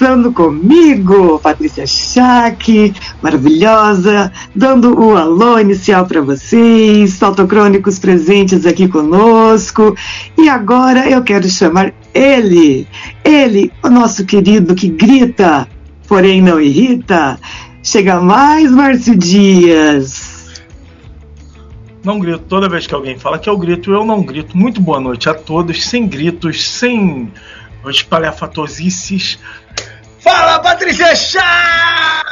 Começando comigo, Patrícia Schack, maravilhosa, dando o alô inicial para vocês, autocrônicos presentes aqui conosco. E agora eu quero chamar ele, ele, o nosso querido que grita, porém não irrita. Chega mais, Márcio Dias. Não grito. Toda vez que alguém fala que eu grito, eu não grito. Muito boa noite a todos, sem gritos, sem espalhafatosices. Fala, Patrícia Chá!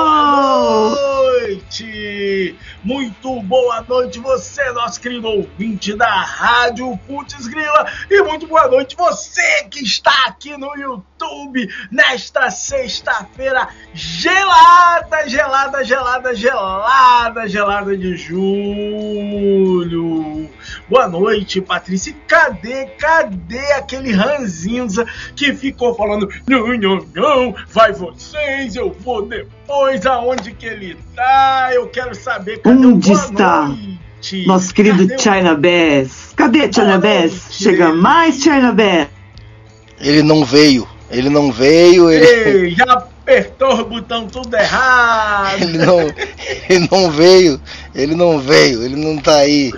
Boa noite! Muito boa noite você, nosso querido ouvinte da Rádio Putz Grila. E muito boa noite você que está aqui no YouTube nesta sexta-feira gelada, gelada, gelada, gelada, gelada de julho. Boa noite, Patrícia. Cadê, cadê aquele ranzinza que ficou falando não, não, não, vai vocês, eu vou depois, aonde que ele tá? Eu quero saber cadê Onde está noite? nosso querido cadê China Bass? Cadê China Bass? Chega mais China Bass. Ele não veio. Ele não veio, ele. Ei, já apertou o botão tudo errado. ele não, ele não veio, ele não veio, ele não tá aí.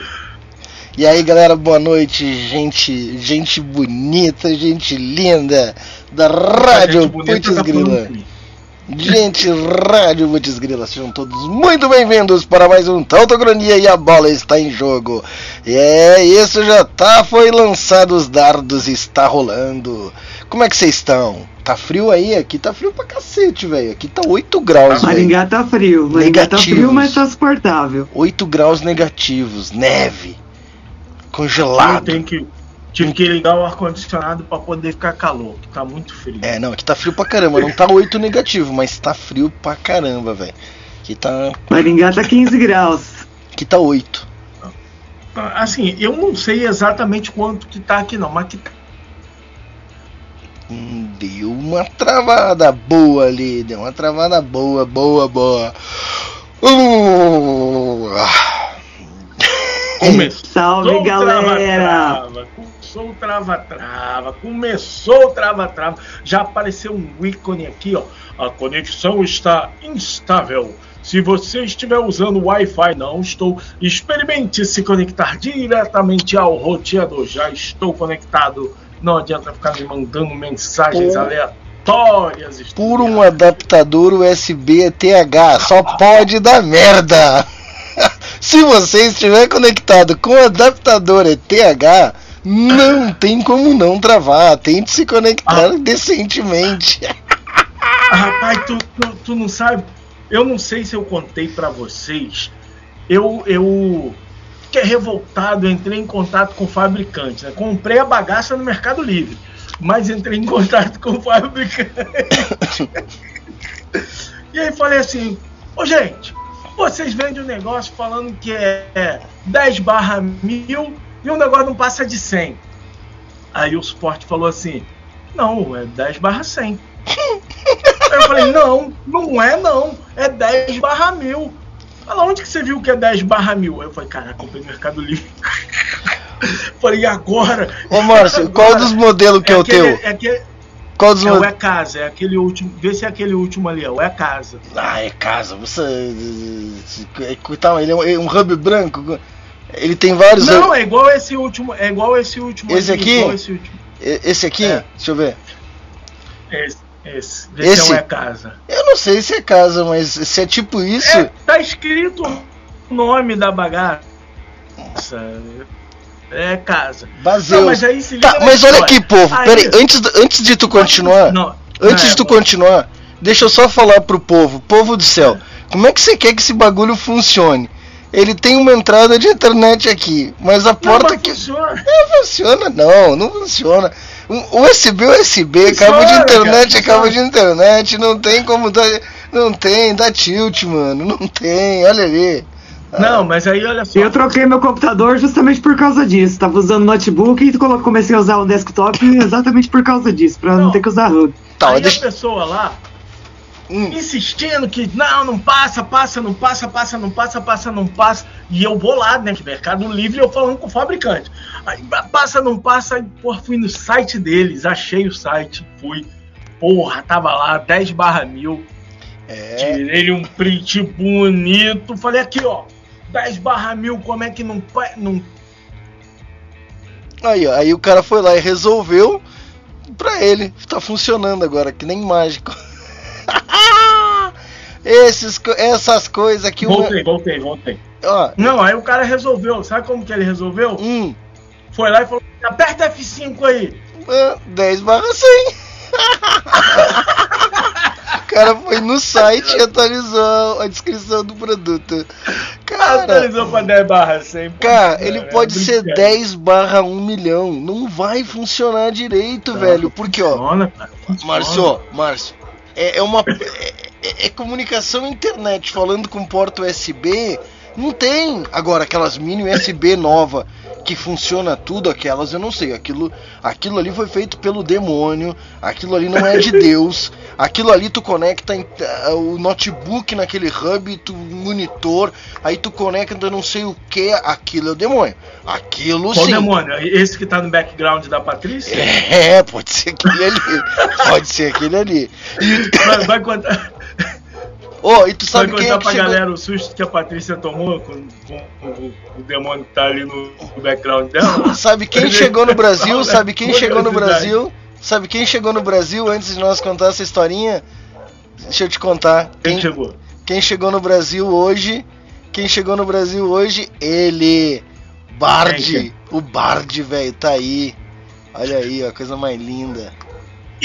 E aí, galera, boa noite, gente, gente bonita, gente linda da Rádio Putz Grila. Gente, Rádio Putz Grila, sejam todos muito bem-vindos para mais um Tautocronia e a bola está em jogo. E é, isso já tá, foi lançado, os dardos está rolando. Como é que vocês estão? Tá frio aí? Aqui tá frio pra cacete, velho. Aqui tá 8 graus, velho. Maringá tá frio. Maringá tá frio, mas tá suportável. 8 graus negativos, neve congelado. Tem que, tive que ligar o ar-condicionado para poder ficar calor, que tá muito frio. É, não, aqui tá frio pra caramba. Não tá 8 negativo, mas tá frio pra caramba, velho. Aqui tá. Maringá tá 15 graus. Aqui tá 8. Assim, eu não sei exatamente quanto que tá aqui não, mas que hum, Deu uma travada boa ali, deu uma travada boa, boa, boa. Uh, Começou Salve, galera! começou o trava-trava, começou o trava-trava. Já apareceu um ícone aqui, ó. A conexão está instável. Se você estiver usando Wi-Fi, não estou. Experimente se conectar diretamente ao roteador. Já estou conectado. Não adianta ficar me mandando mensagens aleatórias. Por um adaptador USB TH, só pode dar merda. Se você estiver conectado com o adaptador ETH, não tem como não travar. Tente se conectar ah. decentemente. Ah, rapaz, tu, tu, tu, não sabe. Eu não sei se eu contei para vocês. Eu, eu que é revoltado, entrei em contato com o fabricante. Né? Comprei a bagaça no Mercado Livre, mas entrei em contato com o fabricante. e aí falei assim: Ô gente, vocês vendem um negócio falando que é 10 barra mil e o negócio não passa de 100. Aí o suporte falou assim: Não, é 10 barra 100. Aí eu falei: Não, não é não, é 10 barra mil. Fala, onde que você viu que é 10 barra mil? Aí eu falei: Caraca, comprei no Mercado Livre. falei: agora? Ô Márcio, qual dos modelos que é, é o teu? É aquele, qual dos é o É Casa, é aquele último. Vê se é aquele último ali, é o É Casa. Ah, É Casa. Você. Tá, ele é um, é um hub branco. Ele tem vários. Não, é igual esse último. É igual esse último. Esse aqui? Esse, esse, aqui? É. Deixa eu ver. Esse. Esse, Vê esse se é, é casa. Eu não sei se é casa, mas se é tipo isso. É, tá escrito o nome da bagaça. É casa. Baseu. Não, mas aí se tá, mas olha aqui, povo. Aí, peraí, antes, antes de tu continuar. Não, antes de tu é, continuar, deixa eu só falar pro povo. Povo do céu, como é que você quer que esse bagulho funcione? Ele tem uma entrada de internet aqui, mas a porta não, que. Funciona. Não funciona, não, não funciona. USB, USB, funciona, cabo de internet é cabo de internet, não tem como dar. Não tem, dá tilt, mano, não tem, olha ali. Não, mas aí olha só. Eu troquei meu computador justamente por causa disso. Tava usando notebook e comecei a usar o desktop exatamente por causa disso, pra não, não ter que usar hub. Tá, aí deixa... a pessoa lá, hum. insistindo que não, não passa, passa, não passa, passa, não passa, passa, não passa. E eu vou lá, né? Que Mercado Livre, eu falando com o fabricante. Aí, passa, não passa. Aí, porra, fui no site deles, achei o site, fui. Porra, tava lá, 10 barra mil. É. Tirei um print bonito. Falei aqui, ó. 10 barra mil, como é que não, não. Aí, ó, aí o cara foi lá e resolveu pra ele. Tá funcionando agora, que nem mágico. Esses, essas coisas que Voltei, uma... voltei, voltei. Ó, não, aí o cara resolveu. Sabe como que ele resolveu? Hum. Foi lá e falou: aperta F5 aí. 10 barra 100. o cara foi no site e atualizou a descrição do produto. Cara, atualizou pra 10 barra 100. Cara, ele é pode ser 10 barra 1 milhão. Não vai funcionar direito, não, velho. Porque, funciona, ó. Márcio, Márcio, é, é uma. É, é, é, comunicação internet falando com porta USB. Não tem. Agora, aquelas mini USB nova que funciona tudo, aquelas eu não sei. Aquilo, aquilo ali foi feito pelo demônio. Aquilo ali não é de Deus. Aquilo ali tu conecta uh, o notebook naquele hub, tu monitor, aí tu conecta não sei o que. Aquilo é o demônio. Aquilo Qual sim. demônio? Esse que tá no background da Patrícia? É, pode ser aquele ali. pode ser aquele ali. E... Vai, vai contar. Oh, e tu sabe Vai quem é que pra chegou... galera o susto que a Patrícia tomou com, com, com o, demônio que tá ali no, no background dela? sabe quem chegou no Brasil? Sabe quem chegou no Brasil? Sabe quem chegou no Brasil antes de nós contar essa historinha? Deixa eu te contar. Quem, quem chegou? Quem chegou no Brasil hoje? Quem chegou no Brasil hoje? Ele. Bard. O Bard, velho, tá aí. Olha aí, ó, coisa mais linda.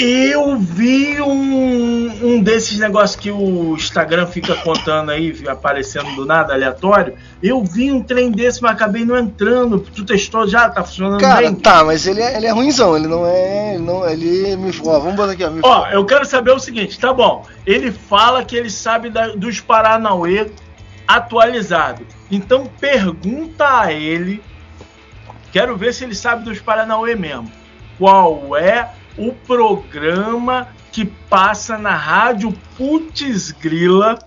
Eu vi um, um desses negócios que o Instagram fica contando aí, aparecendo do nada, aleatório. Eu vi um trem desse, mas acabei não entrando. Tu testou já? Tá funcionando Cara, bem? tá, mas ele é, ele é ruimzão, ele não é. Ele, não, ele me. Ó, vamos botar aqui, ó. ó, eu quero saber o seguinte, tá bom. Ele fala que ele sabe da, dos Paranauê atualizado. Então pergunta a ele. Quero ver se ele sabe dos Paranauê mesmo. Qual é o programa que passa na rádio Putz Grila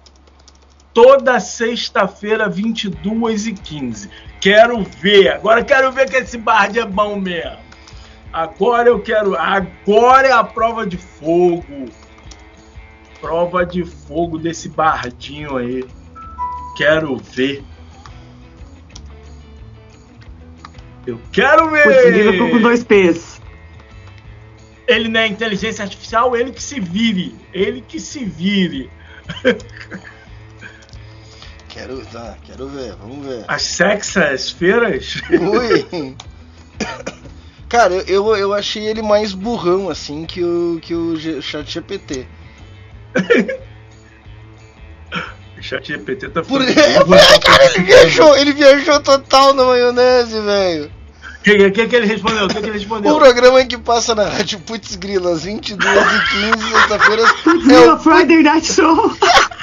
toda sexta-feira, 22 e 15 Quero ver, agora quero ver que esse bard é bom mesmo. Agora eu quero, agora é a prova de fogo. Prova de fogo desse bardinho aí. Quero ver. Eu quero ver. Putz, Grila com dois P's ele não é inteligência artificial, ele que se vire. Ele que se vire. Quero, tá, quero ver, vamos ver. As sexas feiras? Ui! Cara, eu, eu achei ele mais burrão, assim, que o, que o chat GPT. o chat GPT tá Por... É, cara, ele viajou, ele viajou total na maionese, velho. O que, que, que, ele respondeu? O que, que, ele respondeu? O programa que passa na rádio Putz Grilas, 22 e 15 sexta-feira. É o Friday Night Show.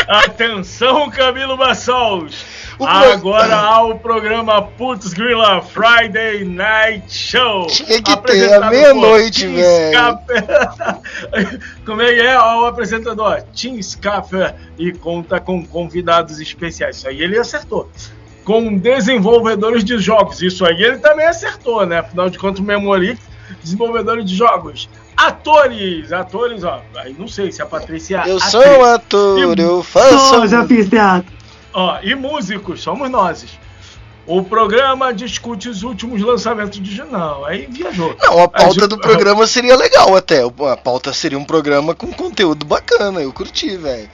Atenção, Camilo Bassols. Agora há o programa Putz Grilla Friday Night Show. Tinha que ter a meia-noite, velho. Como é que é? Ó, o apresentador Tim Scaffer e conta com convidados especiais. Isso aí ele acertou com desenvolvedores de jogos. Isso aí ele também acertou, né? Afinal de contas, o Memorix, desenvolvedores de jogos. Atores, atores, ó. Aí não sei se a Patrícia. Eu atriz. sou um ator, e... eu faço. Eu já fiz teatro. Ó, e músicos, somos nós. O programa discute os últimos lançamentos de Não, aí viajou. Não, a pauta aí, do programa seria legal até. A pauta seria um programa com conteúdo bacana. Eu curti, velho.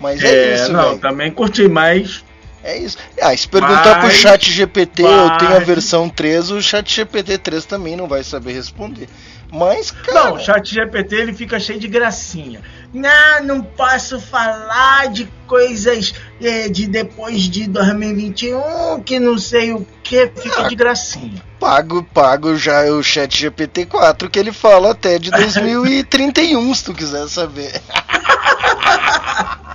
Mas é, é isso, Não, véio. também curti, mas é isso. Ah, se perguntar vai, pro chat GPT, vai. eu tenho a versão 3, o chat GPT 3 também não vai saber responder. Mas, cara... Não, o chat GPT ele fica cheio de gracinha. Não, não posso falar de coisas é, de depois de 2021, que não sei o que, fica ah, de gracinha. Pago, pago já o chat GPT 4, que ele fala até de 2031, se tu quiser saber.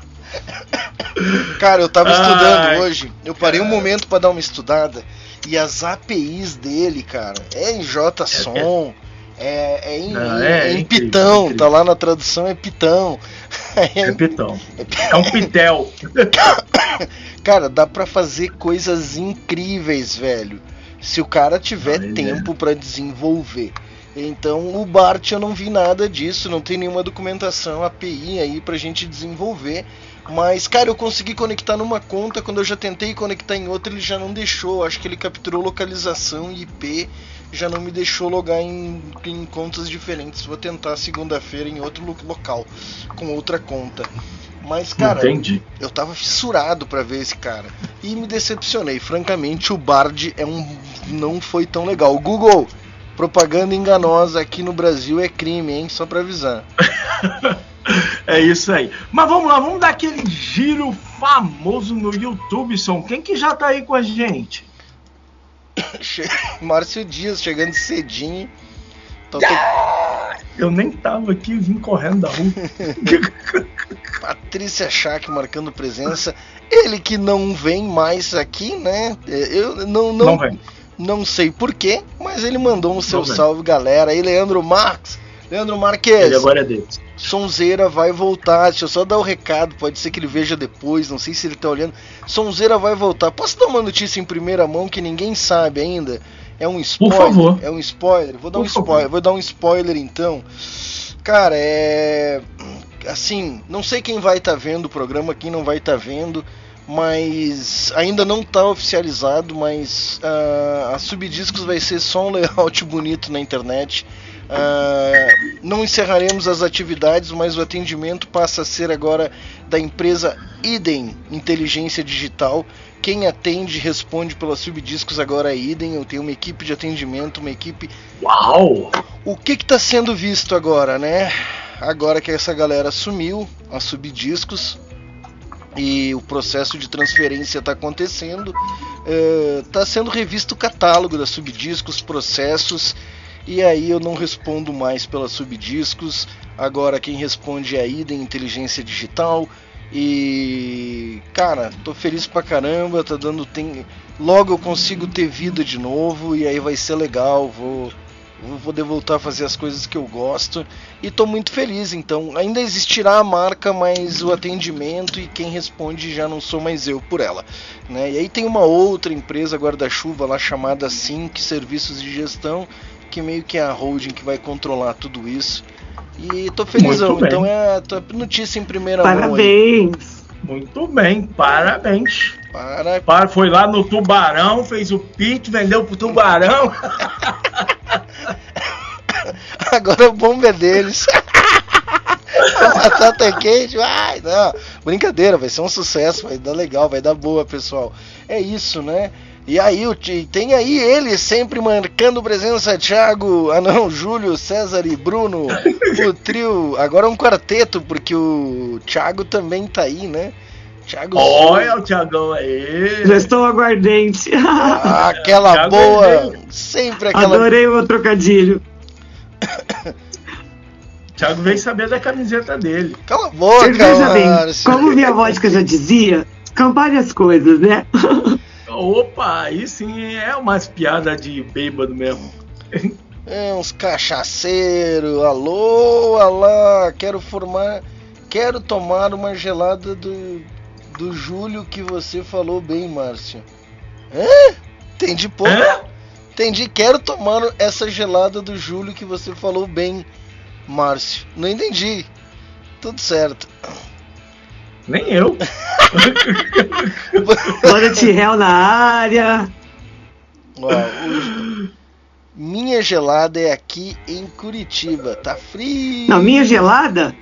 Cara, eu tava Ai. estudando hoje, eu parei um momento para dar uma estudada e as APIs dele, cara, é em JSON, é, é, é em, Não, é, em, em Pitão, tá lá na tradução é Pitão. É pitão. É um pitel. Cara, dá pra fazer coisas incríveis, velho. Se o cara tiver é. tempo pra desenvolver. Então, o Bart eu não vi nada disso, não tem nenhuma documentação, API aí pra gente desenvolver. Mas, cara, eu consegui conectar numa conta, quando eu já tentei conectar em outra, ele já não deixou. Acho que ele capturou localização e IP, já não me deixou logar em, em contas diferentes. Vou tentar segunda-feira em outro lo- local, com outra conta. Mas, cara, Entendi. eu tava fissurado pra ver esse cara. E me decepcionei. Francamente, o Bard é um. não foi tão legal. Google, propaganda enganosa aqui no Brasil é crime, hein? Só pra avisar. É isso aí. Mas vamos lá, vamos dar aquele giro famoso no YouTube, Som. Quem que já tá aí com a gente? Márcio Dias chegando cedinho. Tô Eu nem tava aqui, vim correndo da rua. Patrícia Schack marcando presença. Ele que não vem mais aqui, né? Eu não, não, Não vem. não sei porquê, mas ele mandou um seu salve, galera. Aí, Leandro Marques. Leandro Marques. Ele agora é deles. Sonzeira vai voltar. Deixa eu só dar o recado. Pode ser que ele veja depois. Não sei se ele tá olhando. Sonzeira vai voltar. Posso dar uma notícia em primeira mão que ninguém sabe ainda? É um spoiler. favor. É um spoiler. Vou dar Por um favor. spoiler. Vou dar um spoiler então. Cara, é. Assim, não sei quem vai estar vendo o programa, quem não vai estar vendo, mas ainda não está oficializado, mas ah, a Subdiscos vai ser só um layout bonito na internet. Ah, não encerraremos as atividades, mas o atendimento passa a ser agora da empresa Idem Inteligência Digital. Quem atende responde pela Subdiscos agora é Idem. Eu tenho uma equipe de atendimento, uma equipe Uau! o que está sendo visto agora, né? Agora que essa galera sumiu, a Subdiscos, e o processo de transferência está acontecendo, está sendo revisto o catálogo da Subdiscos, processos, e aí eu não respondo mais pela Subdiscos. Agora quem responde é a Idem Inteligência Digital. E cara, tô feliz pra caramba, tá dando tem logo eu consigo ter vida de novo e aí vai ser legal, vou vou poder voltar a fazer as coisas que eu gosto e tô muito feliz. Então, ainda existirá a marca, mas o atendimento e quem responde já não sou mais eu por ela. Né? E aí tem uma outra empresa guarda-chuva lá chamada Sync Serviços de Gestão, que meio que é a holding que vai controlar tudo isso. E tô felizão. Então é a notícia em primeira mão aí. Parabéns. Muito bem, parabéns. Para Para, foi lá no Tubarão, fez o pitch, vendeu pro Tubarão. Agora a bomba é deles. A batata quente, ai, não. Brincadeira, vai ser um sucesso, vai dar legal, vai dar boa, pessoal. É isso, né? E aí, o tem aí ele sempre marcando presença, Thiago, ah não, Júlio, César e Bruno, o trio, agora é um quarteto, porque o Thiago também tá aí, né? Thiago Olha o Thiagão aí. Já estou aguardente. Ah, aquela Thiago boa, é sempre aquela Adorei o meu trocadilho. Thiago veio saber da camiseta dele. Cala a boca, Você veja bem, como minha vodka já dizia, campare as coisas, né? Opa, aí sim é umas piadas de bêbado mesmo. É, uns cachaceiros, alô, alá, quero formar, quero tomar uma gelada do, do Júlio que você falou bem, Márcio. Hã? Entendi pouco. Hã? Entendi, quero tomar essa gelada do Júlio que você falou bem, Márcio. Não entendi. Tudo certo. Nem eu. Bora de réu na área. Ó, minha gelada é aqui em Curitiba, tá frio. Não, minha gelada,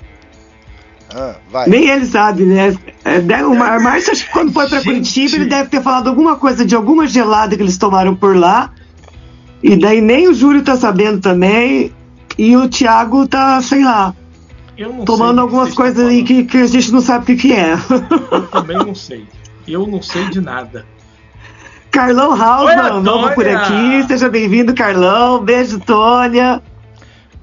Ah, vai. nem ele sabe, né? É, deve- O Márcio, acho que quando foi pra Gente. Curitiba, ele deve ter falado alguma coisa de alguma gelada que eles tomaram por lá. E daí nem o Júlio tá sabendo também. E o Thiago tá, sei lá, tomando do algumas coisas aí que, que a gente não sabe o que, que é. Eu também não sei. Eu não sei de nada. Carlão Hausmann, novo por aqui. Seja bem-vindo, Carlão. Beijo, Tônia.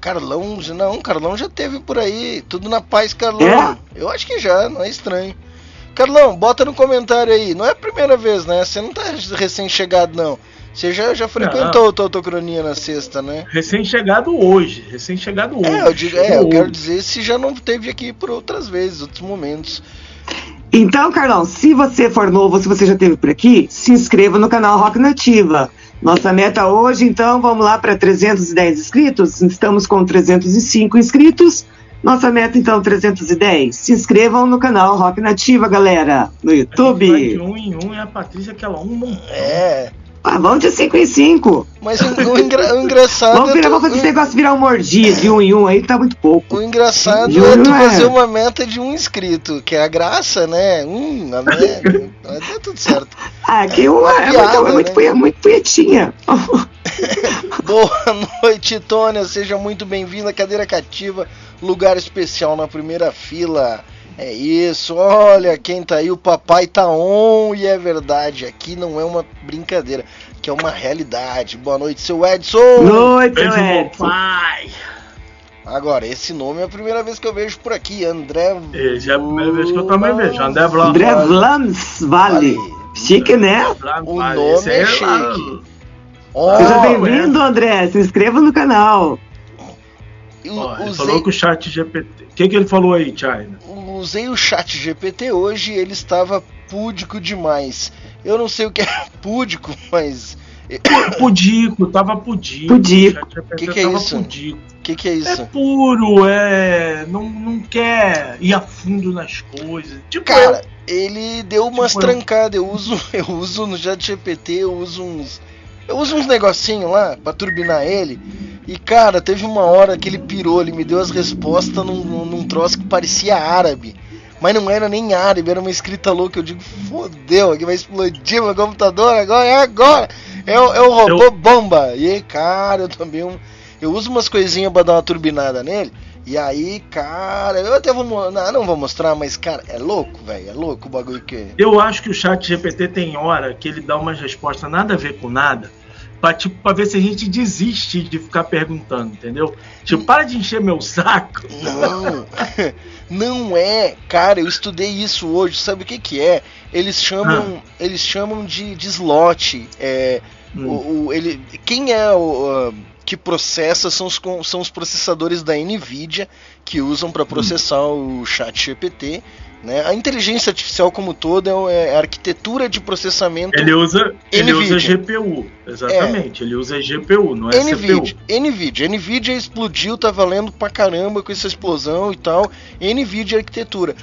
Carlão, não, Carlão já teve por aí. Tudo na paz, Carlão. É? Eu acho que já, não é estranho. Carlão, bota no comentário aí. Não é a primeira vez, né? Você não tá recém-chegado, não. Você já, já frequentou o Tautocronia na sexta, né? Recém-chegado hoje. Recém-chegado hoje. É, eu, digo, é, eu quero dizer se já não teve aqui por outras vezes, outros momentos. Então, Carlão, se você for novo, se você já esteve por aqui, se inscreva no canal Rock Nativa. Nossa meta hoje, então, vamos lá para 310 inscritos. Estamos com 305 inscritos. Nossa meta, então, 310. Se inscrevam no canal Rock Nativa, galera, no YouTube. A de um em um e a Patrícia aquela um montão. É. Ah, vamos de 5 em 5. Mas o, o, engra, o engraçado. Vamos, virar, vamos fazer esse negócio virar um mordia de um em um aí, tá muito pouco. O engraçado é tu fazer uma meta de um inscrito, que é a graça, né? Um, a meta. tá tudo certo. Ah, que um é, piada, é, muito, né? muito punhetinha. Boa noite, Tônia. Seja muito bem-vinda. Cadeira cativa, lugar especial na primeira fila. É isso, olha quem tá aí, o papai tá on e é verdade, aqui não é uma brincadeira, que é uma realidade. Boa noite, seu Edson. Noite, Beijo, Edson. pai. Agora, esse nome é a primeira vez que eu vejo por aqui, André. É, já é a primeira vez que eu também vejo, André Vlams. André Vlams Vale. Chique, né? O nome é, é chique. Oh, Seja bem-vindo, André. Se inscreva no canal. Oh, ele falou que o chat GPT. O que, que ele falou aí, China? Usei o chat GPT hoje ele estava púdico demais. Eu não sei o que é púdico, mas. Pudico, tava pudico. Pudico. O que, que é isso? O que, que é isso? É puro, é. Não, não quer ir a fundo nas coisas. Tipo Cara, eu. ele deu umas tipo trancadas. Eu uso, eu uso no chat GPT, eu uso uns. Eu uso uns negocinhos lá pra turbinar ele. E cara, teve uma hora que ele pirou, ele me deu as respostas num, num troço que parecia árabe. Mas não era nem árabe, era uma escrita louca. Eu digo, fodeu, aqui vai explodir meu computador agora, é agora! É, é o robô eu... bomba! E cara, eu também. Eu uso umas coisinhas pra dar uma turbinada nele. E aí, cara, eu até vou. Não, não vou mostrar, mas, cara, é louco, velho. É louco o bagulho que. Eu acho que o chat GPT tem hora que ele dá umas respostas nada a ver com nada pra, tipo, pra ver se a gente desiste de ficar perguntando, entendeu? Tipo, para de encher meu saco. Não, não é. Cara, eu estudei isso hoje. Sabe o que que é? Eles chamam, ah. eles chamam de, de slot. É, hum. o, o, ele, quem é o... Uh, que processa são os, são os processadores da Nvidia que usam para processar hum. o chat GPT né? A inteligência artificial como toda é, é arquitetura de processamento. Ele usa, ele usa GPU, exatamente. É. Ele usa GPU, não é NVIDIA, CPU. NVIDIA, NVIDIA explodiu, tá valendo pra caramba com essa explosão e tal. NVIDIA arquitetura.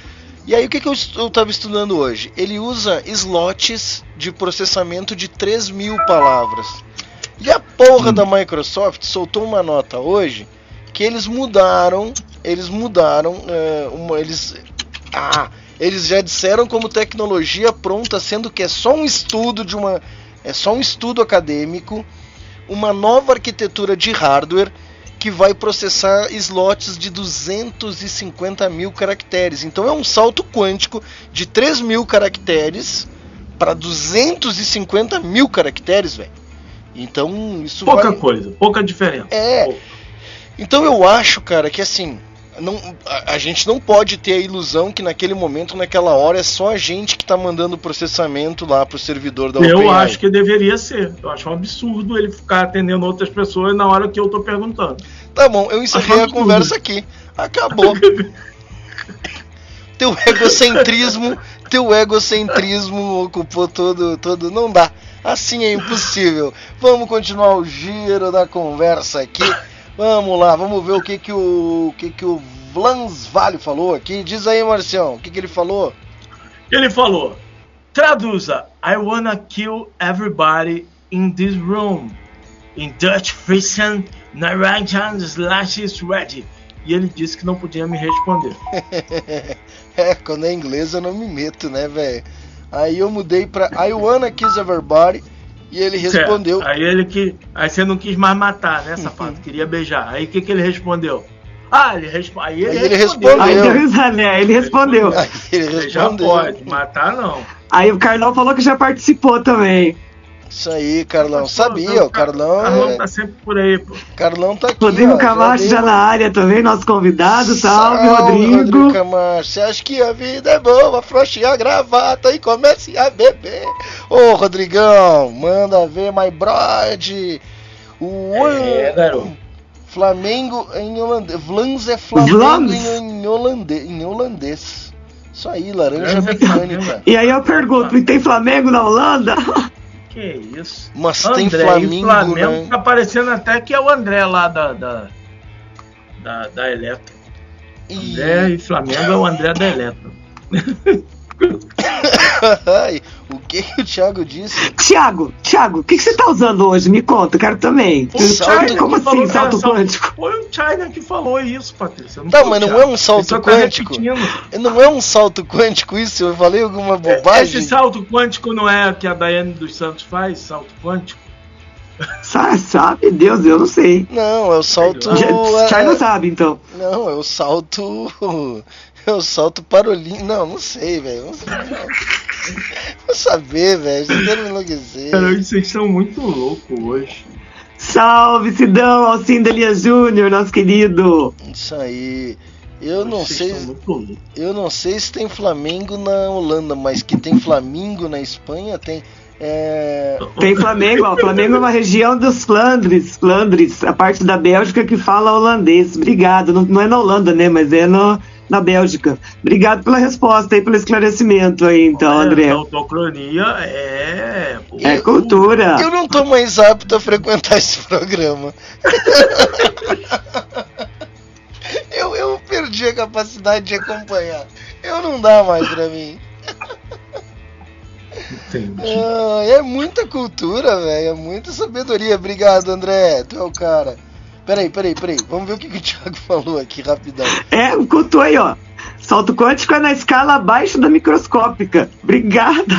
E aí o que, que eu estava estudando hoje? Ele usa slots de processamento de 3 mil palavras. E a porra hum. da Microsoft soltou uma nota hoje que eles mudaram, eles mudaram, uh, uma, eles ah, eles já disseram como tecnologia pronta, sendo que é só um estudo de uma. É só um estudo acadêmico, uma nova arquitetura de hardware que vai processar slots de 250 mil caracteres. Então é um salto quântico de 3 mil caracteres para 250 mil caracteres, velho. Então isso pouca vai... coisa, pouca diferença. É. Então eu acho, cara, que assim não, a, a, gente não pode ter a ilusão que naquele momento, naquela hora, é só a gente que está mandando o processamento lá pro servidor da OpenAI. Eu acho que deveria ser. Eu acho um absurdo ele ficar atendendo outras pessoas na hora que eu estou perguntando. Tá bom, eu encerrei a conversa aqui. Acabou. teu egocentrismo, teu egocentrismo ocupou todo, todo. Não dá. Assim é impossível. Vamos continuar o giro da conversa aqui. Vamos lá, vamos ver o que que o, o que que o Vlans Vale falou aqui. Diz aí, Marcião, o que que ele falou? Ele falou: Traduza, I wanna kill everybody in this room. In Dutch, Frisian, Norwegian, slash is ready. E ele disse que não podia me responder. é, quando é inglês eu não me meto, né, velho? Aí eu mudei pra I wanna kill everybody e ele respondeu. Aí ele que. Aí você não quis mais matar, né, safado? Queria beijar. Aí o que, que ele respondeu? Ah, ele, respo... aí ele, aí ele respondeu. respondeu. Aí, né? ele respondeu. Aí ele respondeu. Já pode, matar não. Aí o Carlão falou que já participou também. Isso aí, Carlão. Sabia, o Carlão. Carlão é- tá sempre por aí, pô. Carlão tá aqui. Rodrigo ó, Camacho já na área também, nosso convidado. Salve, Rodrigo Rodrigo. Camacho. Você acha que a vida é boa? Afrouxe a gravata e comece a beber. Ô, Rodrigão, manda ver, my brother. O É, garoto. Flamengo em holandês. Vlans é Flamengo Vlaams. em, holandês, em holandês. Isso aí, laranja é mecânica. Flamengo. E aí eu pergunto, e tem Flamengo na Holanda? Que isso. Mas André, tem e Flamengo, Flamengo né? tá parecendo até que é o André lá da. da, da, da Eletro. E- André e Flamengo é o André da Eletro. Ai, o que, que o Thiago disse? Tiago, Tiago, o que, que você tá usando hoje? Me conta, quero também. O China Como assim, era salto quântico? Foi o China que falou isso, Patrícia. Tá, foi o mas não Thiago. é um salto tá quântico? repetindo. Não é um salto quântico isso? Eu falei alguma bobagem? Esse salto quântico não é o que a Daiane dos Santos faz? Salto quântico? Sa- Sabe, Deus, eu não sei. Não, é o salto. Já- é- Tiago sabe, então. Não, é o salto. É o salto parolímpico. Não, não sei, velho. Não sei. Vou saber, velho. Vocês querem me enlouquecer. Cara, vocês são muito loucos hoje. Salve, Sidão, Alcindo Elias Júnior, nosso querido. Isso aí. Eu não sei. Eu não sei se tem Flamengo na Holanda, mas que tem Flamengo na Espanha, tem. É. Tem Flamengo, ó. Flamengo é uma região dos Flandres, Flandres, a parte da Bélgica que fala holandês. Obrigado. Não, não é na Holanda, né? Mas é no, na Bélgica. Obrigado pela resposta aí, pelo esclarecimento aí, então, Olha, André. A autocronia é. É cultura. Eu não tô mais apto a frequentar esse programa. eu, eu perdi a capacidade de acompanhar. Eu não dá mais pra mim. Entendi. Ah, é muita cultura, velho. É muita sabedoria. Obrigado, André. Tu é o cara. Peraí, peraí, peraí. Vamos ver o que, que o Thiago falou aqui rapidão. É, cultura aí, ó. Salto quântico é na escala abaixo da microscópica. Obrigada.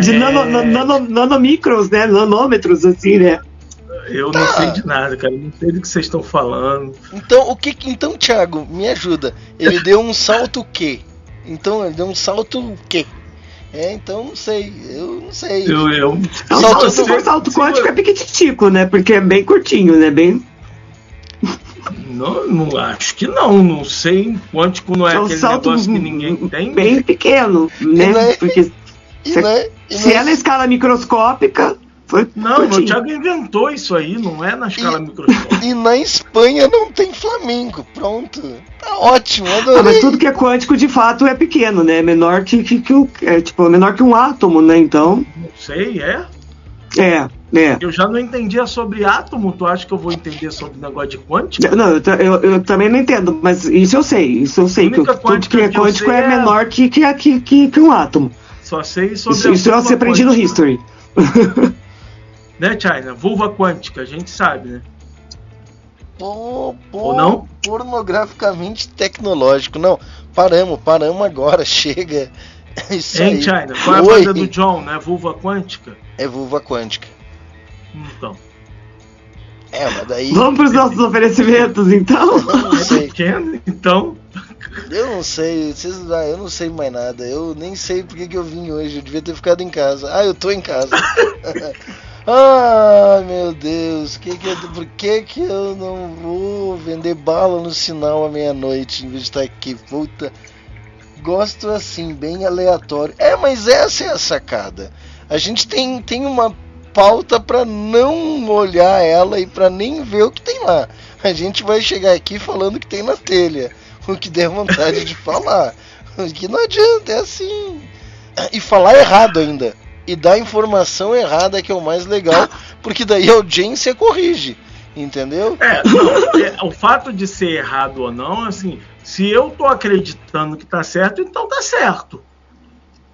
De É. nano, nano, nano- nanomicros, né? Nanômetros, assim, né? Eu Tá. não sei de nada, cara. Não sei do que vocês estão falando. Então, o que então, Thiago, me ajuda. Ele deu um salto o quê? Então, ele deu um salto o quê? É, então não sei. Eu não sei. Eu, eu, Salto- se for salto se quântico for- é piquititico, né? Porque é bem curtinho, né? Bem. Não, não acho que não. Não sei. Quântico não é é um aquele salto negócio que ninguém tem. bem pequeno, né? é- Porque E, se- né, e se né- é na escala microscópica, foi Não, meu curtinho. Thiago inventou isso aí, não é na escala E- microscópica. E na Espanha não tem Flamengo. Pronto. Tá ótimo, Ah, adorei. mas tudo que é quântico de fato é pequeno, né? Menor que, que, que o. É, tipo, menor que um átomo, né? Então. Não sei, é. É, é. Eu já não entendia sobre átomo, tu acha que eu vou entender sobre negócio de quântica? Não, eu, eu, eu também não entendo, mas isso eu sei, isso eu sei. Que tudo que é quântico é é- menor que, que, que, que, que um átomo. Só sei sobre Isso, isso se aprendi no. History. Né, China? Vulva quântica, a gente sabe, né? Pô, pô, Ou não? Pornograficamente tecnológico. Não, paramos, paramos agora. Chega. Isso Hein, aí. China? Qual é a banda do John, né? Vulva quântica? É vulva quântica. Então. É, mas daí. Vamos para os nossos oferecimentos, então. Eu não sei. então. Eu não sei. Vocês, ah, eu não sei mais nada. Eu nem sei porque que eu vim hoje. Eu devia ter ficado em casa. Ah, eu tô em casa. Ai, meu Deus. Que que eu- por que, que eu não vou vender bala no sinal à meia-noite em vez de estar aqui? Puta. Gosto assim, bem aleatório. É, mas essa é a sacada. A gente tem, tem uma pauta pra não olhar ela e pra nem ver o que tem lá. A gente vai chegar aqui falando o que tem na telha, o que der vontade de falar. O que não adianta, é assim. E falar errado ainda. E dar informação errada que é o mais legal, porque daí a audiência corrige. Entendeu? É, é, o fato de ser errado ou não, assim, se eu tô acreditando que tá certo, então tá certo.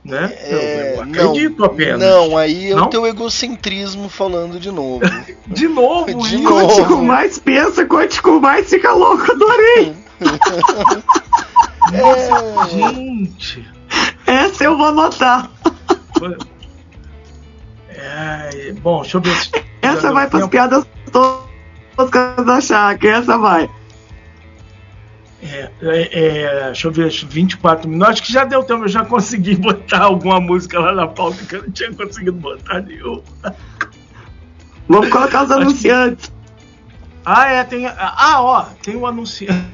Né? Eu- É, eu, acredito apenas. Não, aí é o Não? teu egocentrismo falando de novo. De novo, De novo. Quântico mais pensa, quântico mais fica louco, adorei. É, Gente. Essa eu vou anotar. É, bom, deixa eu ver se. Essa vai para as piadas toscas da chácara, essa vai. É, é, é, deixa eu ver, 24 minutos. Acho que já deu tempo, eu já consegui botar alguma música lá na pauta que eu não tinha conseguido botar nenhuma. Vamos colocar os anunciantes. Ah, é, tem. Ah, ó, tem o anunciante.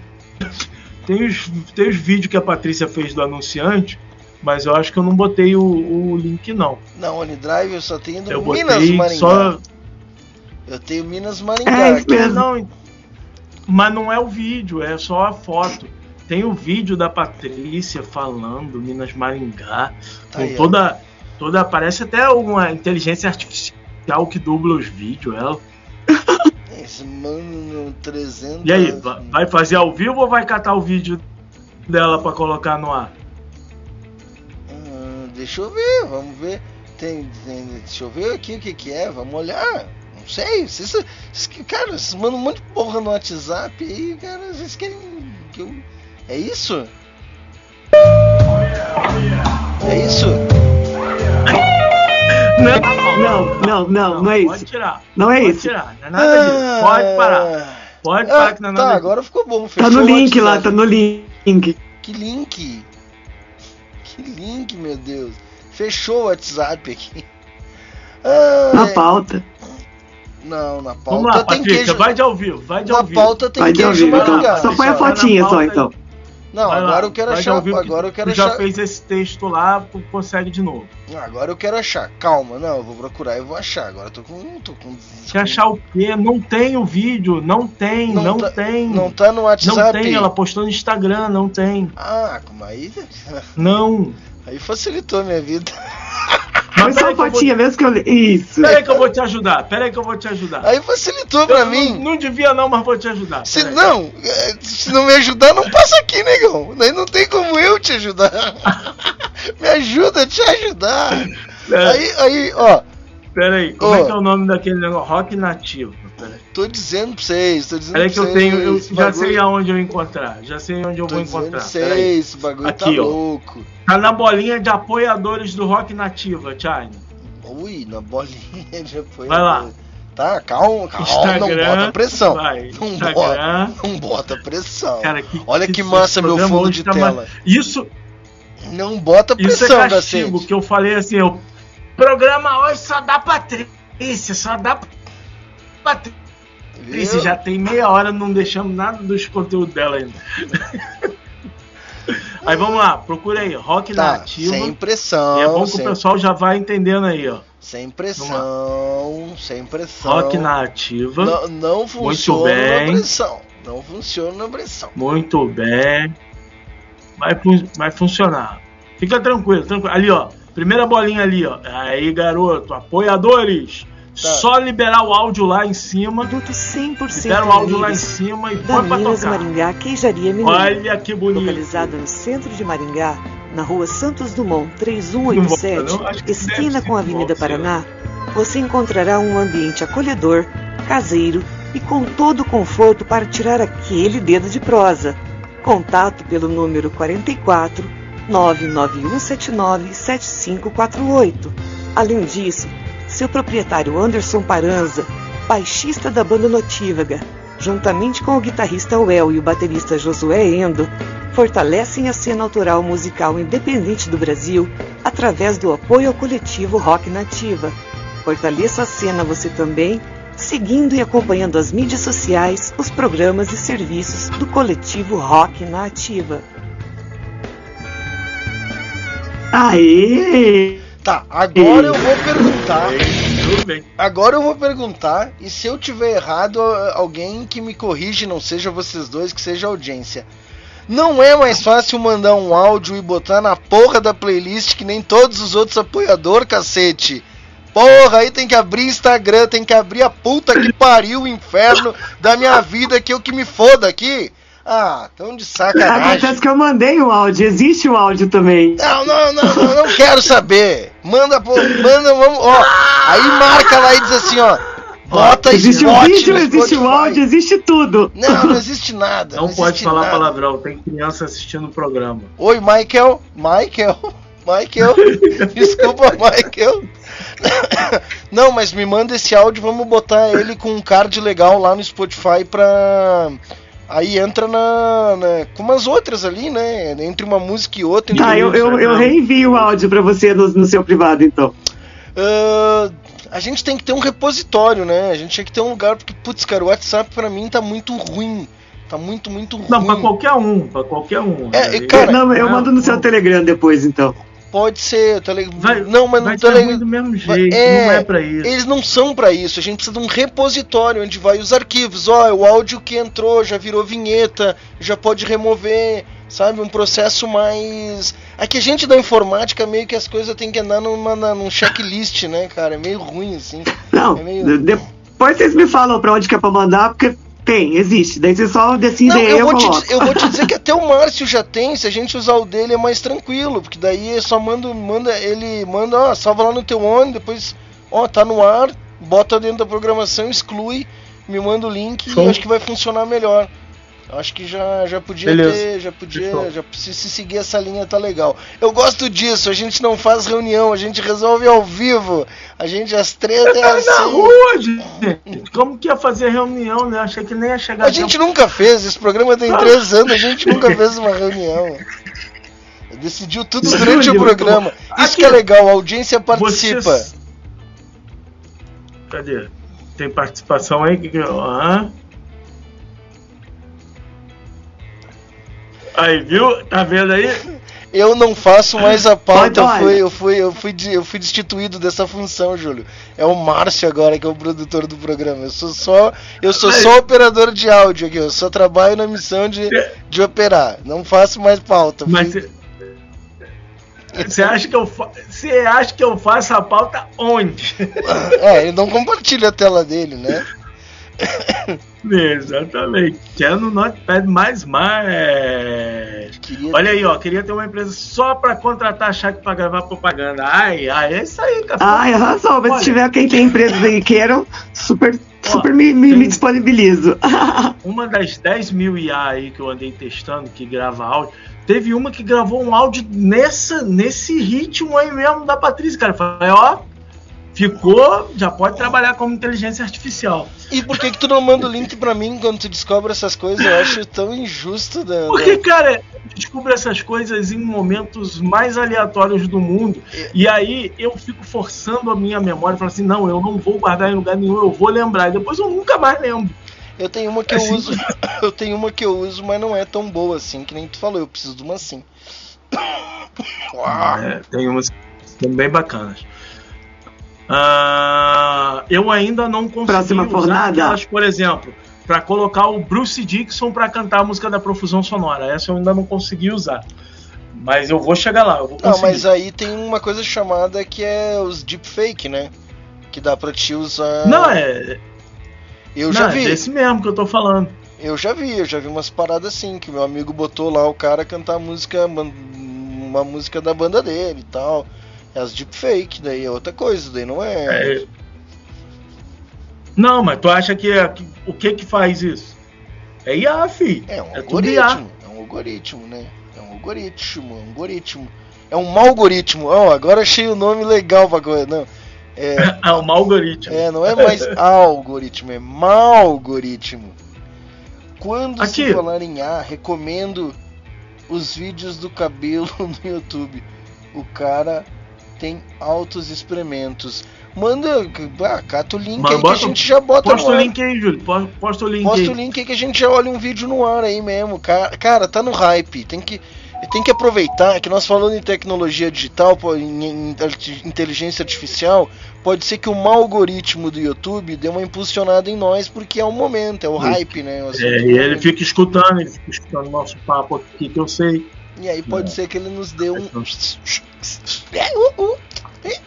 Tem os, tem os vídeos que a Patrícia fez do anunciante, mas eu acho que eu não botei o, o link, não. Não, OneDrive eu só tenho do Eu Minas botei Maringá. só. Eu tenho Minas É, Maringá. isso aqui. Não, mas não é o vídeo, é só a foto. Tem o vídeo da Patrícia falando Minas Maringá, com ó. toda, toda. Parece até uma inteligência artificial que dubla os vídeos. Ela. Mano 300. E aí, va- vai fazer ao vivo ou vai catar o vídeo dela pra colocar no ar? Hum, deixa eu ver, vamos ver. Tem, tem- deixa eu ver aqui o que, que é, vamos olhar. Não sei, vocês, vocês que- cara, vocês mandam um monte de porra no WhatsApp aí, cara, vocês querem que eu. É isso? É isso? Não, não, não, não é Pode isso. tirar. Não é pode isso. tirar, não é nada disso. Pode parar. Pode Ah, parar que não é tá, nada disso. agora ficou bom. Tá fechou no o link lá, tá no link. Que link? Que link, meu Deus? Fechou o WhatsApp aqui. Ah, Na é- pauta. Não, na pauta Vamos lá, tem Patrícia, queijo. vai de ao vivo, vai de na ao vivo. pauta tem Vai queijo vivo, Maringá. então. Só põe a na fotinha só, aí. então. Não, Vai lá, agora eu quero achar. Agora eu quero tu já achar. fez esse texto lá, tu consegue de novo. Agora eu quero achar. Calma, não, eu vou procurar e vou achar. Agora eu tô com. Tô com... Se achar o quê? Não tem o vídeo, não tem, Não não, tá- tem. Não tá no Não WhatsApp. tem, ela postou no Instagram, não tem. Ah, como aí. Não. Aí facilitou a minha vida. Põe só peraí a que eu vou- fotinha mesmo que eu. Isso. Peraí que eu vou te ajudar, peraí que eu vou te ajudar. Aí facilitou Eu pra não- mim. Não, devia não, mas vou te ajudar. Se peraí. não, é, se não me ajudar, não passa aqui, negão. Daí não tem como eu te ajudar. me ajuda a te ajudar. É. Aí, aí, ó, Peraí, como Ô. é que é o nome daquele negócio? Rock nativo. Peraí, tô dizendo pra vocês, tô dizendo peraí que eu tenho, eu já bagulho- sei aonde eu encontrar. Já sei onde eu Tô vou encontrar. vocês, esse bagulho Aqui, tá ó. louco. Tá na bolinha de apoiadores do Rock Nativa, Tchai. Ui, na bolinha de apoio. Vai lá. Tá, calma, calma, não Instagram, bota pressão. vai, Não Instagram. bota, não bota pressão. Cara, que, Olha que esse massa meu fundo de tá tela. ma- Isso, Não bota isso é pressão, castigo, que eu falei assim, o programa hoje só dá Patrícia, só dá Patrícia. Já tem meia hora, não deixamos nada dos conteúdos dela ainda. aí vamos lá, procura aí, Rock Tá, Nativa. sem pressão. E é bom que sem, o pessoal já vai entendendo aí, ó. sem pressão, sem pressão. Rock Nativa. Não, não funciona bem. na pressão. Não funciona na pressão. Muito bem. Vai, vai funcionar. Fica tranquilo, tranquilo. Ali, ó. Primeira bolinha ali, ó. Aí, garoto. Apoiadores. Tá. Só liberar o áudio lá em cima. Produto 100% Libera o áudio lá em cima e da põe pra tocar. Maringá Queijaria Mineira. Olha que bonito. Localizada no centro de Maringá, na rua Santos Dumont 3187, Não esquina com a Avenida volta, Paraná, você encontrará um ambiente acolhedor, caseiro e com todo o conforto para tirar aquele dedo de prosa. Contato pelo número 44 99179 7548. Além disso, seu proprietário Anderson Paranza, baixista da banda Notívaga, juntamente com o guitarrista Well e o baterista Josué Endo, fortalecem a cena autoral musical independente do Brasil através do apoio ao coletivo Rock Nativa. Fortaleça a cena você também, seguindo e acompanhando as mídias sociais, os programas e serviços do coletivo Rock Nativa. Aê! Tá, agora eu vou perguntar. Agora eu vou perguntar. E se eu tiver errado, alguém que me corrige, não seja vocês dois, que seja a audiência. Não é mais fácil mandar um áudio e botar na porra da playlist que nem todos os outros apoiadores, cacete? Porra, aí tem que abrir Instagram, tem que abrir a puta que pariu o inferno da minha vida, que eu que me foda aqui. Ah, tão de sacanagem. Acontece que eu mandei um áudio, existe um áudio também. Não, não, não, não, não quero saber. Manda, pô, manda, vamos, ó. Aí marca lá e diz assim, ó. Bota Existe o vídeo, existe o áudio, existe tudo. Não, não existe nada. Não, Não, pode falar nada. palavrão, tem criança assistindo o programa. Oi, Michael. Michael. Michael. Desculpa, Michael. Não, mas me manda esse áudio, vamos botar ele com um card legal lá no Spotify pra, Aí entra na, na, com umas outras ali, né? Entre uma música e outra. Ah, eu, eu, eu reenvio o áudio pra você no, no seu privado, então. Ah, a gente tem que ter um repositório, né? A gente tem que ter um lugar, porque, putz, cara, o WhatsApp pra mim tá muito ruim. Tá muito, muito ruim. Não, pra qualquer um, pra qualquer um. É, né? cara, não, eu não, mando no seu. Telegram depois, então. Pode ser, tele... Vai, não, mas ser tele... ruim do mesmo jeito, É, não é pra isso. Eles não são pra isso. A gente precisa de um repositório onde vai os arquivos. Ó, o áudio que entrou já virou vinheta, já pode remover, sabe? Um processo mais. Aqui a gente da informática meio que as coisas tem que andar numa, na- num checklist, né, cara? É meio ruim assim. Não, É meio- de- depois vocês me falam pra onde que é pra mandar, porque tem, existe. Daí vocês só decidem Não, eu eu, vou, te, coloco. eu vou te dizer que até o Márcio já tem, se a gente usar o dele é mais tranquilo, porque daí só manda, manda ele manda, ó, salva lá no teu ONU, depois, ó, tá no ar, bota dentro da programação, exclui, me manda o link Show. e acho que vai funcionar melhor. Acho que já, já podia Beleza. ter, já podia, Fechou. já se, se seguir essa linha tá legal. Eu gosto disso, a gente não faz reunião, a gente resolve ao vivo. A gente as tretas é Tá na assim. rua, gente. Como que ia fazer reunião, né? Achei que nem ia chegar A gente nunca fez, esse programa tem três anos, a gente nunca fez uma reunião. Decidiu tudo durante o programa. Isso Aqui, que é legal, a audiência participa. Vocês- Cadê? Tem participação aí? Que Aí, viu? Tá vendo aí? Eu não faço mais a pauta, eu fui, eu, fui, eu, fui, de- eu fui destituído dessa função, Júlio. É o Márcio agora que é o produtor do programa. Eu sou só, eu sou Mas- só operador de áudio aqui, eu só trabalho na missão de, de operar. Não faço mais pauta. Mas Fui- você acha que eu fa... você acha que eu faço a pauta onde? É, ele não compartilha a tela dele, né? Exatamente. Que é no Notepad mais mais. Queria Olha aí, ó, queria ter uma empresa só pra contratar chat pra gravar propaganda. Ai, ai, é isso aí, cara. Ai, arrasou, mas Olha. se tiver quem tem empresas aí que queiram, super, Ó, super me, me, me tem- disponibilizo. Uma das 10 mil IA aí que eu andei testando, que grava áudio, teve uma que gravou um áudio nessa, nesse ritmo aí mesmo da Patrícia, cara. Falei, ó, ficou, já pode trabalhar como inteligência artificial. E por que que tu não manda o link pra mim quando tu descobre essas coisas? Eu acho tão injusto. Da, Porque, da- cara, eu descubro essas coisas em momentos mais aleatórios do mundo. E aí eu fico forçando a minha memória, falando assim, não, eu não vou guardar em lugar nenhum, eu vou lembrar. E depois eu nunca mais lembro. Eu tenho uma que eu Assim- uso. Eu tenho uma que eu uso, mas não é tão boa assim, que nem tu falou, eu preciso de uma assim. É, tem umas que são bem bacanas. Ah, eu ainda não consegui Próxima usar fornada? aquelas, por exemplo, para colocar o Bruce Dixon para cantar a música da Profusão Sonora. Essa eu ainda não consegui usar. Mas eu vou chegar lá, eu vou Não, conseguir. mas aí tem uma coisa chamada que é os deepfake, né? Que dá pra te usar. Não, é, Eu não, já é vi, desse mesmo que eu tô falando. eu já vi, eu já vi umas paradas assim, que meu amigo botou lá o cara cantar a música, uma música da banda dele e tal. É as deepfake, daí é outra coisa, daí não é. É. Não, mas tu acha que, é- que- o que que faz isso? É IA, fi. É um É algoritmo, é um algoritmo, né? É um algoritmo, é um algoritmo. É um algoritmo. Ó, agora achei o nome legal pra coisa. Não, é, É um algoritmo. é, não é mais algoritmo, é malgoritmo. Quando se Aqui. falar em A, recomendo os vídeos do cabelo no YouTube. O cara tem altos experimentos. Manda, ah, cata o link Mas aí que bota a um- gente já bota Posta o link aí, Júlio. Po- Posta o link Posta aí. o link aí que a gente já olha um vídeo no ar aí mesmo. Cara, cara tá no hype. Tem que, tem que aproveitar que nós falando em tecnologia digital, em, inteligência artificial, pode ser que o mau algoritmo do YouTube dê uma impulsionada em nós, porque é o momento, é o hype, né? o É, e ele fica escutando, ele fica escutando nosso papo aqui que eu sei. E aí pode É. ser que ele nos dê um. Então. É, uh.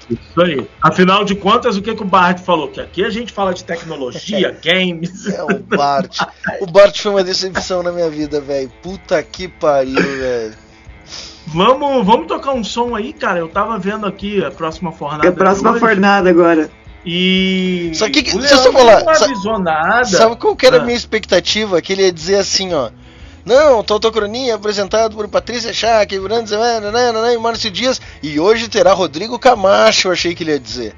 Isso aí. Afinal de contas, o que, que o Bard falou? Que aqui a gente fala de tecnologia, games. É o Bart. O Bart foi uma decepção na minha vida, velho. Puta que pariu, velho. Vamos, vamos tocar um som aí, cara. Eu tava vendo aqui a próxima fornada. É a próxima hoje, fornada agora. E. Só que- o deixa eu falar, Não sa- avisou nada. Sabe qual que era a Ah. minha expectativa? Que ele ia dizer assim, ó. Não, Tautocronia apresentado por Patrícia Schack, Brandes e Márcio Dias. E hoje terá Rodrigo Camacho, eu achei que ele ia dizer.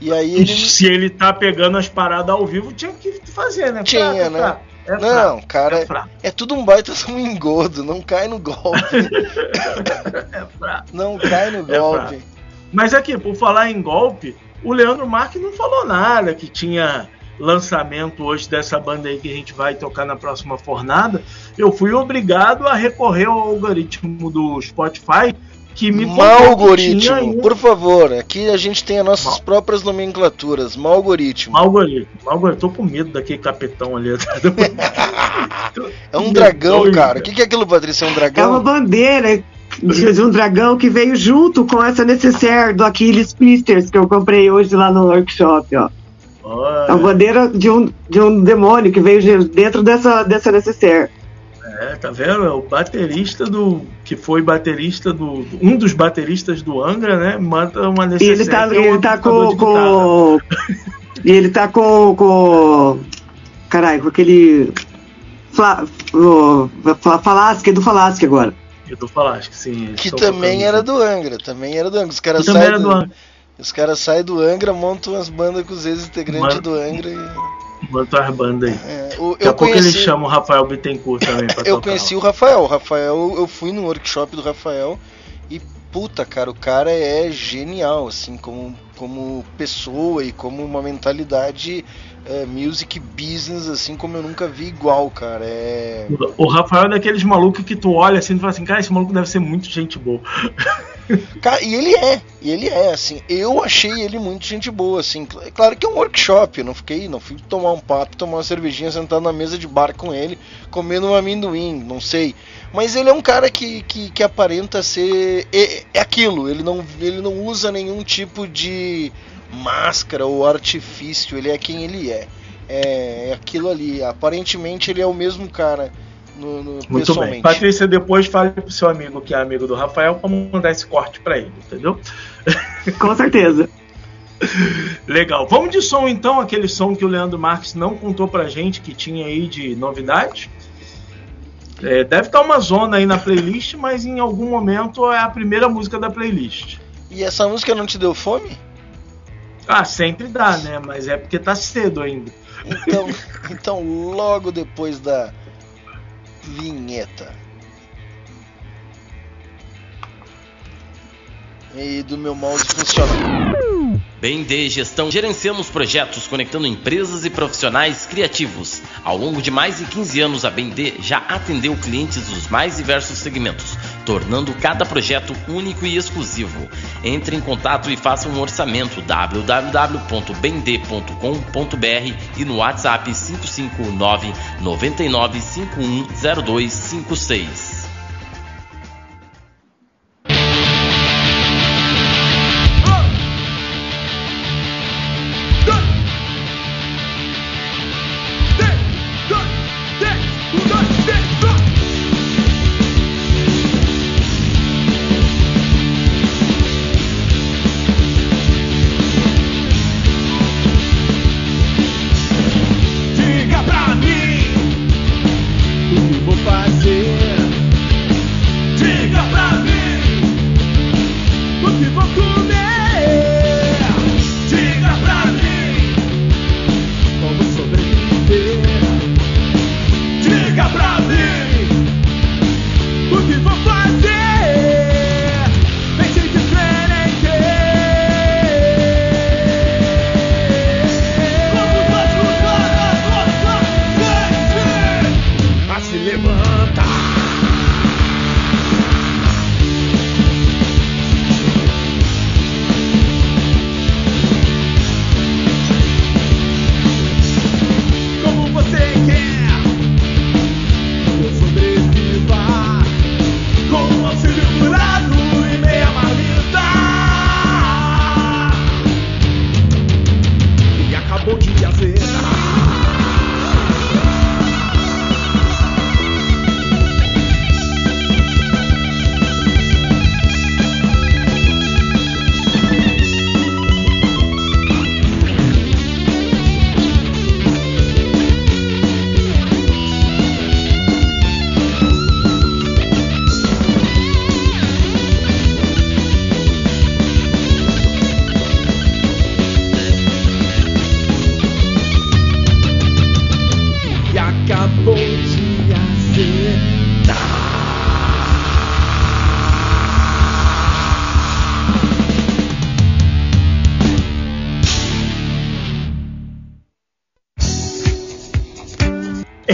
E aí ele. Se ele tá pegando as paradas ao vivo, tinha que fazer, né? Tinha, Pra- né? pra- É Não, fraco, cara, é é, é tudo um baita um engodo, não cai no golpe. É fraco. Não cai no É golpe. Mas aqui, por falar em golpe, o Leandro Marques não falou nada que tinha lançamento hoje dessa banda aí que a gente vai tocar na próxima fornada. Eu fui obrigado a recorrer ao algoritmo do Spotify que me Mal que algoritmo, tinha por favor. Aqui a gente tem as nossas Mal. próprias nomenclaturas. Mal algoritmo. Mau algoritmo. Mau algoritmo. Tô com medo daquele capitão ali. É um dragão, cara. O que, que é aquilo, Patrícia? É um É uma dragão? bandeira de, de um dragão que veio junto com essa necessaire do Aquiles Pisters que eu comprei hoje lá no workshop, ó. É uma bandeira de um, de um demônio que veio de- dentro dessa, dessa necessaire. É, tá vendo? É o baterista do. que foi baterista do. um dos bateristas do Angra, né? Manda uma E necessidade. ele tá, que é um ele tá amplificador com. com e ele tá com. com caralho, com aquele. Fla, o, Falasque, do Falasque agora. Eu tô falando, acho que sim. Que também era do Angra. Também era do Angra. Os caras saem do Angra. Os caras saem do Angra, montam as bandas com os ex-integrantes do Angra e. Manda as bandas aí. É, o- Daqui a pouco conheci, eles chamam o Rafael Bittencourt também pra eu tocar. conheci o Rafael. O Rafael, eu fui no workshop do Rafael e puta, cara, o cara é genial, assim, como, como pessoa e como uma mentalidade é, music business, assim, como eu nunca vi igual, cara. É. O Rafael é daqueles malucos que tu olha assim e fala assim, cara, esse maluco deve ser muito gente boa. Cara, e ele é, e ele é, assim, eu achei ele muito gente boa, assim, cl- claro que é um workshop, não fiquei, não fui tomar um papo, tomar uma cervejinha, sentar na mesa de bar com ele, comendo um amendoim, não sei, mas ele é um cara que, que, que aparenta ser, é, é aquilo, ele não, ele não usa nenhum tipo de máscara ou artifício, ele é quem ele é, é, é aquilo ali, aparentemente ele é o mesmo cara, no, no, Muito bem. Patrícia, depois fale pro seu amigo que é amigo do Rafael pra mandar esse corte pra ele, entendeu? Com certeza. Legal. Vamos de som então, aquele som que o Leandro Marques não contou pra gente que tinha aí de novidade. É, deve estar uma zona aí na playlist, mas em algum momento é a primeira música da playlist. E essa música não te deu fome? Ah, sempre dá, né? Mas é porque tá cedo ainda. Então, então logo depois da vinheta. E do meu mouse funcionar. BND Gestão gerenciamos projetos conectando empresas e profissionais criativos. Ao longo de mais de 15 anos, a BND já atendeu clientes dos mais diversos segmentos, tornando cada projeto único e exclusivo. Entre em contato e faça um orçamento www.bnd.com.br e no WhatsApp 559 99510256.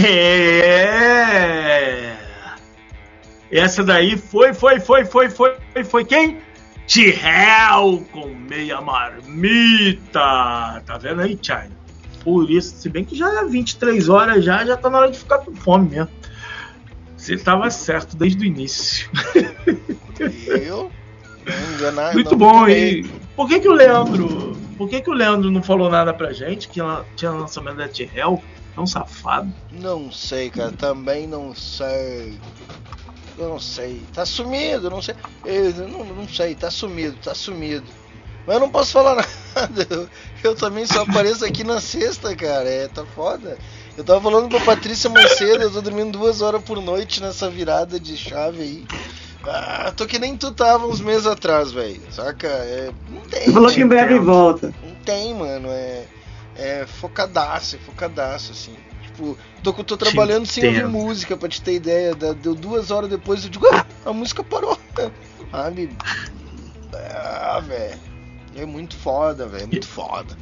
É. Essa daí foi, foi, foi, foi, foi, foi, foi quem? Tihel com meia marmita. Tá vendo aí, China? Por isso, se bem que já é 23 horas já, já tá na hora de ficar com fome mesmo. Você tava certo desde o início. Eu? Muito bom, hein? por que que o Leandro, por que que o Leandro não falou nada pra gente que tinha lançamento da T-Hell? É um safado. Não sei, cara. Também não sei. Não sei. Tá sumido, não sei. Eu não, não sei, tá sumido, tá sumido. Mas eu não posso falar nada. Eu, eu também só apareço aqui na sexta, cara. É, tá foda. Eu tava falando pra Patrícia mais cedo, eu tô dormindo duas horas por noite nessa virada de chave aí. Ah, tô que nem tu tava uns meses atrás, velho. Saca? É, não tem. Você falou que em breve volta. Não tem, mano. É, é focadaço, é focadaço, assim. Tipo, tô, tô trabalhando sem ouvir música, pra te ter ideia. Deu duas horas depois, eu digo, ah, a música parou. Sabe? Ah, velho. É muito foda, velho. É muito foda.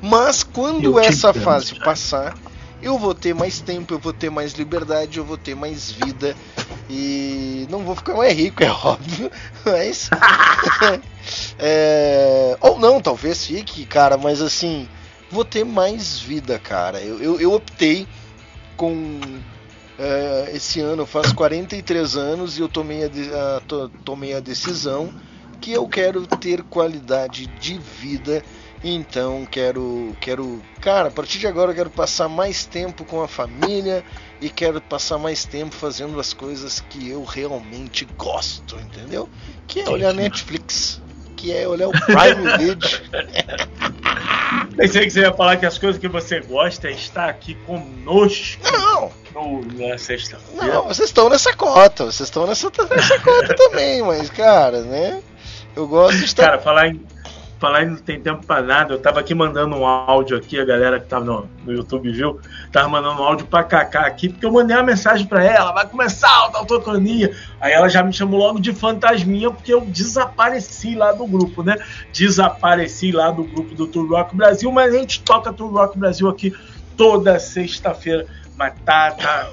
Mas quando essa fase passar, eu vou ter mais tempo, eu vou ter mais liberdade, eu vou ter mais vida. E não vou ficar mais rico, é óbvio. Mas. É, Ou não, talvez fique, cara, mas assim, vou ter mais vida, cara. Eu, eu, eu optei com. é, esse ano eu faço 43 anos e eu tomei a, de- a- to- tomei a decisão que eu quero ter qualidade de vida. Então quero, quero, cara, a partir de agora eu quero passar mais tempo com a família e quero passar mais tempo fazendo as coisas que eu realmente gosto, entendeu? Que é olhar Netflix, que é olhar o Prime Video. Pensei que você ia falar que as coisas que você gosta é estar aqui conosco Não, no, na sexta-feira. não, vocês estão nessa cota, vocês estão nessa, nessa cota também, mas cara, né? Eu gosto de estar. Cara, falar em, falar em não tem tempo pra nada, eu tava aqui mandando um áudio aqui, a galera que tava no, no YouTube viu, tava mandando um áudio pra Kaká aqui, porque eu mandei uma mensagem pra ela, vai começar a autocronia. Aí ela já me chamou logo de fantasminha, porque eu desapareci lá do grupo, né? Desapareci lá do grupo do Tour Rock Brasil, mas a gente toca Tour Rock Brasil aqui toda sexta-feira. Mas tá, tá.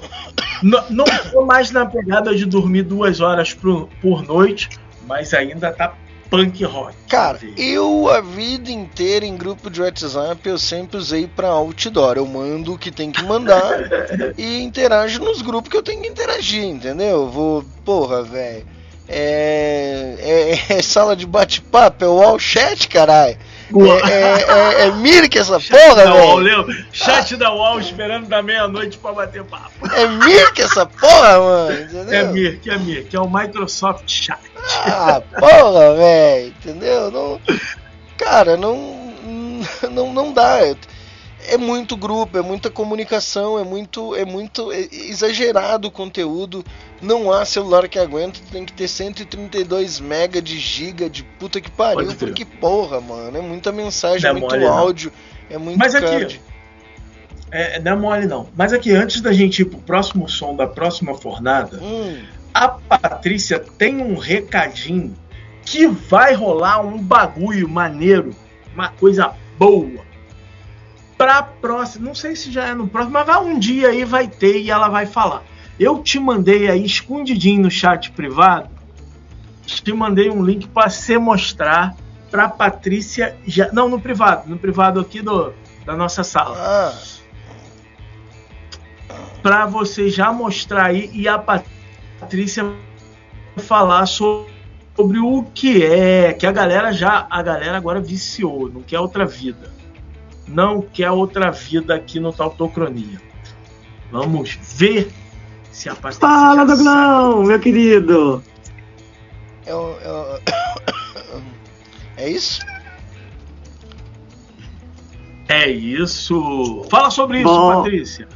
Não, não tô mais na pegada de dormir duas horas por, por noite, mas ainda tá punk rock. Cara, eu a vida inteira em grupo de WhatsApp eu sempre usei pra outdoor. Eu mando o que tem que mandar e interajo nos grupos que eu tenho que interagir, entendeu? Eu vou, porra, velho. É, é, é sala de bate-papo, é o all chat, caralho. É, é, é, é Mirk essa porra, velho. Chat da UOL esperando da meia-noite pra bater papo. É Mirk essa porra, mano, entendeu? É Mirk, é Mirk, é o Microsoft Chat. Ah, porra, velho, entendeu? Não, cara, não, não, não dá. É muito grupo, é muita comunicação, é muito, é muito é exagerado o conteúdo. Não há celular que aguenta, tem que ter 132 mega de giga de puta que pariu, porque porra, mano, é muita mensagem, Não é muito mole, não. áudio, é muito Mas aqui, card. É, não é mole não. Mas aqui, antes da gente ir pro próximo som da próxima fornada, Hum, a Patrícia tem um recadinho que vai rolar um bagulho maneiro, uma coisa boa. Pra próxima, não sei se já é no próximo, mas vai um dia aí vai ter e ela vai falar. Eu te mandei aí escondidinho no chat privado, te mandei um link para você mostrar pra Patrícia já, não no privado, no privado aqui do da nossa sala ah, para você já mostrar aí e a Patrícia falar so- sobre o que é, que a galera já, a galera agora viciou, não quer outra vida. Não quer outra vida aqui no Tautocronia. Vamos ver se a Patrícia Fala, já Doglão, meu querido. é, o- é, o- é isso? É isso. Fala sobre isso, Bom. Patrícia.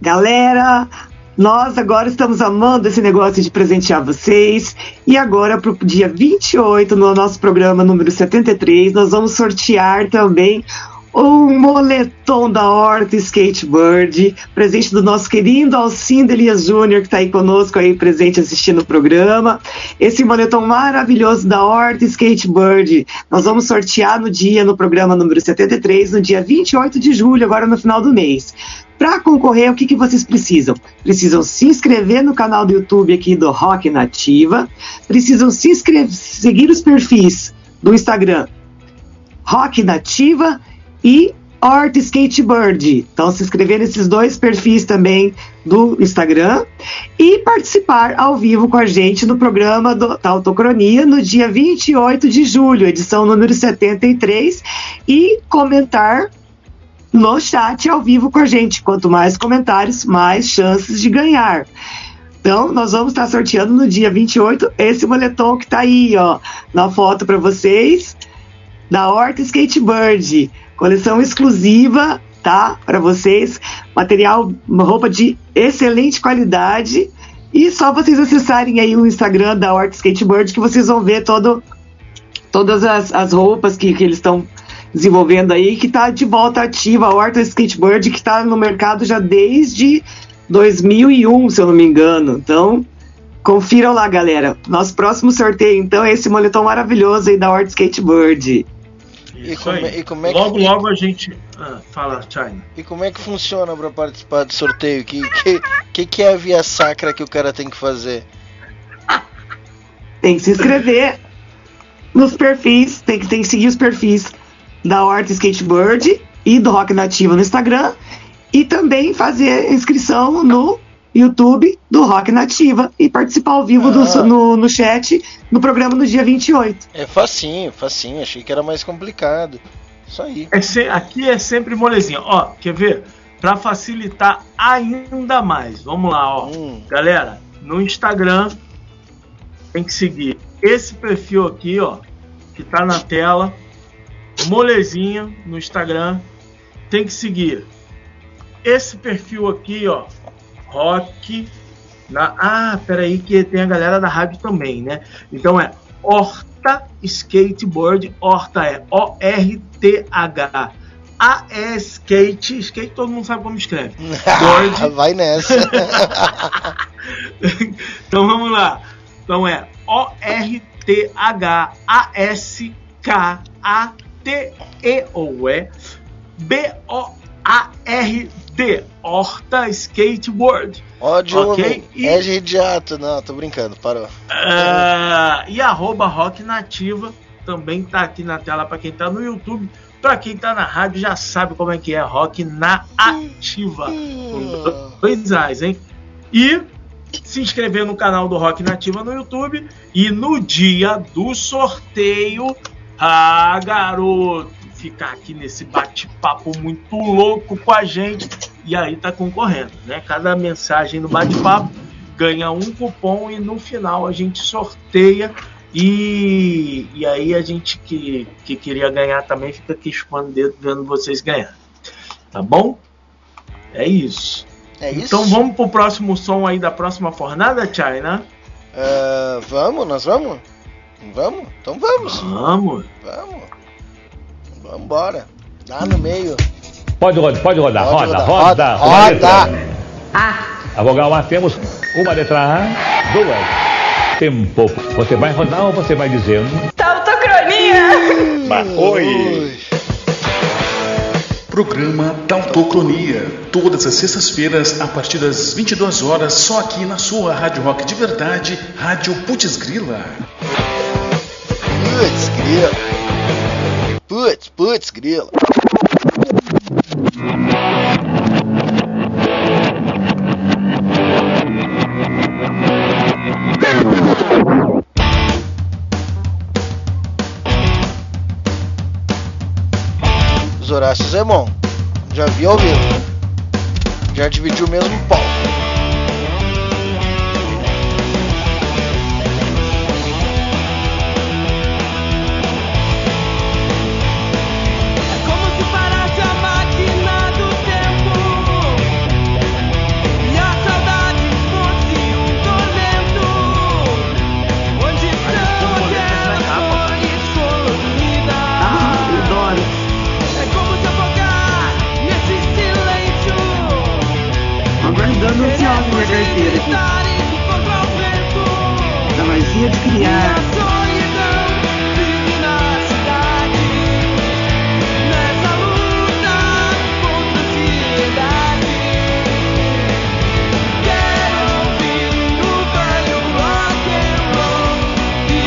Galera, nós agora estamos amando esse negócio de presentear vocês. E agora, para o dia 28, no nosso programa número 73, nós vamos sortear também um moletom da Horta Skateboard, presente do nosso querido Alcindo Elias Júnior, que está aí conosco aí presente assistindo o programa. Esse moletom maravilhoso da Horta Skateboard, nós vamos sortear no dia, no programa número 73, no dia 28 de julho, agora no final do mês. Para concorrer, o que, que vocês precisam? Precisam se inscrever no canal do YouTube aqui do Rock Nativa, precisam se inscrever, seguir os perfis do Instagram Rock Nativa e Horta Skateboard. Então, se inscrever nesses dois perfis também do Instagram e participar ao vivo com a gente no programa do, da Autocronia no dia 28 de julho, edição número 73, e comentar no chat ao vivo com a gente. Quanto mais comentários, mais chances de ganhar. Então, nós vamos estar sorteando no dia 28 esse moletom que está aí, ó, na foto para vocês, da Horta Skateboard. Coleção exclusiva, tá? Para vocês. Material, uma roupa de excelente qualidade. E só vocês acessarem aí o Instagram da Horta Skateboard que vocês vão ver todo, todas as, as roupas que, que eles estão desenvolvendo aí, que está de volta ativa, a Horta Skateboard, que está no mercado já desde 2001, se eu não me engano. Então, confiram lá, galera. Nosso próximo sorteio, então, é esse moletom maravilhoso aí da Horta Skateboard. E como, é- e como é logo, que, logo a gente. Ah, fala, China. E como é que funciona para participar do sorteio? Que, que, que, que é a via sacra que o cara tem que fazer? Tem que se inscrever nos perfis, tem que, tem que seguir os perfis da Horta Skateboard e do Rock Nativa no Instagram e também fazer inscrição no YouTube do Rock Nativa e participar ao vivo do- Ah. no, no chat no programa no dia 28. É facinho, facinho. Achei que era mais complicado. Isso aí. É se- aqui é sempre molezinha. Ó, quer ver? Pra facilitar ainda mais. Vamos lá, ó. Hum. Galera, no Instagram tem que seguir esse perfil aqui, ó, que tá na tela. Molezinha no Instagram. Tem que seguir esse perfil aqui, ó. Rock. Na... Ah, peraí, que tem a galera da rádio também, né? Então é Horta Skateboard. Horta é O-R-T-H. A é skate. Skate todo mundo sabe como escreve. Board. Vai nessa. então vamos lá. Então é O-R-T-H-A-S-K-A-T-E ou é B-O-A-R-D. Horta Skateboard. Ódio, Ok, e- é de ato. Não, tô brincando, parou. Ah, e arroba Rock Nativa também tá aqui na tela para quem tá no YouTube. Para quem tá na rádio já sabe como é que é Rock na Ativa. Dois A's, hein? E se inscrever no canal do Rock Nativa no YouTube. E no dia do sorteio, ah, garoto, ficar aqui nesse bate-papo muito louco com a gente. E aí tá concorrendo, né? Cada mensagem no bate-papo ganha um cupom e no final a gente sorteia. E, e aí a gente que, que queria ganhar também fica aqui chupando o dedo vendo vocês ganhar. Tá bom? É isso. É isso? Então vamos pro próximo som aí da próxima fornada, China? Ah, vamos, nós vamos? Vamos? Então vamos. Vamos. Vamos. Vambora. Lá no meio. Pode, rodar, pode rodar, Pode roda, rodar, roda, roda, uma roda. letra. A vogal A temos uma letra A, duas. Tempo. Você vai rodar ou você vai dizendo? Tautocronia! Ui. Programa Tautocronia, todas as sextas-feiras a partir das 22 horas, só aqui na sua Rádio Rock de Verdade, Rádio Putz Grila. Putz, grila. Putz, putz, Horácios é bom. Já vi ao vivo. Já dividiu o mesmo palco. carteira aqui. Da magia de criar.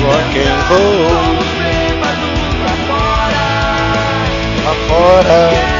Rock and roll. pra fora.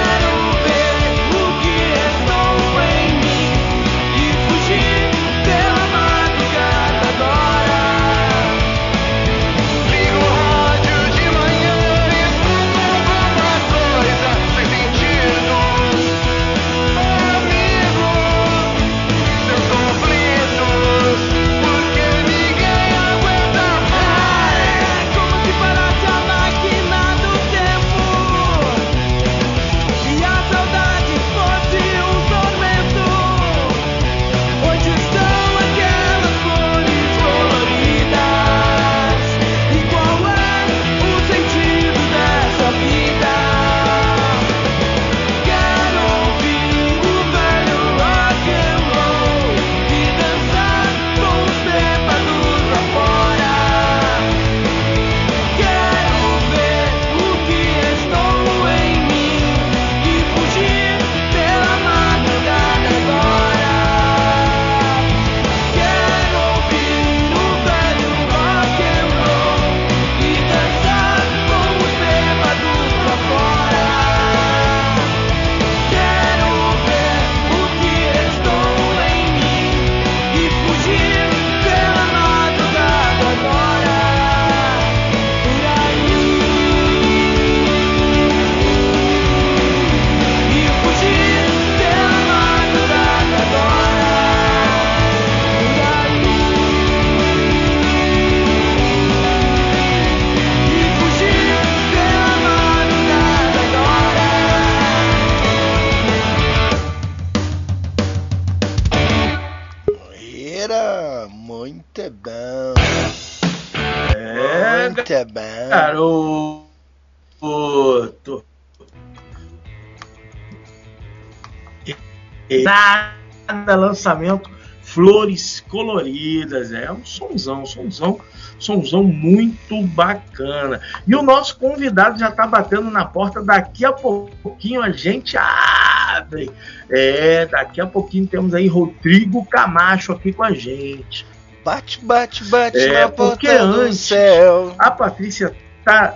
Lançamento flores coloridas é um sonzão sonzão sonzão muito bacana e o nosso convidado já está batendo na porta daqui a pouquinho a gente abre é daqui a pouquinho temos aí Rodrigo Camacho aqui com a gente Bate, bate, bate É, na porque porta do antes- céu. A Patrícia tá.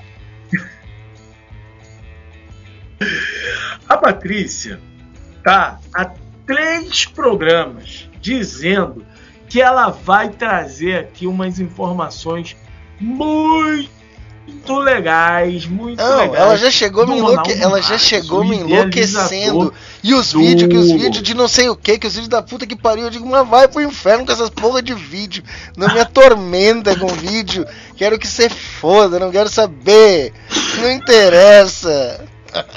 A Patrícia tá há três programas dizendo que ela vai trazer aqui umas informações muito legais, muito Não, legais. ela já chegou me enlouque... Ela já chegou me enlouquecendo. E os do- vídeos, que os vídeos de não sei o que, que os vídeos da puta que pariu, eu digo, mas vai pro inferno com essas porra de vídeo. Não me atormenta com vídeo. Quero que você foda, não quero saber. Não interessa.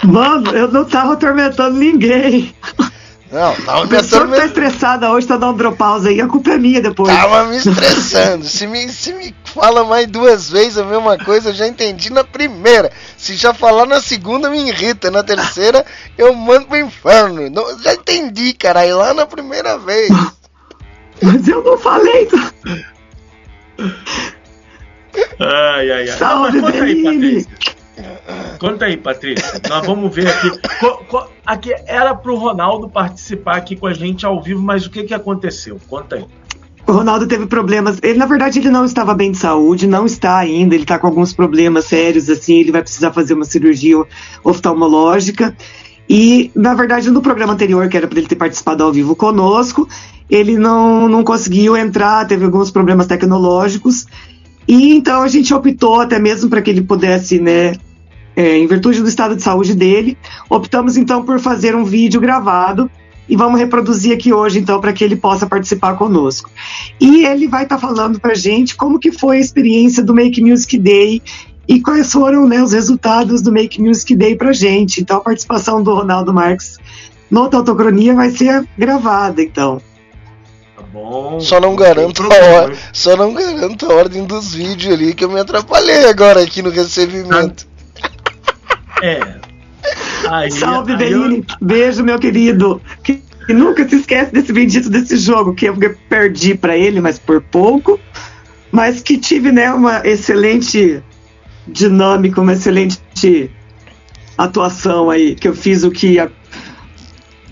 Mano, eu não tava atormentando ninguém. Não, tava pessoa que tá estressada hoje tá dando dropause aí, a culpa é minha depois. Tava me estressando. Se me, se me fala mais duas vezes a mesma coisa, eu já entendi na primeira. Se já falar na segunda, me irrita. Na terceira, eu mando pro inferno. Não, já entendi, caralho, lá na primeira vez. Mas eu não falei. Ai, ai, ai. Salve, Mas conta aí, Patrícia. Nós vamos ver aqui. Co- co- aqui era pro Ronaldo participar aqui com a gente ao vivo, mas o que, que aconteceu? Conta aí. O Ronaldo teve problemas. Ele, na verdade, ele não estava bem de saúde, não está ainda. Ele está com alguns problemas sérios, assim. Ele vai precisar fazer uma cirurgia oftalmológica. E, na verdade, no programa anterior, que era para ele ter participado ao vivo conosco, ele não, não conseguiu entrar, teve alguns problemas tecnológicos. E então a gente optou, até mesmo para que ele pudesse, né, é, em virtude do estado de saúde dele, optamos então por fazer um vídeo gravado e vamos reproduzir aqui hoje então para que ele possa participar conosco. E ele vai estar falando para gente como que foi a experiência do Make Music Day e quais foram né, os resultados do Make Music Day para gente. Então a participação do Ronaldo Marques no Tautocronia vai ser gravada, então. Bom? Só não garanto a ordem, só não garanto a ordem dos vídeos ali que eu me atrapalhei agora aqui no recebimento. É. Aí, Salve, aí Bellini. Beijo, meu querido. Que, que nunca se esquece desse bendito desse jogo, que eu perdi para ele, mas por pouco. Mas que tive, né, uma excelente dinâmica, uma excelente atuação aí, que eu fiz o que a-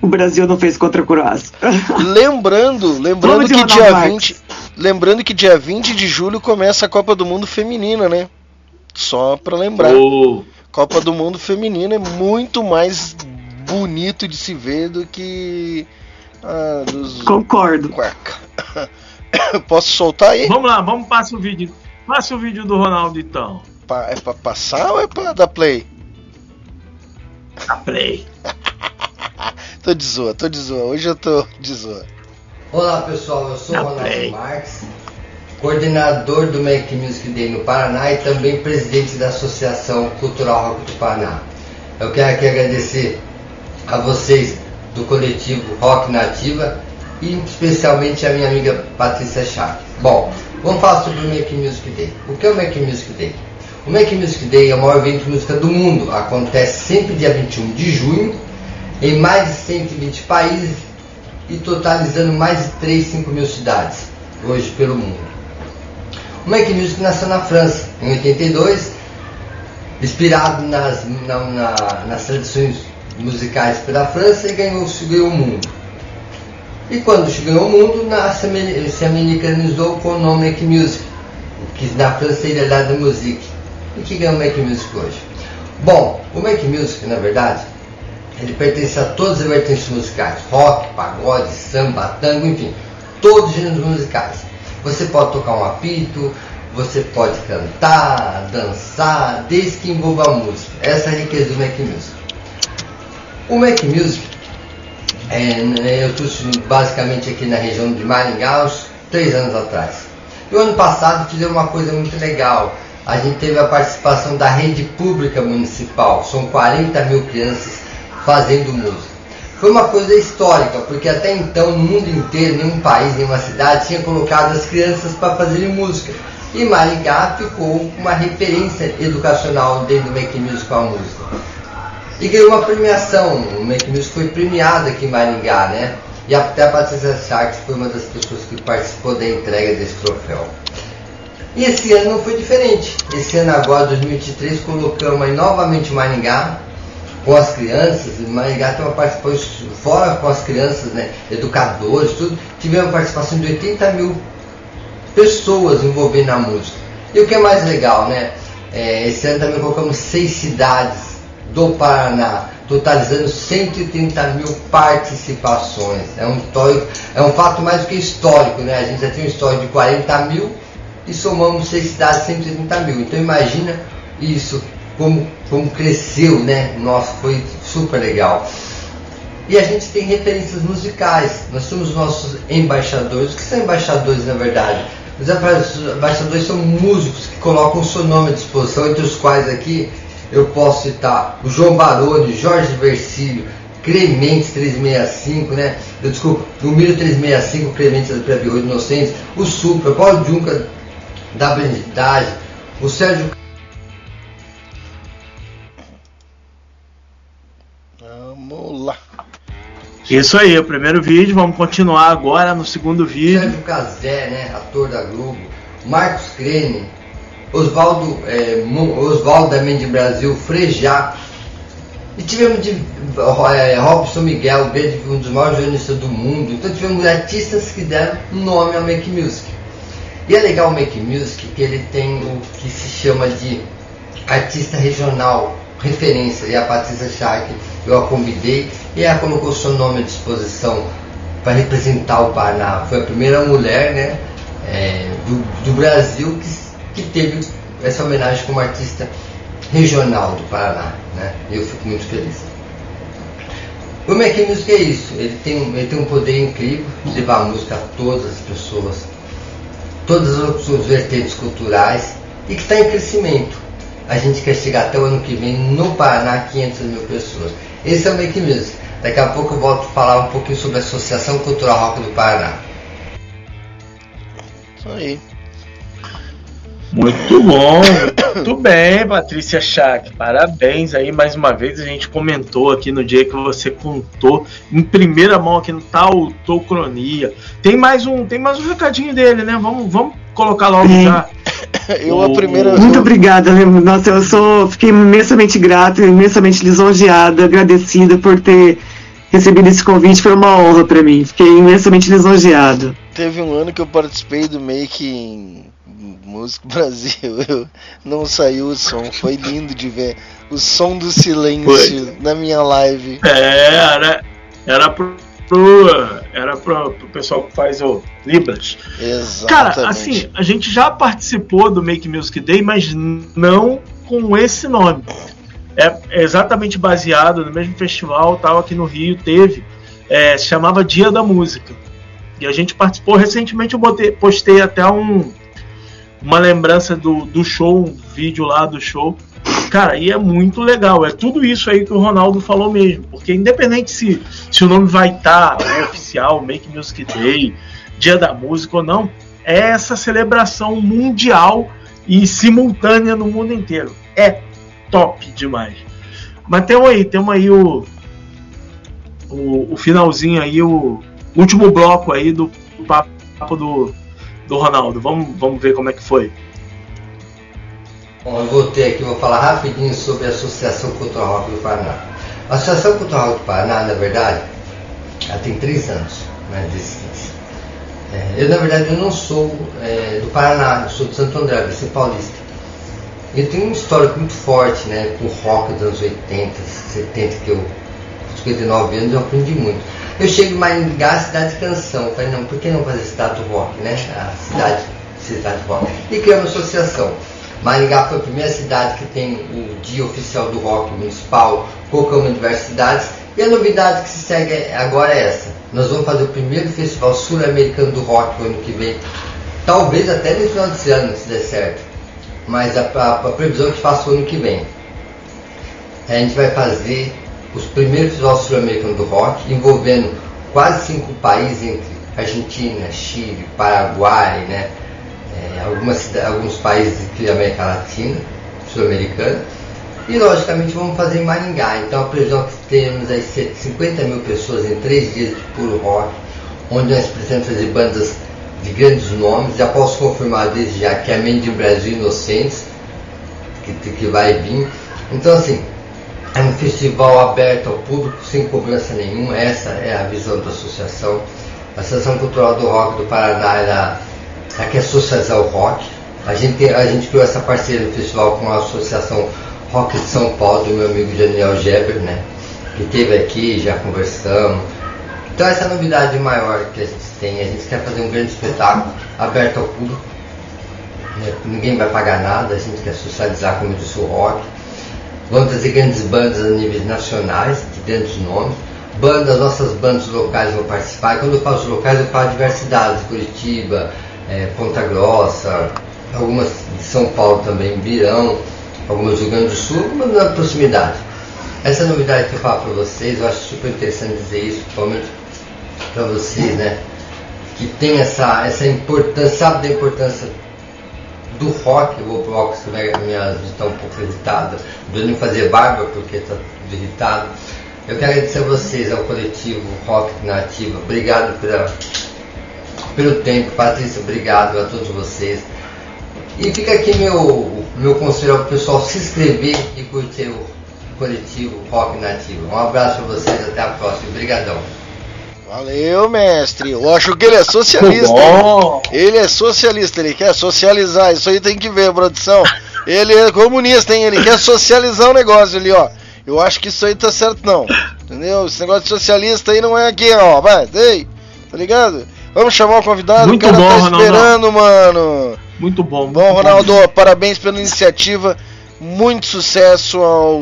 o Brasil não fez contra a Croácia. Lembrando, lembrando que Ronaldo dia Marques. 20, lembrando que dia 20 de julho começa a Copa do Mundo feminina, né? Só pra lembrar. Ô, Copa do Mundo feminina é muito mais bonito de se ver do que a dos Concordo. Quack. Posso soltar aí? vamos lá, vamos passar o vídeo. Passa o vídeo do Ronaldo então. Pa- É pra passar ou é pra dar play? A play. Tô de zoa, tô de zoa. Hoje eu tô de zoa. Olá pessoal, eu sou o Ronaldo Play. Marques, coordenador do Make Music Day no Paraná e também presidente da Associação Cultural Rock do Paraná. Eu quero aqui agradecer a vocês do coletivo Rock Nativa e especialmente a minha amiga Patrícia Chaves. Bom, vamos falar sobre o Make Music Day. O que é o Make Music Day? O Make Music Day é o maior evento de música do mundo. Acontece sempre dia 21 de junho em mais de 120 países e totalizando mais de 3, 5 mil cidades hoje pelo mundo. O Make Music nasceu na França em 82, inspirado nas, na- na- nas tradições musicais pela França e ganhou, ganhou o mundo. E quando ganhou o mundo, na- se ame- se americanizou com o nome Make Music, que na França seria La de Musique, e que ganhou o Make Music hoje. Bom, o Make Music, na verdade, ele pertence a todas as vertentes musicais: rock, pagode, samba, tango, enfim, todos os gêneros musicais. Você pode tocar um apito, você pode cantar, dançar, desde que envolva a música. Essa é a riqueza do Make Music. O Make Music, é, eu estou basicamente aqui na região de Maringá, uns três anos atrás. E o ano passado fizemos uma coisa muito legal. A gente teve a participação da rede pública municipal. São 40 mil crianças fazendo música. Foi uma coisa histórica, porque até então no mundo inteiro, nenhum país, nenhuma cidade tinha colocado as crianças para fazerem música. E Maringá ficou uma referência educacional dentro do Make Music com a música. E ganhou uma premiação, o Make Music foi premiado aqui em Maringá, né? E até a Patrícia Sharks foi uma das pessoas que participou da entrega desse troféu. E esse ano não foi diferente. Esse ano agora, 2023, colocamos aí novamente Maringá com as crianças. Maringá tem uma participação fora com as crianças, né? Educadores, tudo. Tivemos participação de 80 mil pessoas envolvendo na música. E o que é mais legal, né? É, esse ano também colocamos seis cidades do Paraná, totalizando 130 mil participações. É um, histórico, é um fato mais do que histórico, né? A gente já tem um histórico de 40 mil e somamos seis cidades, 130 mil. Então imagina isso, como, como cresceu, né? Nossa, foi super legal. E a gente tem referências musicais. Nós temos nossos embaixadores. O que são embaixadores na verdade? Os embaixadores são músicos que colocam o seu nome à disposição, entre os quais aqui eu posso citar o João Baroni, Jorge Versilo, Clementes 365, né? Eu, desculpa, o Miro 365, Clementes da Previou Inocentes, o Supra, Paulo Junca da Blindagem, o Sérgio Isso aí, o primeiro vídeo. Vamos continuar agora no segundo vídeo. Sérgio Casé, né, ator da Globo, Marcos Crene, Oswaldo é, Oswaldo da Mente Brasil, Frejá. E tivemos de, é, Robson Miguel, um dos maiores jornalistas do mundo. Então tivemos artistas que deram nome ao Make Music. E é legal o Make Music que ele tem o que se chama de artista regional, referência. E a Patrícia Shark, eu a convidei e ela colocou seu nome à disposição para representar o Paraná. Foi a primeira mulher né, é, do, do Brasil que, que teve essa homenagem como artista regional do Paraná. Né? Eu fico muito feliz. O Make Music é isso, ele tem, ele tem um poder incrível de levar a música a todas as pessoas, todas as suas vertentes culturais e que está em crescimento. A gente quer chegar até o ano que vem no Paraná 500 mil pessoas. Esse é o Make Music. Daqui a pouco eu volto a falar um pouquinho sobre a Associação Cultural Rock do Paraná. Isso aí. Muito bom, muito bem, Patrícia Schack. Parabéns aí mais uma vez. A gente comentou aqui no dia que você contou em primeira mão aqui no Tautocronia. Tem mais um, tem mais um recadinho dele, né? Vamos, vamos colocar logo Sim. já. Eu a primeira. Muito obrigada, né? Nossa, eu sou, fiquei imensamente grata, imensamente lisonjeada, agradecida por ter recebido esse convite, foi uma honra para mim. Fiquei imensamente lisonjeado. Teve um ano que eu participei do Make Música Brasil. Eu, não saiu o som. Foi lindo de ver o som do silêncio Foi. na minha live. É, era, era pro, pro- era pro, pro pessoal que faz o Libras. Exatamente. Cara, assim, a gente já participou do Make Music Day, mas não com esse nome. É exatamente baseado no mesmo festival, tal, aqui no Rio, teve. é, se chamava Dia da Música. E a gente participou recentemente, eu botei, postei até um, uma lembrança do, do show, um vídeo lá do show. Cara, e é muito legal. É tudo isso aí que o Ronaldo falou mesmo. Porque independente se, se o nome vai estar oficial, Make Music Day, Dia da Música ou não, é essa celebração mundial e simultânea no mundo inteiro. É top demais. Mas temos aí, temos aí o, o, o finalzinho aí, o último bloco aí do papo do, do Ronaldo. Vamos, vamos ver como é que foi. Bom, eu voltei aqui, vou falar rapidinho sobre a Associação Cultural Rock do Paraná. A Associação Cultural Rock do Paraná, na verdade, ela tem três anos né, de existência. É, eu, na verdade, eu não sou é, do Paraná, eu sou de Santo André, eu sou paulista. Eu tenho um histórico muito forte né, com rock dos anos 80, 70, que eu, com 59 anos, eu aprendi muito. Eu chego em Maringá, cidade de canção. Eu falei, não, por que não fazer cidade do rock, né? A cidade, cidade do rock. E criamos uma associação. Maringá foi a primeira cidade que tem o dia oficial do rock municipal, colocamos diversas cidades. E a novidade que se segue agora é essa. Nós vamos fazer o primeiro festival sul-americano do rock no ano que vem. Talvez até no final desse ano, se der certo. Mas a, a, a previsão é que faça o ano que vem. A gente vai fazer os primeiros festivais sul-americanos do rock, envolvendo quase cinco países entre Argentina, Chile, Paraguai, né? É, algumas, alguns países da América Latina, sul-americana. E logicamente vamos fazer em Maringá. Então a previsão é que temos de 50 mil pessoas em três dias de puro rock, onde nós precisamos fazer bandas de grandes nomes. Já posso confirmar desde já que a Made in Brasil Inocentes, que, que vai vir. Então assim, é um festival aberto ao público, sem cobrança nenhuma. Essa é a visão da associação. A Associação Cultural do Rock do Paraná ela, ela quer socializar o rock. A gente, a gente criou essa parceria no festival com a Associação Rock de São Paulo, do meu amigo Daniel Geber, né? Que esteve aqui, já conversamos. Então essa é a novidade maior que a gente tem. A gente quer fazer um grande espetáculo aberto ao público. né? Ninguém vai pagar nada, a gente quer socializar, como disse, o rock. Vamos trazer grandes bandas a níveis nacionais, de grandes nomes. Bandas, nossas bandas locais vão participar. E quando eu falo locais, eu falo de diversidades, Curitiba, eh, Ponta Grossa, algumas de São Paulo também virão, algumas do Rio Grande do Sul, algumas na proximidade. Essa é novidade que eu falo para vocês, eu acho super interessante dizer isso, principalmente para vocês, né? Que tem essa, essa importância, sabe da importância do rock, vou pro rock, se minha, minha voz está um pouco irritada, não nem fazer barba porque está irritado. Eu quero agradecer a vocês, ao coletivo Rock Nativa, obrigado pela, pelo tempo, Patrícia, obrigado a todos vocês. E fica aqui meu, meu conselho ao pessoal se inscrever e curtir o coletivo Rock Nativa. Um abraço para vocês, até a próxima, obrigadão. Valeu, mestre. Eu acho que ele é socialista. Bom. Ele é socialista, ele quer socializar. Isso aí tem que ver, produção. Ele é comunista, hein? Ele quer socializar o negócio ali, ó. Eu acho que isso aí tá certo, não. Entendeu? Esse negócio de socialista aí não é aqui, ó. Vai, ei, tá ligado? Vamos chamar o convidado, Muito o cara bom, tá esperando, mano. Muito bom. muito Bom, Ronaldo, parabéns pela iniciativa. Muito sucesso ao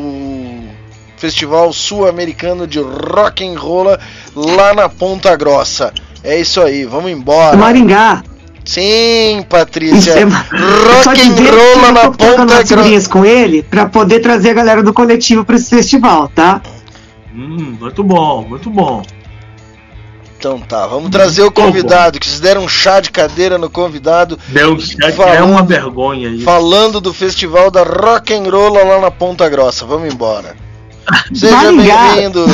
Festival Sul-Americano de Rock and Roll lá na Ponta Grossa. É isso aí, vamos embora. Maringá. Sim, Patrícia. Só Rock and dizer que Roll eu na Ponta Grossa. com ele pra poder trazer a galera do coletivo pra esse festival, tá? Hum, muito bom, muito bom. Então tá, vamos trazer o convidado, que vocês deram um chá de cadeira no convidado, Deus, é, Falando- é uma vergonha isso. falando do festival da Rock and Roll lá na Ponta Grossa. Vamos embora. Seja bem-vindo.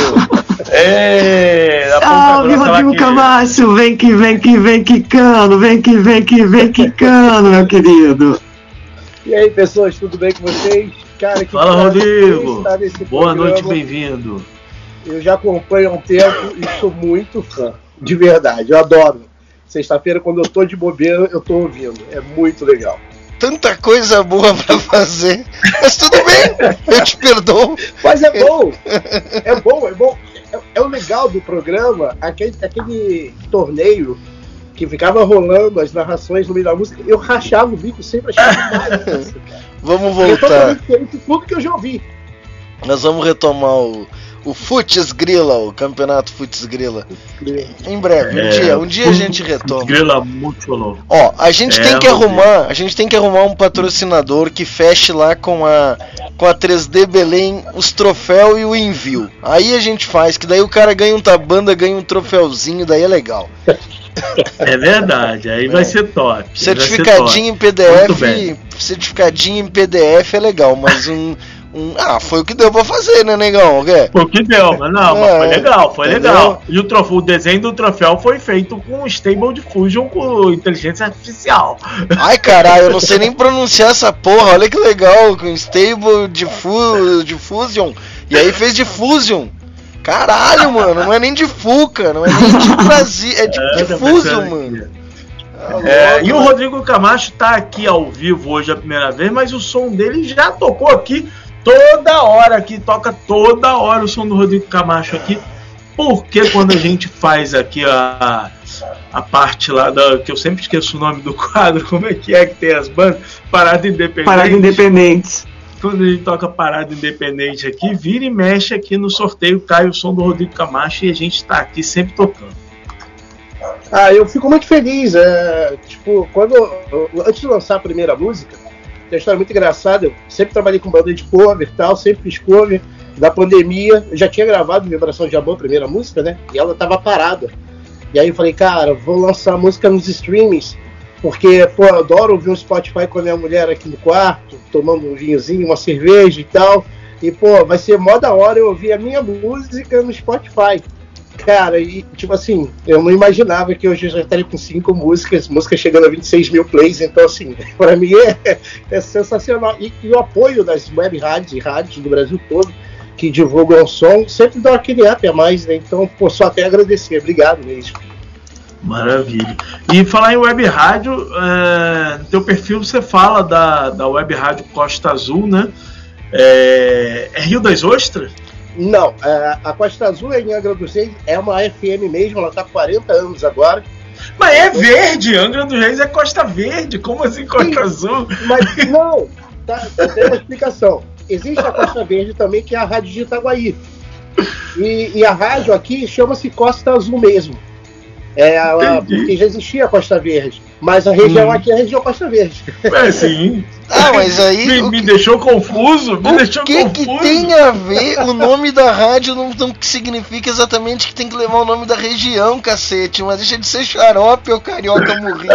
É, Salve, lá Rodrigo Camacho! Vem que vem que vem quicando, vem que vem que vem quicando, meu querido. E aí, pessoas, tudo bem com vocês? Cara, que Fala, Rodrigo. Boa programa. noite, bem-vindo. Eu já acompanho há um tempo e sou muito fã. De verdade, eu adoro. Sexta-feira, quando eu tô de bobeira, eu tô ouvindo. É muito legal. Tanta coisa boa pra fazer. Mas tudo bem, eu te perdoo. Mas é bom! É bom, é bom. É, é o legal do programa, aquele, aquele torneio que ficava rolando as narrações no meio da música, eu rachava o bico sempre achava mais. Vamos E é voltar. totalmente diferente que eu já ouvi. Nós vamos retomar o, o Futs Grila, o campeonato Futs Grila. Em breve, um É, dia, um dia a gente retoma. Grila muito louco. Ó, a gente É, tem que arrumar, a gente tem que arrumar um patrocinador que feche lá com a com a 3D Belém os troféus e o envio. Aí a gente faz, que daí o cara ganha um tabanda, ganha um troféuzinho, daí é legal. É verdade, aí vai ser top. ser Certificadinho em top. Muito PDF, certificadinho em PDF é legal, mas um, um ah, foi o que deu pra fazer, né, negão? O quê? Foi o que deu, mas não, mas É, foi legal, foi entendeu? legal. E o, troféu, o desenho do troféu foi feito com Stable Diffusion com inteligência artificial. Ai caralho, eu não sei nem pronunciar essa porra, olha que legal, com Stable Diffu Diffusion. E aí fez Diffusion. Caralho, mano, não é nem de Fuca, não é nem de Brasil, é de É, tá pensando mano. É, louco, e o? Rodrigo Camacho tá aqui ao vivo hoje a primeira vez, mas o som dele já tocou aqui toda hora, aqui toca toda hora o som do Rodrigo Camacho aqui, porque quando a gente faz aqui a, a parte lá da. que eu sempre esqueço o nome do quadro, como é que é que tem as bandas? Parada Independente. Parada Independente. Quando a gente toca Parada Independente aqui, vira e mexe aqui no sorteio, cai o som do Rodrigo Camacho e a gente tá aqui sempre tocando. Ah, eu fico muito feliz. É, tipo, quando. eu- Antes de lançar a primeira música, tem uma história muito engraçada. Eu sempre trabalhei com banda de cover e tal, sempre fiz cover. Da pandemia, eu já tinha gravado Vibração de Amor, a primeira música, né? E ela tava parada. E aí eu falei, cara, vou lançar a música nos streamings. Porque, pô, eu adoro ouvir um Spotify com a minha mulher aqui no quarto, tomando um vinhozinho, uma cerveja e tal. E, pô, vai ser mó da hora eu ouvir a minha música no Spotify. Cara, e tipo assim, eu não imaginava que hoje eu já estaria com cinco músicas, músicas chegando a 26 mil plays, então assim, pra mim é, é sensacional. E, e o apoio das web rádios e rádios do Brasil todo que divulgam o som sempre dá aquele up a mais, né? Então, pô, só até agradecer, obrigado mesmo. Maravilha. E falar em web rádio, é, no teu perfil você fala da, da web rádio Costa Azul, né? É, é Rio das Ostras? Não, é, a Costa Azul em Angra dos Reis é uma FM mesmo, ela tá com 40 anos agora. Mas é verde, Angra dos Reis é Costa Verde, como assim Costa Azul? Mas não, tá, tem uma explicação. Existe a Costa Verde também, que é a Rádio de Itaguaí. E, e a rádio aqui chama-se Costa Azul mesmo. É, a- porque já existia a Costa Verde. Mas a região Hum. aqui é a região Costa Verde. É sim. Ah, mas aí Me, me que- deixou confuso, me O deixou que confuso. que tem a ver o nome da rádio não, não significa exatamente que tem que levar o nome da região, cacete, mas deixa de ser xarope ou carioca morrinho.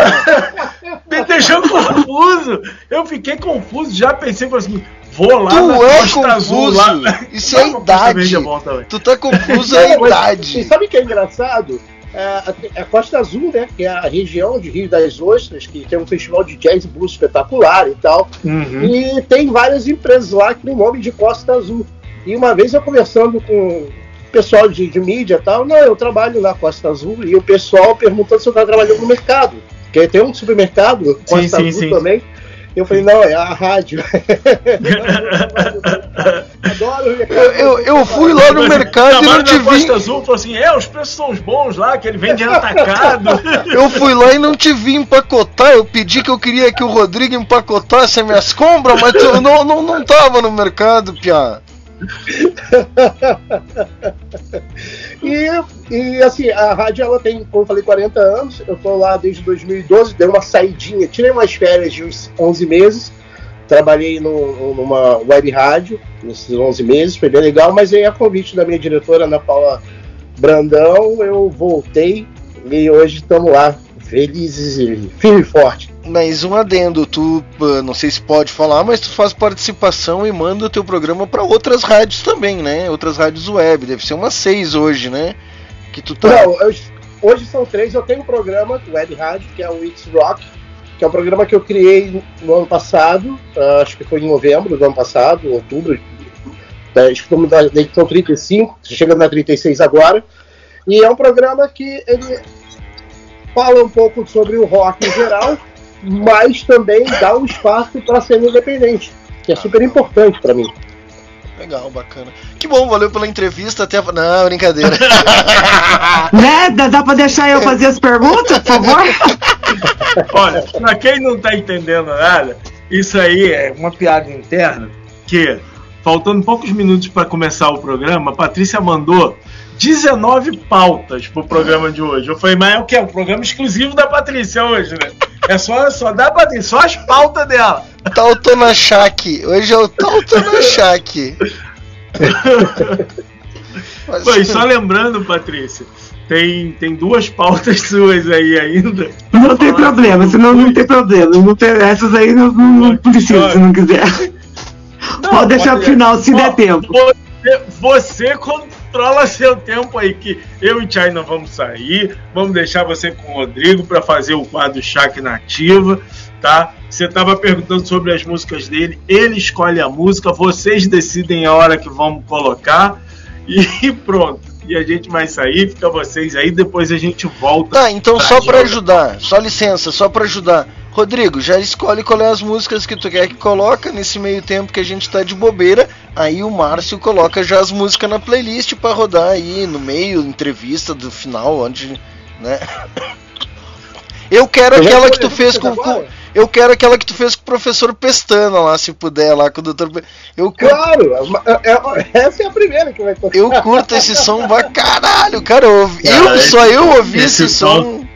Me deixou confuso. Eu fiquei confuso, já pensei falei assim, vou lá Tu na é Costa Azul confuso. lá. Isso é Costa idade. É também. Tu tá confuso é a Não, mas- idade. E sabe o que é engraçado? É, a, a Costa Azul, né? Que é a região de Rio das Ostras, que tem um festival de jazz e blues espetacular e tal. Uhum. E tem várias empresas lá que tem o nome de Costa Azul. E uma vez eu conversando com o pessoal de, de mídia e tal, não, eu trabalho na Costa Azul, e o pessoal perguntando se eu estava trabalhando no mercado. Porque tem um supermercado, Costa sim, Azul sim. também. Eu falei, não, é a rádio. Adoro o mercado. Eu, eu, eu fui lá no mercado e não te vi. Costa Azul falou assim: é, os preços são os bons lá, que ele vende atacado. Eu fui lá e não te vi empacotar. Eu pedi que eu queria que o Rodrigo empacotasse as minhas compras, mas tu não, não, não tava no mercado, piá. E, e assim, a rádio ela tem, como eu falei, 40 anos. Eu tô lá desde 2012, dei uma saidinha, tirei umas férias de uns 11 meses. Trabalhei no- numa web rádio nesses 11 meses, foi bem legal, mas aí a convite da minha diretora, Ana Paula Brandão, eu voltei e hoje estamos lá, felizes e firme e forte. Mas um adendo, tu, ah, não sei se pode falar, mas tu faz participação e manda o teu programa pra outras rádios também, né? Outras rádios web, deve ser umas seis hoje, né? Que tu tá. Não, eu- hoje são três. Eu tenho um programa web rádio que é o It's Rock, que é um programa que eu criei no ano passado, ah, acho que foi em novembro do ano passado, outubro. Tá, Estamos na na edição 35, chegando na 36 agora. E é um programa que ele fala um pouco sobre o rock em geral, mas também dá um espaço para cena independente, que é super importante para mim. Legal, bacana. Que bom, valeu pela entrevista. Até. a- Não, brincadeira. Né? Dá, dá pra deixar eu fazer as perguntas, por favor? Olha, pra quem não tá entendendo nada, isso aí é uma piada interna que, faltando poucos minutos para começar o programa, a Patrícia mandou 19 pautas pro programa de hoje. Eu falei, mas é o que? É um programa exclusivo da Patrícia hoje, né? É só, só da Patrícia, só as pautas dela. Tautonachak. Hoje é o Tautonachak. Mas- Foi, só lembrando, Patrícia, tem, tem duas pautas suas aí ainda. Não tem problema, senão não tem problema. Não tem, essas aí não, não, não precisa, se não quiser. Pode deixar pro final, se der tempo. Você, você controla seu tempo aí, que eu e Tchai não vamos sair. Vamos deixar você com o Rodrigo para fazer o quadro Chac Nativa, tá? Você tava perguntando sobre as músicas dele, ele escolhe a música, vocês decidem a hora que vamos colocar e pronto. E a gente vai sair, fica vocês aí, depois a gente volta. Tá, então só jogar. ajudar, só licença, só pra ajudar. Rodrigo, já escolhe qual é as músicas que tu quer que coloca nesse meio tempo que a gente tá de bobeira. Aí o Márcio coloca já as músicas na playlist pra rodar aí no meio, entrevista do final, onde, né? Eu quero Eu já aquela que tu fez com, com- eu quero aquela que tu fez com o professor Pestana lá, se puder lá com o doutor. Eu curto, Claro, é- é- essa é a primeira que vai tocar. eu curto esse som pra caralho, cara. Eu, eu só eu ouvi esse, esse som. som-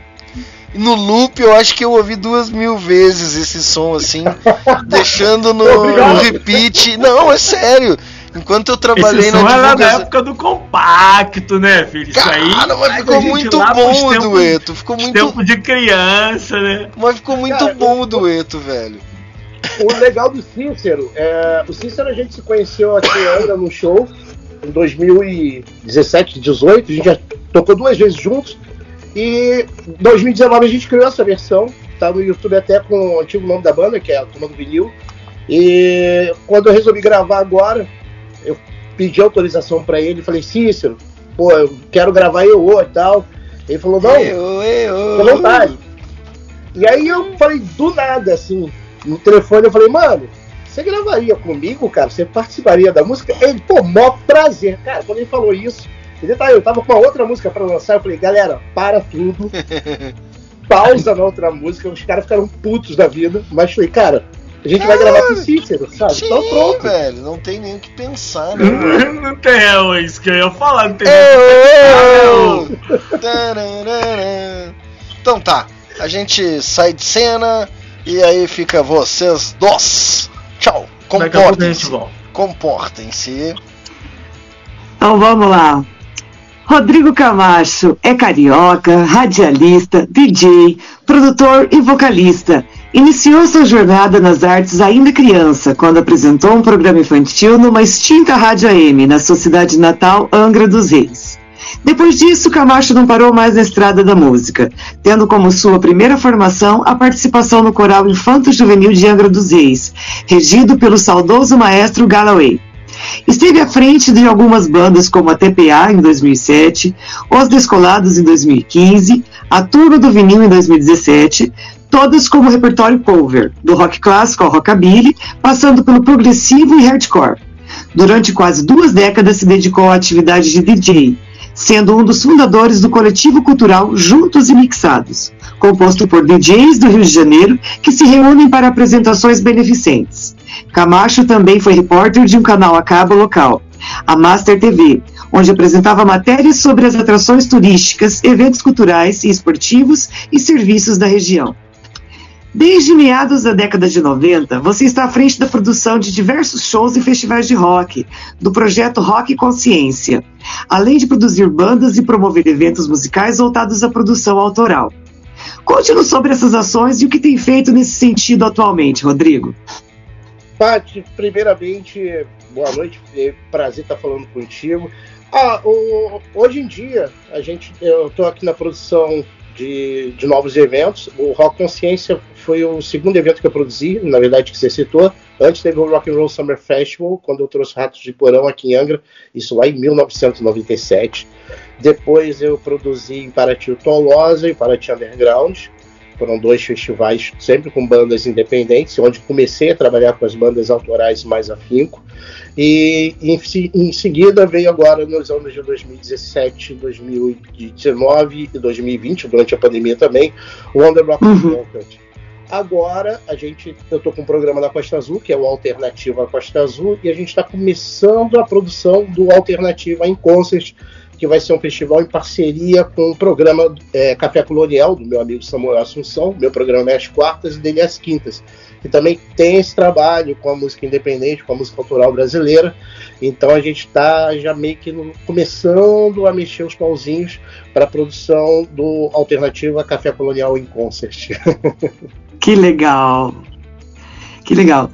No loop, eu acho que eu ouvi duas mil vezes esse som, assim, deixando no, no repeat. Não, é sério. Enquanto eu trabalhei Esse som na era da divulgação. época do compacto, né, filho? Isso aí. Cara, mas ficou muito bom o dueto. Ficou muito, Tempo de criança, né? mas ficou muito Cara, bom o dueto, velho. O legal do Cícero, é, o Cícero a gente se conheceu aqui ainda no show em 2017, 18, a gente já tocou duas vezes juntos. E em 2019 a gente criou essa versão, tá no YouTube até com o antigo nome da banda, que é a Turma do Vinil. E quando eu resolvi gravar agora, eu pedi autorização pra ele, falei, Cícero, pô, eu quero gravar eu e tal. Ele falou, não, Eu, eu, vontade. E aí eu falei do nada, assim, no telefone, eu falei, mano, você gravaria comigo, cara? Você participaria da música? Ele, pô, mó prazer. Cara, quando ele falou isso, e detalhe, eu tava com uma outra música pra lançar, eu falei, galera, para tudo. Pausa na outra música, os caras ficaram putos da vida, mas falei, cara, a gente vai gravar com o Cícero, sabe? Sim, Então pronto. velho, não tem nem o que pensar, né? Não tem é isso que eu ia falar, não tem Eu. Tararara. Então tá, a gente sai de cena e aí fica vocês dois. Tchau. Comportem-se. Comportem-se. Então vamos lá. Rodrigo Camacho é carioca, radialista, DJ, produtor e vocalista. Iniciou sua jornada nas artes ainda criança, quando apresentou um programa infantil numa extinta rádio AM na sua cidade natal, Angra dos Reis. Depois disso, Camacho não parou mais na estrada da música, tendo como sua primeira formação a participação no coral Infanto Juvenil de Angra dos Reis, regido pelo saudoso maestro Galloway. Esteve à frente de algumas bandas como a TPA em 2007, Os Descolados em 2015, a Turma do Vinil em 2017, todas como repertório cover, do rock clássico ao rockabilly, passando pelo progressivo e hardcore. Durante quase duas décadas se dedicou à atividade de DJ, sendo um dos fundadores do coletivo cultural Juntos e Mixados, composto por DJs do Rio de Janeiro que se reúnem para apresentações beneficentes. Camacho também foi repórter de um canal a cabo local, a Master TV, onde apresentava matérias sobre as atrações turísticas, eventos culturais e esportivos e serviços da região. Desde meados da década de 90, você está à frente da produção de diversos shows e festivais de rock, do projeto Rock Consciência, além de produzir bandas e promover eventos musicais voltados à produção autoral. Conte-nos sobre essas ações e o que tem feito nesse sentido atualmente, Rodrigo. Paty, primeiramente, boa noite, é prazer estar falando contigo. Ah, o- hoje em dia, a gente, eu estou aqui na produção de, de novos eventos. O Rock Consciência foi o segundo evento que eu produzi, na verdade, que você citou. Antes teve o Rock and Roll Summer Festival, quando eu trouxe Ratos de Porão aqui em Angra, isso lá em 1997. Depois eu produzi em Paraty o Tom Loza e Paraty Underground. Foram dois festivais, sempre com bandas independentes, onde comecei a trabalhar com as bandas autorais mais afinco. E em, em seguida veio agora nos anos de 2017, 2019 e 2020, durante a pandemia também, o The Rock Content. Agora a gente, eu estou com um programa na Costa Azul, que é o Alternativa Costa Azul, e a gente está começando a produção do Alternativa em Concert, que vai ser um festival em parceria com o programa é, Café Colonial, do meu amigo Samuel Assunção. Meu programa é às quartas e dele é às quintas. Que também tem esse trabalho com a música independente, com a música autoral brasileira. Então a gente está já meio que no- começando a mexer os pauzinhos para a produção do Alternativa Café Colonial em Concert. Que legal. Que legal.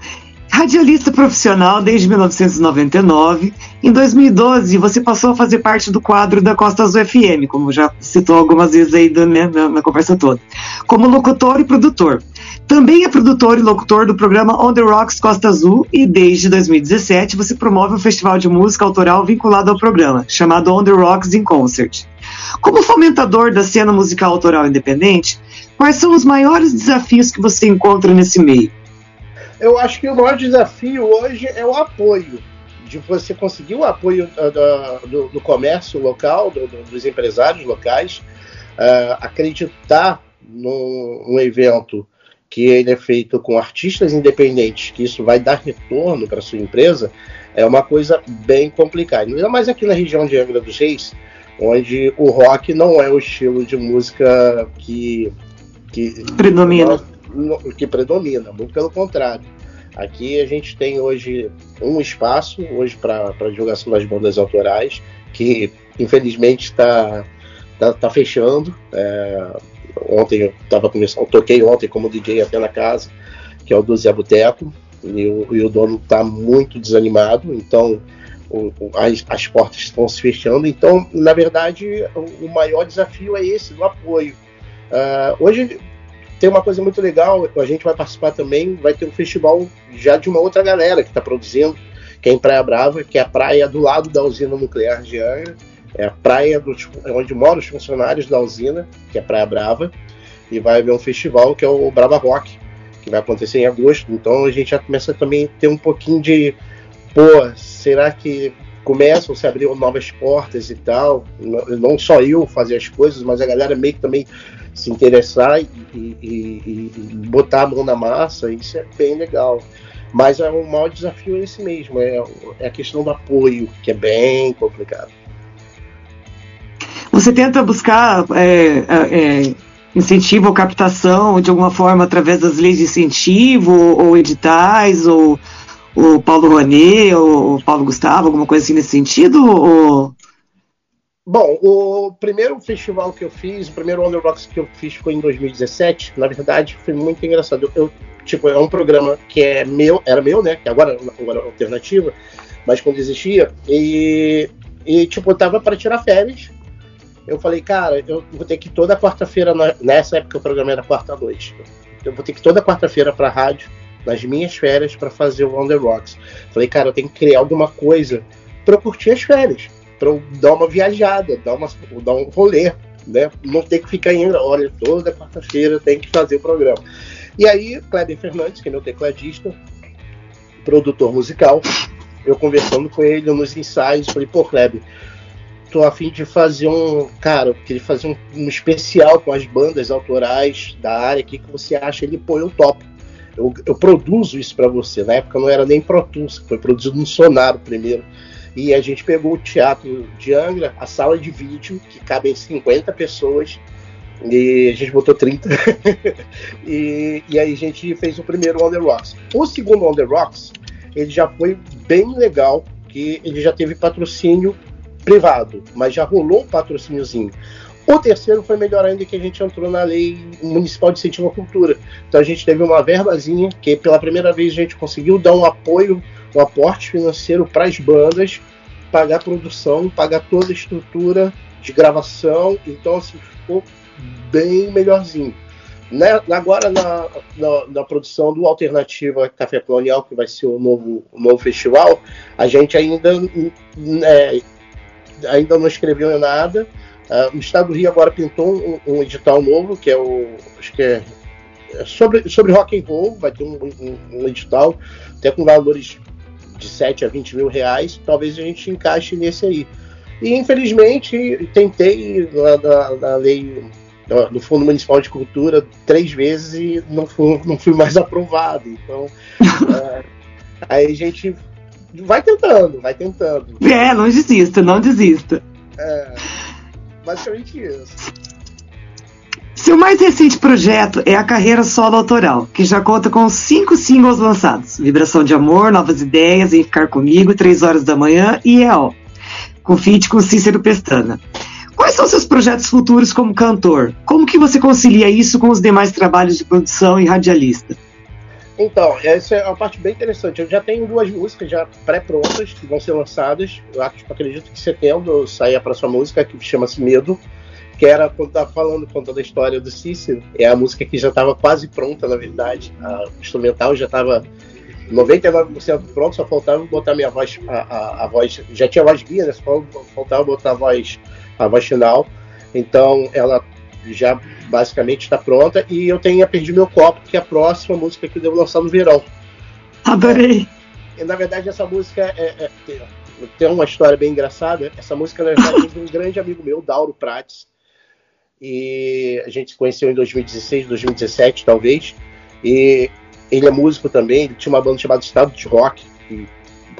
Radialista profissional desde 1999. Em 2012, você passou a fazer parte do quadro da Costa Azul FM, como já citou algumas vezes aí do- né, na, na conversa toda, como locutor e produtor. Também é produtor e locutor do programa On The Rocks Costa Azul e desde 2017 você promove um festival de música autoral vinculado ao programa, chamado On The Rocks in Concert. Como fomentador da cena musical autoral independente, quais são os maiores desafios que você encontra nesse meio? Eu acho que o maior desafio hoje é o apoio. De você conseguir o apoio da- do, do comércio local, do- do- dos empresários locais, ah, acreditar num, num evento que ele é feito com artistas independentes, que isso vai dar retorno para sua empresa, é uma coisa bem complicada. Ainda mais aqui na região de Angra dos Reis, onde o rock não é o estilo de música que, que Predomina. Que predomina, muito pelo contrário. Aqui a gente tem hoje um espaço hoje para divulgação das bandas autorais, que infelizmente está tá, tá fechando. É, ontem eu tava começando, toquei ontem como DJ até na casa, que é o do Zé Boteco, e o, e o dono está muito desanimado, então o- as, as portas estão se fechando. Então, na verdade, o, o maior desafio é esse, do apoio. Ah, hoje tem uma coisa muito legal, a gente vai participar também, vai ter um festival já de uma outra galera que está produzindo, que é em Praia Brava, que é a praia do lado da usina nuclear de Angra, é a praia do, é onde moram os funcionários da usina, que é Praia Brava, e vai haver um festival que é o Brava Rock, que vai acontecer em agosto, então a gente já começa também a ter um pouquinho de, pô, será que começam a se abrir novas portas e tal, não só eu fazer as coisas, mas a galera meio que também se interessar e, e- e- botar a mão na massa, isso é bem legal. Mas é, o maior desafio é esse mesmo, é, é a questão do apoio, que é bem complicado. Você tenta buscar é, é, incentivo ou captação de alguma forma através das leis de incentivo ou editais ou o Paulo Rouanet ou Paulo Gustavo, alguma coisa assim nesse sentido? Ou... Bom, o primeiro festival que eu fiz, o primeiro Rocks que eu fiz foi em 2017. Na verdade, foi muito engraçado. Eu, tipo, é um programa que é meu, era meu, né? Que agora, agora é alternativa, mas quando existia. E, e tipo, eu tava para tirar férias. Eu falei, cara, eu vou ter que ir toda quarta-feira, nessa época o programa era quarta-noite. Eu vou ter que ir toda quarta-feira pra rádio, nas minhas férias, para fazer o On. Falei, cara, eu tenho que criar alguma coisa para eu curtir as férias para eu dar uma viajada, dar, dar um rolê, né? Não ter que ficar indo, olha, toda quarta-feira tem que fazer o programa. E aí, Kleber Fernandes, que é meu tecladista, produtor musical, eu conversando com ele nos ensaios, falei, pô, Kleber, tô a fim de fazer um, cara, eu queria fazer um, um especial com as bandas autorais da área aqui que você acha, ele, pô, eu topo. Eu, eu produzo isso para você. Na época não era nem Pro Tools, foi produzido no Sonaro primeiro. E a gente pegou o teatro de Angra, a sala de vídeo, que cabem 50 pessoas, e a gente botou 30. e, e aí a gente fez o primeiro On The Rocks. O segundo On The Rocks, ele já foi bem legal, que ele já teve patrocínio privado, mas já rolou um patrocíniozinho. O terceiro foi melhor ainda que a gente entrou na lei municipal de incentivo à cultura. Então a gente teve uma verbazinha que pela primeira vez a gente conseguiu dar um apoio, um aporte financeiro para as bandas, pagar a produção, pagar toda a estrutura de gravação. Então assim, ficou bem melhorzinho. Né? Agora, na, na, na produção do Alternativa Café Colonial, que vai ser o novo, o novo festival, a gente ainda, é, ainda não escreveu nada. Uh, o Estado do Rio agora pintou um, um edital novo, que é o. Acho que é, é sobre, sobre rock and roll, vai ter um, um, um edital, até com valores de 7 a 20 mil reais, talvez a gente encaixe nesse aí. E infelizmente tentei na, na, na lei do, do Fundo Municipal de Cultura três vezes e não fui, não fui mais aprovado. Então é, aí a gente vai tentando, vai tentando. É, não desista, não desista. É, basicamente isso. Seu mais recente projeto é a carreira solo autoral, que já conta com cinco singles lançados: Vibração de Amor, Novas Ideias, Em Ficar Comigo, Três Horas da Manhã e EO, com feat com Cícero Pestana. Quais são seus projetos futuros como cantor? Como que você concilia isso com os demais trabalhos de produção e radialista? Então, essa é uma parte bem interessante. Eu já tenho duas músicas já pré-prontas que vão ser lançadas. Eu acredito que em setembro sair a próxima música que chama-se Medo que era quando estava falando, contando a história do Cícero, é a música que já estava quase pronta, na verdade. A instrumental já estava 99% pronto, só faltava botar minha voz, a, a, a voz, já tinha voz guia, né? Só faltava botar a voz, a voz final. Então ela já basicamente está pronta e eu tenho Perdi Meu Copo, que é a próxima música que eu devo lançar no verão. Adorei! E, na verdade essa música é, é, tem uma história bem engraçada. Essa música, na verdade, é de um grande amigo meu, Dauro Prates, e a gente se conheceu em 2016, 2017, talvez. E ele é músico também, ele tinha uma banda chamada Estado de Rock, que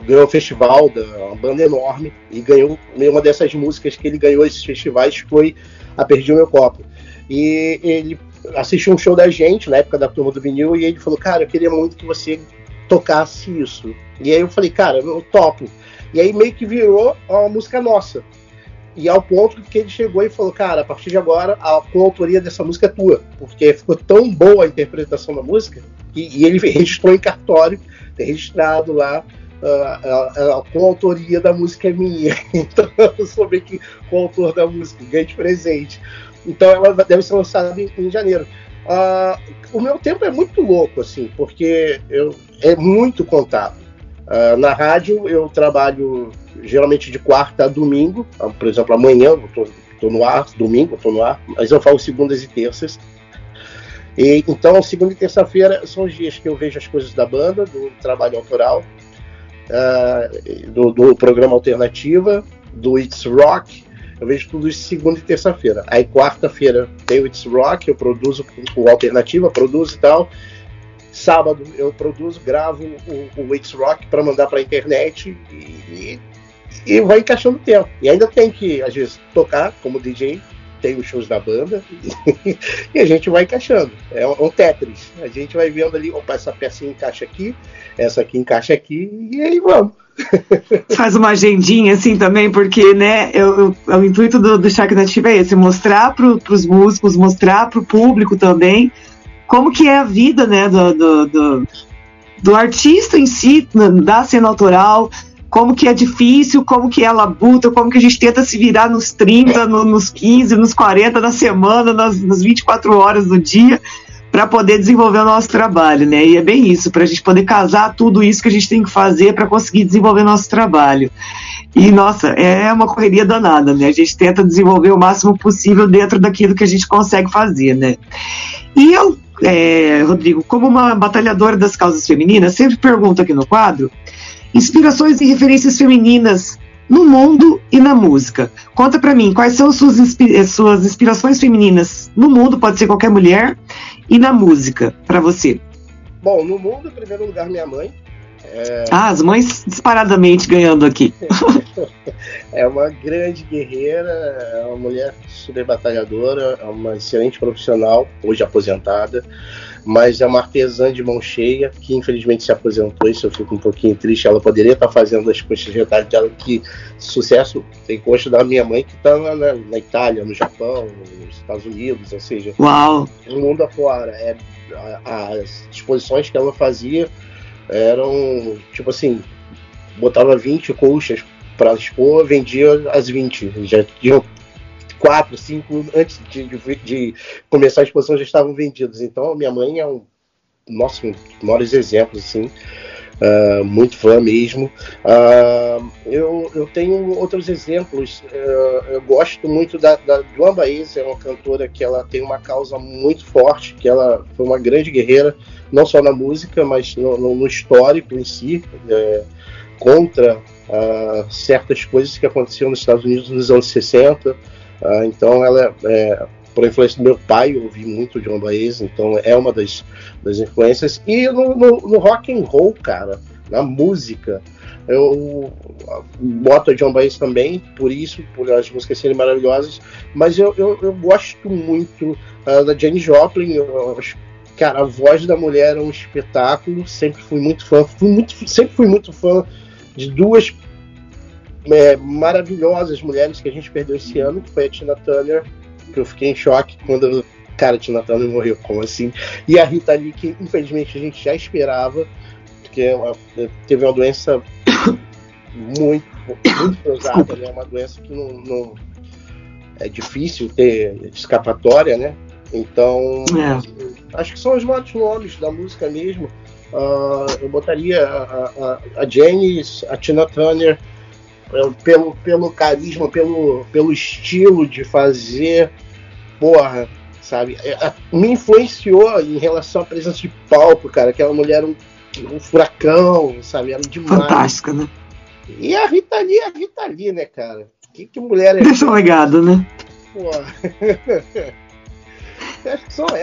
ganhou o festival, uma banda enorme, e ganhou uma dessas músicas que ele ganhou esses festivais foi a Perdi o Meu Copo. E ele assistiu um show da gente, na época da turma do vinil, e ele falou, cara, eu queria muito que você tocasse isso. E aí eu falei, cara, eu topo. E aí meio que virou uma música nossa. E ao ponto que ele chegou e falou, cara, a partir de agora a coautoria dessa música é tua. Porque ficou tão boa a interpretação da música, e, e ele registrou em cartório, tem registrado lá, uh, a, a coautoria da música é minha. Então eu que coautor da música, ganhei de presente. Então ela deve ser lançada em, em janeiro. Uh, o meu tempo é muito louco, assim, porque eu, é muito contato. Uh, na rádio eu trabalho geralmente de quarta a domingo, ah, por exemplo, amanhã eu tô, tô no ar, domingo eu tô no ar, mas eu falo segundas e terças. E, então, segunda e terça-feira são os dias que eu vejo as coisas da banda, do trabalho autoral, uh, do, do, programa Alternativa, do It's Rock. Eu vejo tudo isso segunda e terça-feira. Aí, quarta-feira, tem o It's Rock, eu produzo o Alternativa, produzo e tal. Sábado, eu produzo, gravo o, o It's Rock para mandar para a internet e, e e vai encaixando o tempo. E ainda tem que, às vezes, tocar como DJ, tem os shows da banda, e a gente vai encaixando. É um, Tetris. A gente vai vendo ali, opa, essa pecinha encaixa aqui, essa aqui encaixa aqui, e aí vamos. Faz uma agendinha assim também, porque né, eu, eu, o intuito do, do Shark Native é esse, mostrar para os músicos, mostrar para o público também como que é a vida né, do, do, do, do artista em si, da cena autoral, como que é difícil, como que é labuta, como que a gente tenta se virar nos 30, no, nos 15, nos 40 da semana, nas, nas 24 horas do dia, para poder desenvolver o nosso trabalho, né? E é bem isso, para a gente poder casar tudo isso que a gente tem que fazer para conseguir desenvolver nosso trabalho. E, nossa, é uma correria danada, né? A gente tenta desenvolver o máximo possível dentro daquilo que a gente consegue fazer, né? E eu, é, Rodrigo, como uma batalhadora das causas femininas, sempre pergunto aqui no quadro Inspirações e referências femininas no mundo e na música. Conta para mim, quais são suas, inspi suas inspirações femininas no mundo, pode ser qualquer mulher, e na música, para você? Bom, no mundo, em primeiro lugar, minha mãe. É... Ah, as mães disparadamente ganhando aqui. é uma grande guerreira, é uma mulher super batalhadora, é uma excelente profissional, hoje aposentada mas é uma artesã de mão cheia que infelizmente se aposentou. Isso eu fico um pouquinho triste. Ela poderia estar fazendo as coxas de retalho dela, que sucesso tem coxa da minha mãe que está na, na, Itália, no Japão, nos Estados Unidos, ou seja, Uau. no mundo afora. É, as exposições que ela fazia eram tipo assim: botava 20 coxas para expor, vendia as 20. Já tinham quatro, cinco, antes de, de- de começar a exposição já estavam vendidos. Então minha mãe é um, nossa, um dos maiores exemplos, assim. ah, muito fã mesmo. Ah, eu, eu tenho outros exemplos. ah, eu gosto muito da, da Joan Baez, é uma cantora que ela tem uma causa muito forte, que ela foi uma grande guerreira, não só na música, mas no, no- no histórico em si, é, contra certas coisas que aconteciam nos Estados Unidos nos anos 60. Ah, então ela é, por influência do meu pai, eu ouvi muito John Baez, então é uma das, das influências. E no, no, no rock and roll, cara, na música, eu boto a John Baez também, por isso, por as músicas serem maravilhosas, mas eu, eu, eu gosto muito ah, da Jane Joplin, eu acho Cara, a voz da mulher é um espetáculo. Sempre fui muito fã. Fui muito, sempre fui muito fã de duas é, maravilhosas mulheres que a gente perdeu esse ano, que foi a Tina Turner, que eu fiquei em choque quando, cara, a Tina Turner morreu, como assim? E a Rita Lee, que infelizmente a gente já esperava, porque ela teve uma doença muito, muito pesada, né? Uma doença que não, não- é difícil ter escapatória, né? Então, É. acho que são os maiores nomes da música mesmo. Ah, eu botaria a, a, a Janis, a Tina Turner, pelo, pelo carisma, pelo, pelo estilo de fazer, porra, sabe? Ah, Me influenciou em relação à presença de palco, cara. Aquela mulher era um, um furacão, sabe? Era demais. Fantástica, né? E a Rita Lee, a Rita Lee, né, cara? Que, que mulher é Deixa um legado, né? Porra.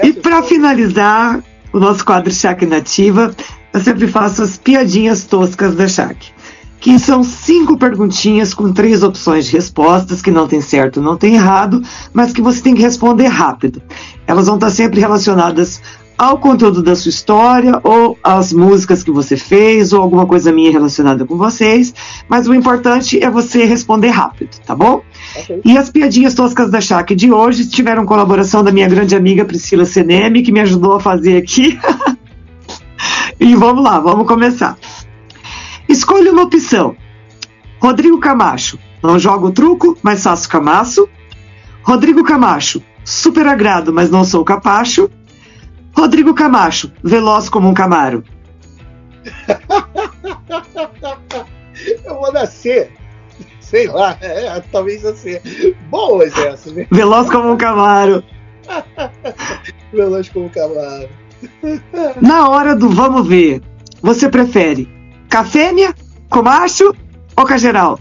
E para finalizar o nosso quadro Shaq Nativa, eu sempre faço as piadinhas toscas da Shaq. Que são cinco perguntinhas com três opções de respostas, que não tem certo, não tem errado, mas que você tem que responder rápido. Elas vão estar sempre relacionadas ao conteúdo da sua história, ou às músicas que você fez, ou alguma coisa minha relacionada com vocês. Mas o importante é você responder rápido, tá bom? Ok. E as piadinhas toscas da Shaq de hoje tiveram colaboração da minha grande amiga Priscila Seneme, que me ajudou a fazer aqui. e vamos lá, vamos começar. Escolha uma opção. Rodrigo Camacho, não jogo truco, mas faço camaço. Rodrigo Camacho, super agrado, mas não sou capacho. Rodrigo Camacho, veloz como um camaro. Eu vou nascer. Sei lá, é, talvez assim. Boas essas, né? Veloz como um camaro. Veloz como um cavalo. Na hora do vamos ver, você prefere cafêmia, comacho ou cageral?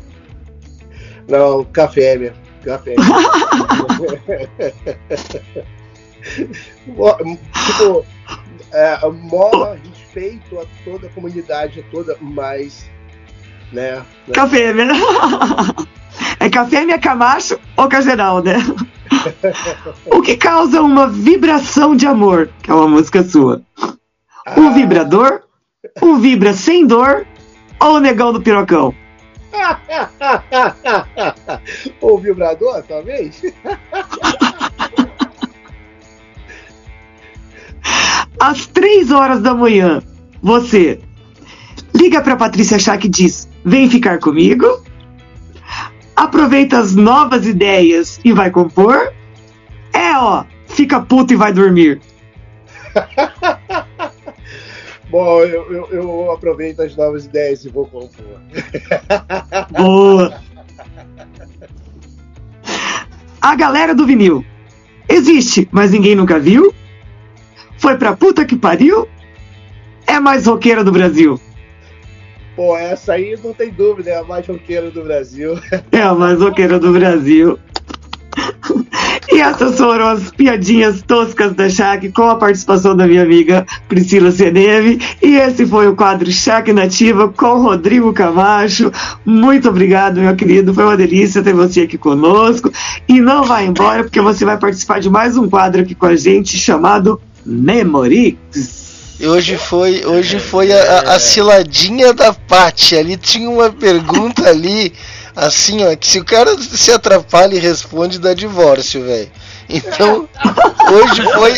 Não. Café. Mo- tipo, é, mola respeito a toda a comunidade toda, mas. Né? né? Cafêmia. É cafêmia, camacho ou cageral, né? O que causa uma vibração de amor, que é uma música sua? O vibrador, o vibra sem dor ou o negão do pirocão? o vibrador, talvez? Às três horas da manhã, você liga pra Patrícia Chá e diz: Vem ficar comigo. Aproveita as novas ideias e vai compor. É, ó, fica puto e vai dormir. Bom, eu, eu, eu aproveito as novas ideias e vou compor. Boa. A galera do vinil. Existe, mas ninguém nunca viu. Foi pra puta que pariu. É mais roqueira do Brasil. Pô, essa aí não tem dúvida, é a mais roqueira do Brasil. É a mais roqueira do Brasil. E essas foram as piadinhas toscas da Shaq com a participação da minha amiga Priscila Seneve. E esse foi o quadro Shaq Nativa com Rodrigo Camacho. Muito obrigado, meu querido. Foi uma delícia ter você aqui conosco. E não vai embora, porque você vai participar de mais um quadro aqui com a gente chamado Memorix. Hoje foi, hoje foi a, a- a ciladinha da Paty. Ali tinha uma pergunta ali, assim, ó, que se o cara se atrapalha e responde, dá divórcio, velho. Então, hoje foi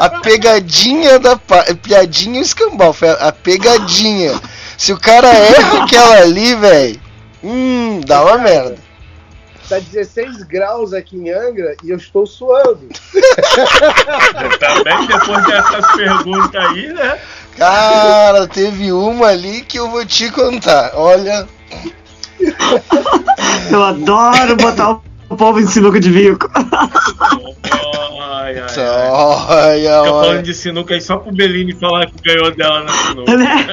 a pegadinha da. Piadinha e escambau, foi a, a pegadinha. Se o cara erra aquela ali, velho, hum, dá uma merda. tá 16 graus aqui em Angra e eu estou suando. Também depois dessas perguntas aí, né? Cara, teve uma ali que eu vou te contar. Olha, Eu adoro botar o povo em sinuca de bico. Ai, ai, ai. Fica falando de sinuca aí só pro Bellini falar que ganhou dela na sinuca. Né?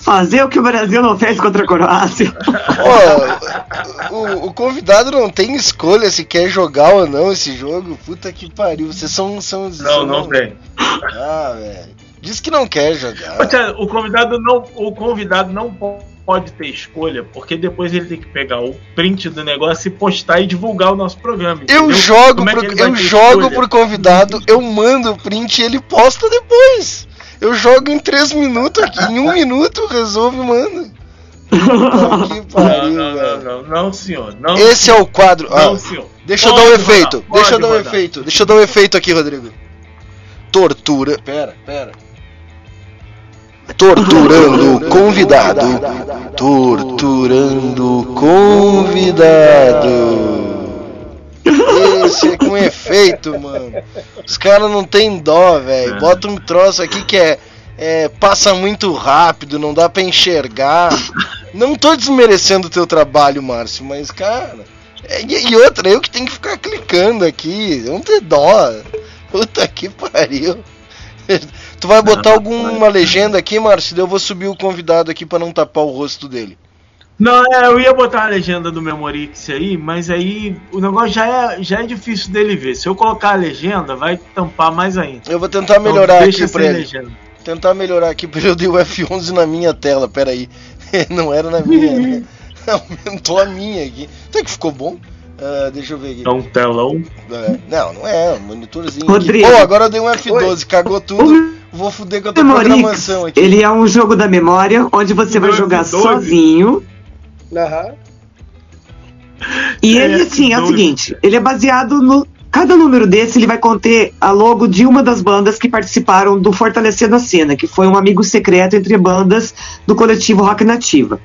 Fazer o que o Brasil não fez contra a Croácia. O, o convidado não tem escolha se quer jogar ou não esse jogo. Puta que pariu. Vocês são. são Não, são- não tem. Ah, velho. Diz que não quer jogar. Mas, cara, o convidado não, o convidado não po- pode ter escolha, porque depois ele tem que pegar o print do negócio e postar e divulgar o nosso programa. Eu entendeu? jogo, Como é pro, eu jogo escolha? pro convidado, eu mando o print e ele posta depois. Eu jogo em três minutos aqui, em um minuto resolve que Não, pariu, não, não, não, não, senhor. Não, Esse é o quadro. não, Ah, senhor. deixa eu Pode dar um efeito. Deixa eu dar um rodar. efeito. Deixa eu dar um efeito aqui, Rodrigo. Tortura. Pera, pera. Torturando o convidado. Torturando o convidado. Esse é com efeito, mano. Os caras não tem dó, velho. É. Bota um troço aqui que é, é, Passa muito rápido, não dá pra enxergar. Não tô desmerecendo o teu trabalho, Márcio, mas, cara. é- e, e outra, eu que tenho que ficar clicando aqui. Não ter dó. Puta que pariu. Tu vai botar alguma legenda aqui, Márcio? Eu vou subir o convidado aqui pra não tapar o rosto dele. Não, é, eu ia botar a legenda do Memorix aí, mas aí o negócio já é, já é difícil dele ver. Se eu colocar a legenda, vai tampar mais ainda. Eu vou tentar melhorar Então, deixa aqui pra ele. legenda. Tentar melhorar aqui pra ele. Eu dei o F11 na minha tela, peraí. Não era na minha, né? Aumentou a minha aqui. Até que ficou bom. Ah, deixa eu ver aqui. É um telão. É, não, não é, um monitorzinho. Rodrigo. Aqui. Pô, agora eu dei um F12, cagou tudo. Vou fuder com a tua programação aqui. ele é um jogo da memória onde você vai jogar doze. sozinho. Aham. E É, ele, assim, é o seguinte: ele é baseado no. Cada número desse ele vai conter a logo de uma das bandas que participaram do Fortalecendo a Cena, que foi um amigo secreto entre bandas do coletivo Rock Nativa.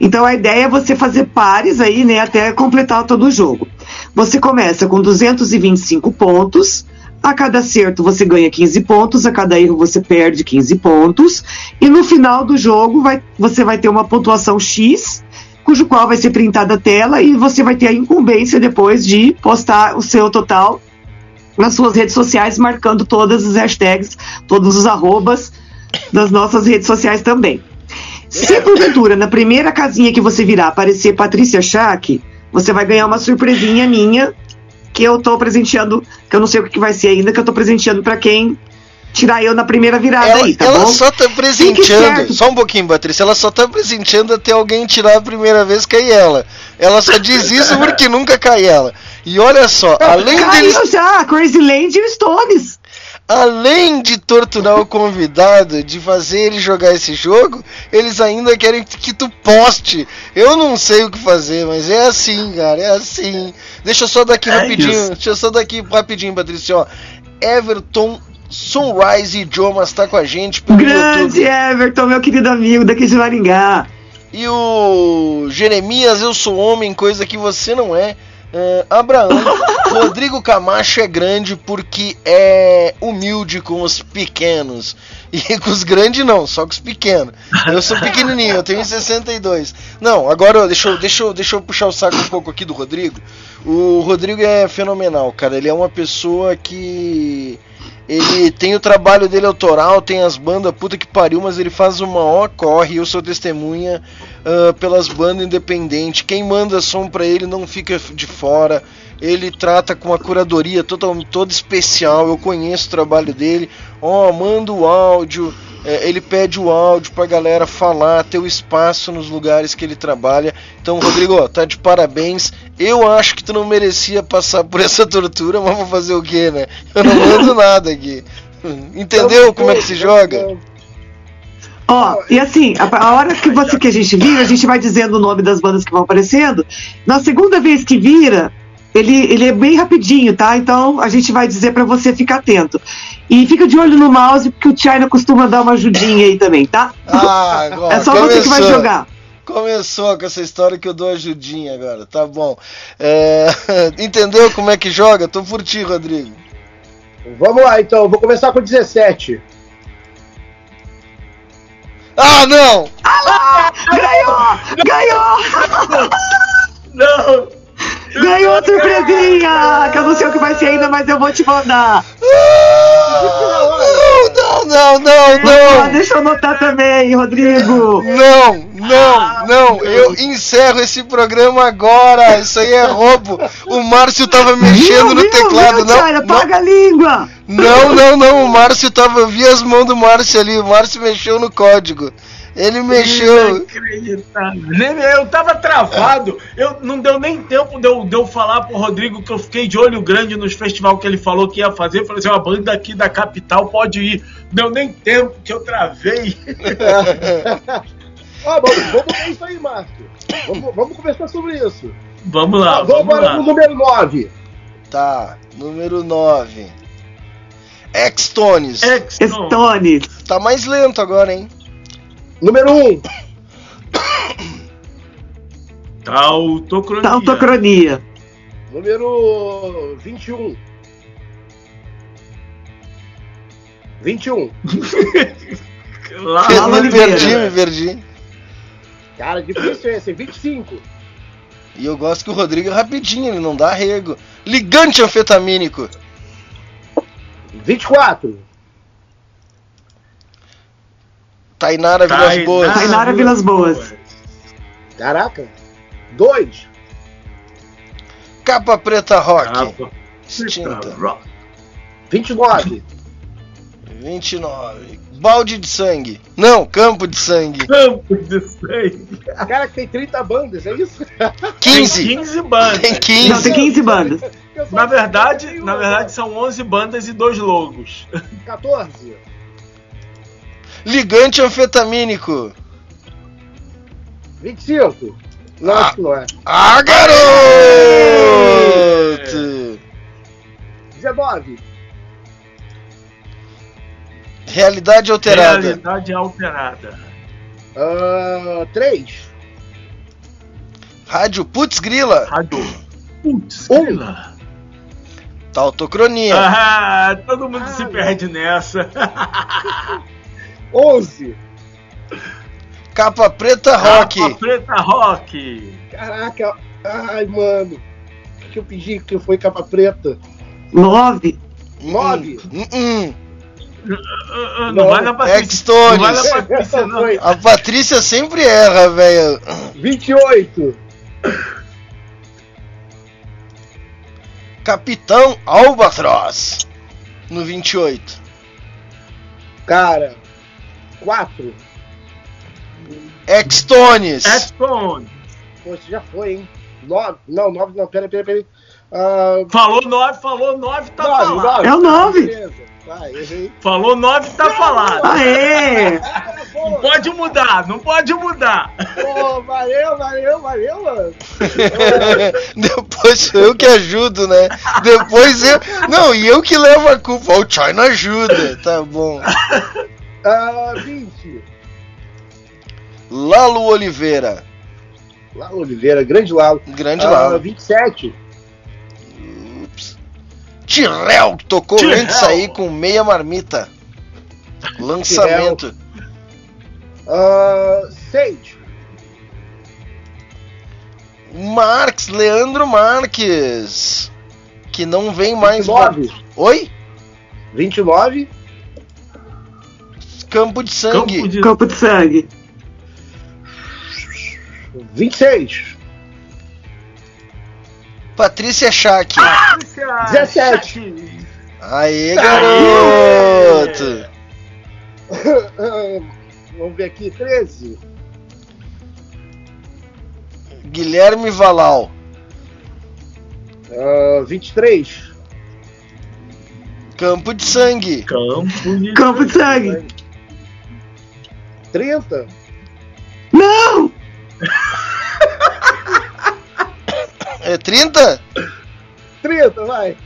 Então a ideia é você fazer pares aí, né, até completar todo o jogo. Você começa com 225 pontos, a cada acerto você ganha 15 pontos, a cada erro você perde 15 pontos, e no final do jogo vai- você vai ter uma pontuação X, cujo qual vai ser printada a tela e você vai ter a incumbência depois de postar o seu total nas suas redes sociais, marcando todas as hashtags, todos os arrobas das nossas redes sociais também. Se porventura na primeira casinha que você virar aparecer Patrícia Schack, você vai ganhar uma surpresinha minha que eu tô presenteando, que eu não sei o que que vai ser ainda, que eu tô presenteando pra quem tirar eu na primeira virada Ela, aí, tá ela bom? só tá presenteando. Só um pouquinho, Patrícia. Ela só tá presenteando até alguém tirar a primeira vez cair ela. Ela só diz isso porque nunca cai ela. E olha só, além Caiu deles. já, Crazy Land e o Stones. Além de torturar o convidado, de fazer ele jogar esse jogo, eles ainda querem que tu poste. Eu não sei o que fazer, mas é assim, cara, é assim. Deixa eu só dar aqui É rapidinho, isso. deixa eu só dar aqui rapidinho, Patrícia, ó. Everton Sunrise Idiomas tá com a gente pelo Grande YouTube. Everton, meu querido amigo daqui de Maringá. E o Jeremias, eu sou homem, coisa que você não é. É, Abraão, Rodrigo Camacho é grande porque é humilde com os pequenos. E com os grandes não, só com os pequenos. Eu sou pequenininho, eu tenho 62. Não, agora deixa eu, deixa, eu, deixa eu puxar o saco um pouco aqui do Rodrigo. O Rodrigo é fenomenal, cara. Ele é uma pessoa que. Ele tem o trabalho dele autoral, tem as bandas puta que pariu, mas ele faz o maior corre. Eu sou testemunha ah, pelas bandas independentes. Quem manda som pra ele não fica de fora. Ele trata com uma curadoria total, toda especial. Eu conheço o trabalho dele. Ó, manda o áudio. é, ele pede o áudio pra galera falar, ter o espaço nos lugares que ele trabalha. Então, Rodrigo, ó, tá de parabéns. Eu acho que tu não merecia passar por essa tortura, mas vou fazer o quê, né? Eu não mando nada aqui. Entendeu como é que se joga? Ó, e assim, a, a hora que você que a gente vira, a gente vai dizendo o nome das bandas que vão aparecendo. Na segunda vez que vira, ele, ele é bem rapidinho, tá? Então a gente vai dizer pra você ficar atento. E fica de olho no mouse, porque o China costuma dar uma ajudinha aí também, tá? Ah, agora é só você que vai começou. jogar. Começou com essa história que eu dou ajudinha agora, tá bom. É, Entendeu como é que joga? Tô por ti, Rodrigo. Vamos lá, então. Vou começar com 17. Ah, não! Ganhou! Ganhou! Não! Ganhou surpresinha! Que eu não sei o que vai ser ainda, mas eu vou te mandar. Não, não, não, Ah, não! deixa eu anotar também, Rodrigo. Não, não, não! Eu encerro esse programa agora! Isso aí é roubo! O Márcio tava mexendo no Viu, viu, teclado, viu, não? Não, Paga a língua! Não, não, não, o Márcio tava. Eu vi as mãos do Márcio ali, o Márcio mexeu no código. Ele mexeu. Eu tava travado. Eu, não deu nem tempo de eu, de eu falar pro Rodrigo que eu fiquei de olho grande nos festivais que ele falou que ia fazer. Eu falei assim: uma banda aqui da capital pode ir. Não deu nem tempo que eu travei. Ó, vamos, vamos ver isso aí, Márcio. Vamos, vamos conversar sobre isso. Vamos lá, Ah, vamos vamos lá. pro número 9. Tá, número 9. X-Tones. Exton. Stones. Tá mais lento agora, hein? Número 1. Tautocronia. Tautocronia. Número 21. 21. Lá, Fala, me perdi, me perdi. Cara, difícil esse. 25. E eu gosto que o Rodrigo é rapidinho, ele não dá rego. Ligante anfetamínico. 24. Tainara Vilas Boas. Tainara Vilas Boas. Caraca. 2. Capa Preta Rock. Capa. Extinta. Rock. 29. 29. Balde de sangue. Não, campo de sangue. Campo de sangue. Cara, que tem 30 bandas, é isso? 15. Tem 15 bandas. Tem Não, 15. tem 15 bandas. Na verdade, na verdade são 11 bandas e dois logos. 14. Ligante anfetamínico. 25. Não, Ah. acho que não é. Ah, garoto! 19. Realidade alterada. Realidade alterada. Ah, 3. Rádio Putz Grila. Rádio. Putz, Um. grila. Tautocronia. Ah, todo mundo Ah, se perde nessa. 11. Capa Preta Rock. Capa Preta Rock. Caraca. Ai, mano. O que eu pedi que foi capa preta? 9. 9. Hum, hum. Ah, Não, Não, vai na Patrícia. Não vai na Patrícia, não. A Patrícia sempre erra, velho. 28. Capitão Albatroz. No 28. Cara. 4. X-Tones. Pô, isso já foi, hein? 9. Não, 9 não. Pera, pera, pera. Ah, Falou 9, falou 9, tá 9, falado. 9. É o 9. Beleza. Vai, errei. Falou 9, tá falado. Aê! Não pode mudar, não pode mudar. Pô, valeu, valeu, valeu, mano. Depois sou eu que ajudo, né? Depois eu. Não, e eu que levo a culpa. O China ajuda. Tá bom. Ah, 20. Lalo Oliveira. Lalo Oliveira, grande Lalo. Grande Ah, Lalo. 27. Ups. Tirel, que tocou Tirel. antes aí com meia marmita. Lançamento. Ah, 6. Marques, Leandro Marques. Que não vem mais. 29. Oi? 29. Campo de sangue. Campo de Campo de sangue. 26. Patrícia Schack. Patrícia 17. Aê, garoto. Ah, Vamos ver aqui. 13. Guilherme Valal. Ah, 23. Campo de sangue. Campo de Campo de sangue. 30. Não! É 30? 30, vai.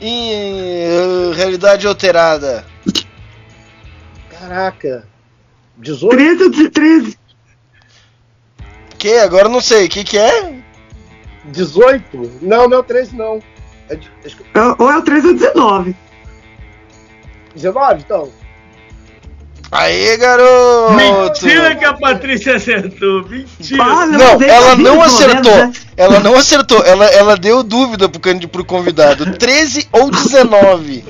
Em realidade alterada. Caraca. 18. 13 de 13. Que? Agora eu não sei. O que, que é? 18? Não, não é o 13 não. É de- acho que- Ou é o 13 ou 19. 19, então. Aê, garoto! Mentira que a Patrícia acertou. Mentira. Olha, Não, aí ela não acertou. menos, né? Ela não acertou. Ela, ela deu dúvida pro, pro convidado. 13 ou 19.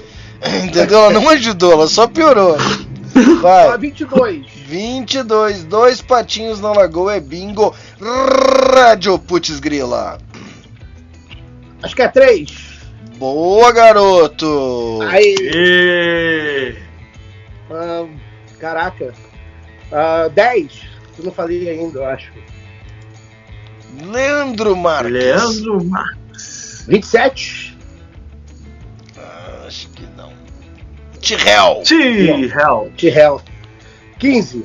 Entendeu? Ela não ajudou, ela só piorou. Ah, Vai. 22. 22, dois patinhos na lagoa é bingo. Rádio Putz Grila. Acho que é 3. Boa, garoto! Aí. Ê, ah, caraca. Ah, 10. Eu não falei ainda, eu acho. Leandro Marques. Leandro Marques. 27. Acho que não. Tirel. T-Hell. T-Hell. 15.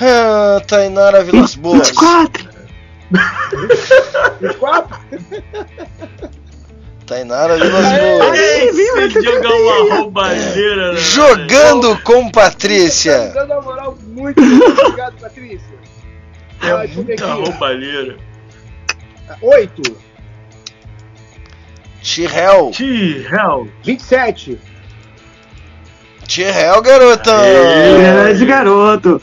Ah, Tainara Vilas Boas. 24. 24. Tainara? Esse jogo é uma roubalheira, né? Jogando com Patrícia. Tá dando uma moral muito obrigado, Patrícia. É Ah, muita roubalheira. 8. Tirel. T-Hell. 27. Tirel, garotão. Grande garoto.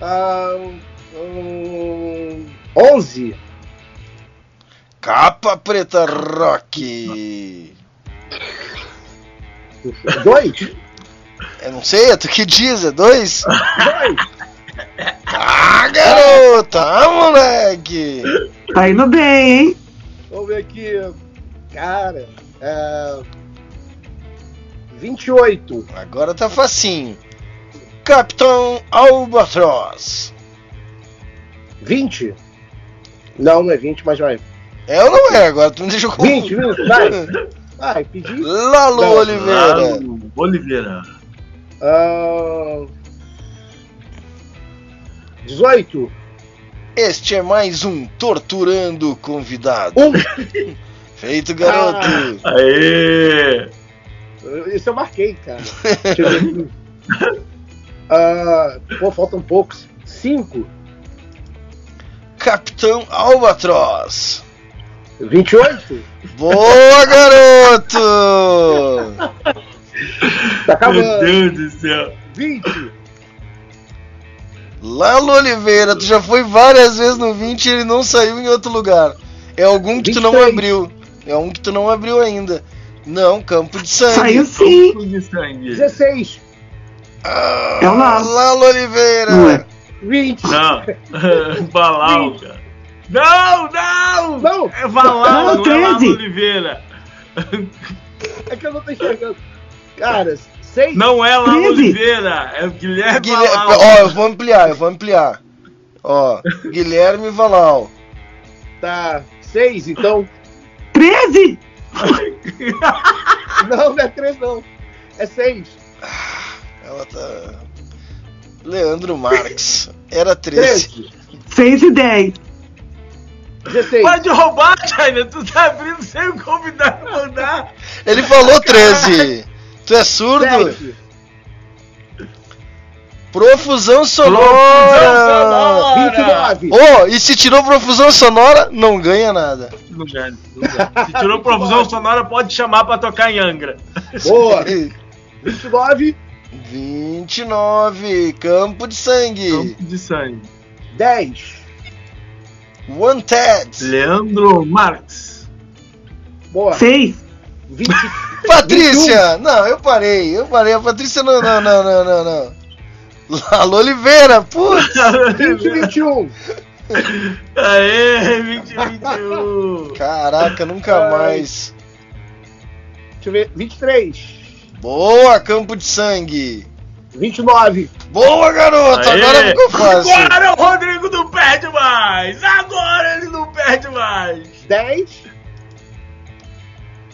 Ah, hum, 11. Capa preta rock. 2. Eu não sei, é tu que diz, é dois? 2. Ah, garota, ah, moleque. Tá indo bem, hein? Vamos ver aqui. Cara. É, 28. Agora tá facinho. Capitão Albatroz. 20. Não, não é 20, mas vai. É ou não é? Agora tu me deixou com 20, 20, vai. Vai, pedi. Lalo Não, Oliveira. Lalo Oliveira. Ah, 18. Este é mais um Torturando Convidado. Um. Feito, garoto. Aê! Isso eu marquei, cara. Deixa eu ver aqui. Ah, pô, faltam poucos. 5. Capitão Albatroz. 28. Boa, garoto! Tá acabando. Meu Deus do céu. 20. Lalo Oliveira, tu já foi várias vezes no 20 e ele não saiu em outro lugar. É algum que tu não 23. abriu. É um que tu não abriu ainda. Não, campo de sangue. Saiu sim. Campo de sangue. 16. Ah, É o Lalo. Lalo Oliveira. Não é? 20. Não. Valau, cara. Não, não! Não. É Valau, Não, não, é 13. Oliveira. É que eu não tô enxergando. Cara, 6. Não é 13. Oliveira, é o Guilherme, Guilherme, Valau. ó, eu vou ampliar, eu vou ampliar. Ó, Guilherme Valau. Tá. 6, então. 13? Não, não é 3, não. É 6. Ela tá. Leandro Marques. Era 13. 13. 6 e 10. 16. Pode roubar, China. Tu tá abrindo sem o convidado mandar. Ele falou 13. Tu é surdo? 7. Profusão sonora. sonora. 29. Ô, e se tirou profusão sonora, não ganha nada. Não ganha, não ganha. Se tirou profusão sonora, pode chamar pra tocar em Angra. Boa. 29. 29, campo de sangue. Campo de sangue. 10. Wanted. Leandro Marques. Boa. 6. 20. Patrícia! Não, eu parei, eu parei. A Patrícia não, não, não, não, não, não. Lalo Oliveira, putz! 20, 21. Aê, 2021. Caraca, nunca Ai. mais. Deixa eu ver. 23. Boa, campo de sangue. 29. Boa, garoto, Aê. agora ficou fácil. Agora o Rodrigo não perde mais. Agora ele não perde mais. 10.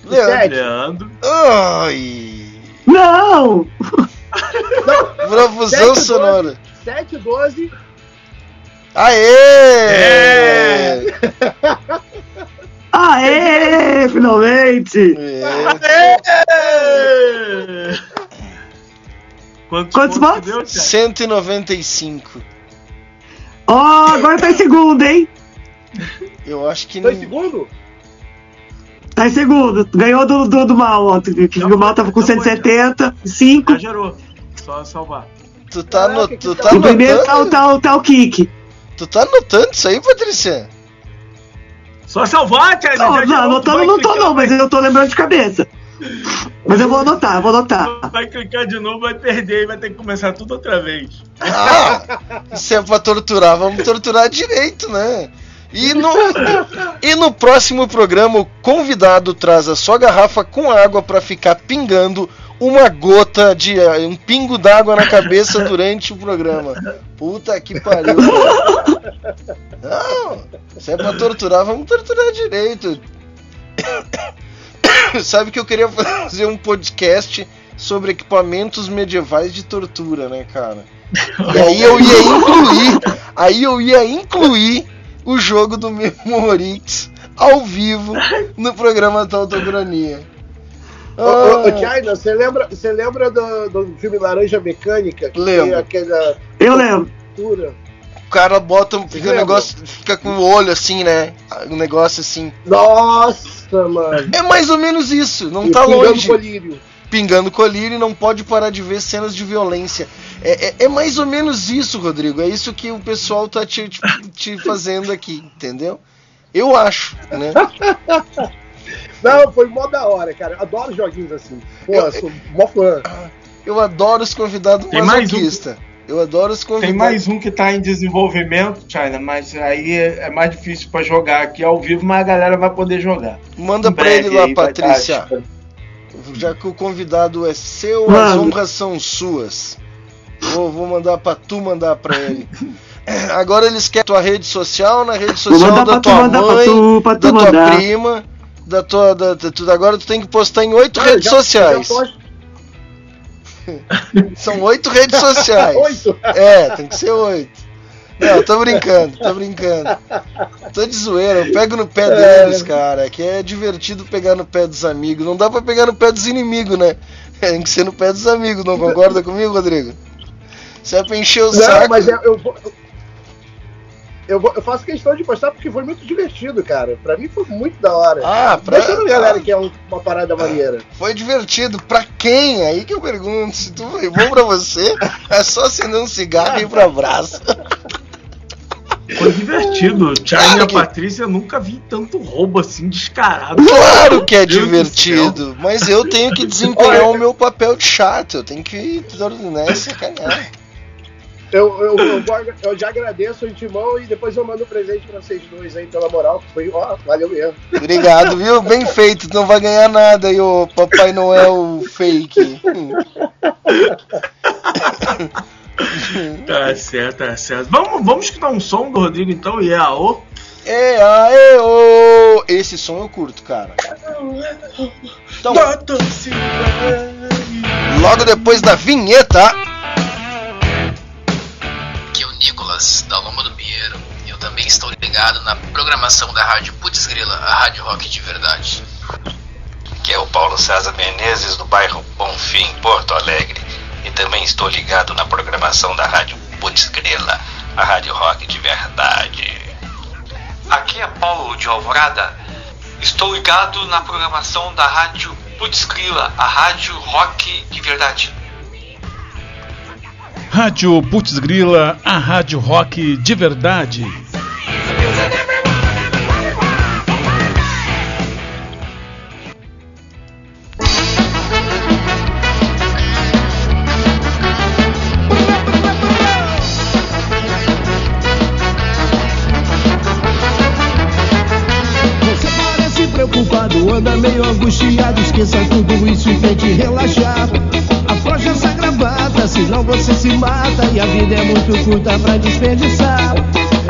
Leandro. Ai. Não! Profusão Sete, sonora. 7, 12. Aê! É. Aê! Finalmente! É. Aê! Quantos, Quantos pontos deu, Thiago? 195. Ó, agora tá em segundo, hein? Eu acho que Tá em segundo? Tá em segundo. Ganhou do, do, do mal ontem. Que Já o mal tava com já foi, 170, 5. Já gerou. Só salvar. Tu tá, no, Caraca, tu que tá O primeiro tá, o- anotando? tá, o- tá o Kik. Tu tá anotando isso aí, Patrícia? Só salvar, Thiago. Não, não, anotando não tô clicar, não, mas eu tô lembrando de cabeça. Mas eu vou anotar, eu vou anotar. Vai clicar de novo, vai perder e vai ter que começar tudo outra vez. Ah, isso é pra torturar, vamos torturar direito, né? E no, e no próximo programa, o convidado traz a sua garrafa com água pra ficar pingando uma gota de. um pingo d'água na cabeça durante o programa. Puta que pariu. cara. Não, se é pra torturar, vamos torturar direito. Sabe que eu queria fazer um podcast sobre equipamentos medievais de tortura, né, cara? E aí eu ia incluir, aí eu ia incluir o jogo do Memorix ao vivo no programa da Autocronia. Ô, ô, ô, Ah, China, você lembra, você lembra do, do filme Laranja Mecânica? Que Lembro. aquela Eu lembro. cultura? O cara bota um fica um negócio, fica com o olho assim, né? Um negócio assim. Nossa, mano. É mais ou menos isso, não E tá pingando longe. colírio. Pingando colírio e não pode parar de ver cenas de violência. É, é- é mais ou menos isso, Rodrigo. É isso que o pessoal tá te, te- te fazendo aqui, entendeu? Eu acho, né? Não, foi mó da hora, cara. Adoro joguinhos assim. Pô, Eu- sou mó fã. Eu adoro os convidados Tem mais um. Eu adoro os convidados. Tem mais um que tá em desenvolvimento, China, mas aí é, é mais difícil pra jogar aqui ao vivo, mas a galera vai poder jogar. Manda breve ele lá, aí Patrícia. Já que o convidado é seu, as Manda. honras são suas. Vou, vou mandar pra tu mandar pra ele. Agora eles querem tua rede social, na rede social da tua mandar pra mãe, tu, pra da tu tua mandar. prima, da tua. Da, da- agora tu tem que postar em oito redes já- sociais. já São oito redes sociais. Oito. É, tem que ser oito. Não, tô brincando, tô brincando. Tô de zoeira, eu pego no pé deles, cara. Que é divertido pegar no pé dos amigos. Não dá pra pegar no pé dos inimigos, né? Tem que ser no pé dos amigos, não concorda comigo, Rodrigo? Se é pra encher o Não, saco. mas é- eu, vou. Eu, eu faço questão de postar porque foi muito divertido, cara. Pra mim foi muito da hora. Ah, pra- Deixa a galera que é um- uma parada maneira. Foi divertido. Pra quem? Aí que eu pergunto. Se tu foi bom pra você, é só acender um cigarro e ir pro abraço. Foi divertido. China Claro e a que- Patrícia eu nunca vi tanto roubo assim descarado. Claro que é Deus divertido, mas eu tenho que desempenhar o meu papel de chato. Eu tenho que né, sacanear. Eu, eu, eu, eu já agradeço o intimão e depois eu mando um presente pra vocês dois aí, pela moral. Foi, ó, valeu mesmo. Obrigado, viu? Bem feito. Tu não vai ganhar nada aí, ô Papai Noel fake. Tá certo, tá certo. Vamos, vamos escutar um som do Rodrigo então, e é a O. É, aê, ô. Esse som eu curto, cara. Então, logo depois da vinheta. Da Loma do Pinheiro. Eu também estou ligado na programação da Rádio Putz Grila, a Rádio Rock de verdade. que é o Paulo César Menezes, do bairro Bonfim, Porto Alegre. E também estou ligado na programação da Rádio Putz Grila, a Rádio Rock de verdade. Aqui é Paulo de Alvorada. Estou ligado na programação da Rádio Putz Grila, a Rádio Rock de verdade. Rádio Putz Grila, a rádio rock de verdade. Anda meio angustiado. Esqueça tudo isso e tente relaxar. Essa gravata, senão você se mata. E a vida é muito curta pra desperdiçar.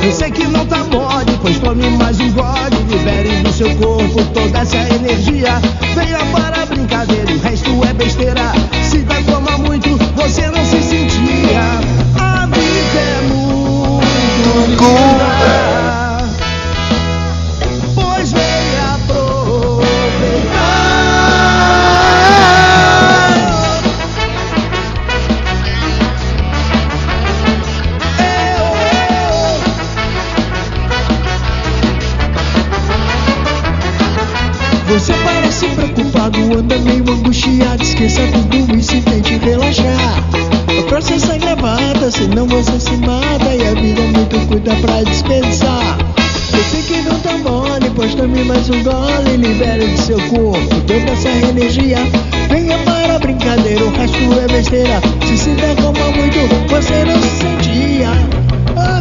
Eu sei que não tá mole, pois tome mais um gole. Libere do seu corpo toda essa energia. Venha para a brincadeira, o resto é besteira. Se vai tomar muito, você não se sentia. A vida é muito linda. Curta pra dispensar. Eu sei que não tá mole, pois tome mais um gole Libere de seu corpo toda essa energia. Venha para a brincadeira, o resto é besteira. Se se derrama muito, você não se sentia. A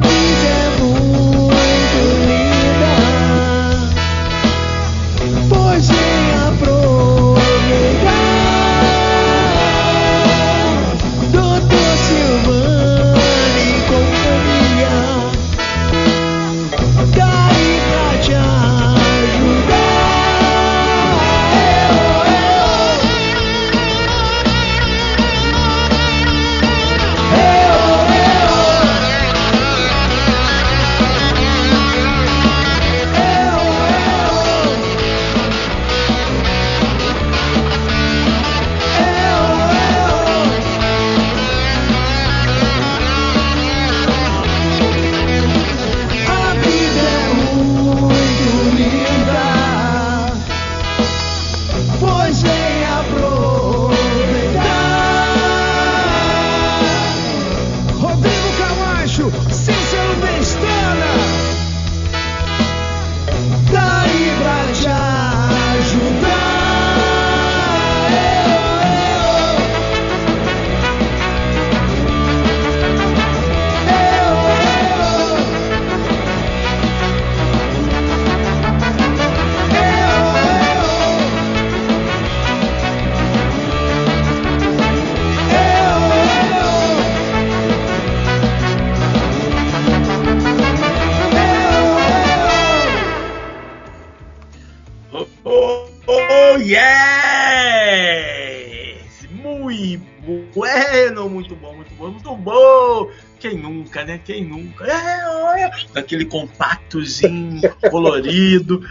daquele compactozinho colorido.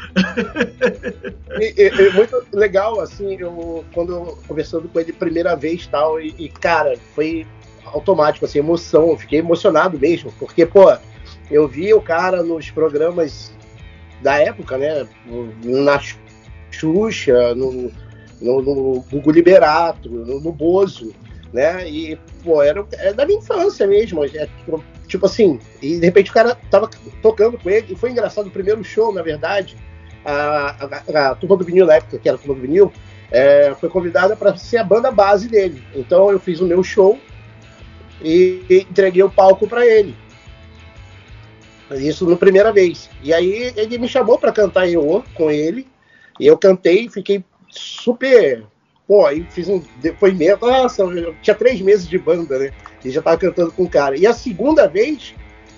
E- e- é muito legal, assim, eu, quando eu conversando com ele primeira vez tal, e, e, cara, foi automático, assim, emoção, eu fiquei emocionado mesmo, porque, pô, eu vi o cara nos programas da época, né, na Xuxa, no, no, no Gugu Liberato, no, no Bozo, né, e, pô, era, era da minha infância mesmo, é, tipo, assim, e de repente o cara tava tocando com ele, e foi engraçado, o primeiro show, na verdade, a, a, a turma do vinil na época, que era a turma do vinil, é, foi convidada para ser a banda base dele. Então eu fiz o meu show e, e entreguei o palco para ele. Isso na primeira vez. E aí ele me chamou para cantar eu com ele. E eu cantei, fiquei super. Pô, aí fiz um depoimento. Nossa, eu tinha três meses de banda, né? E já tava cantando com o cara. E a segunda vez,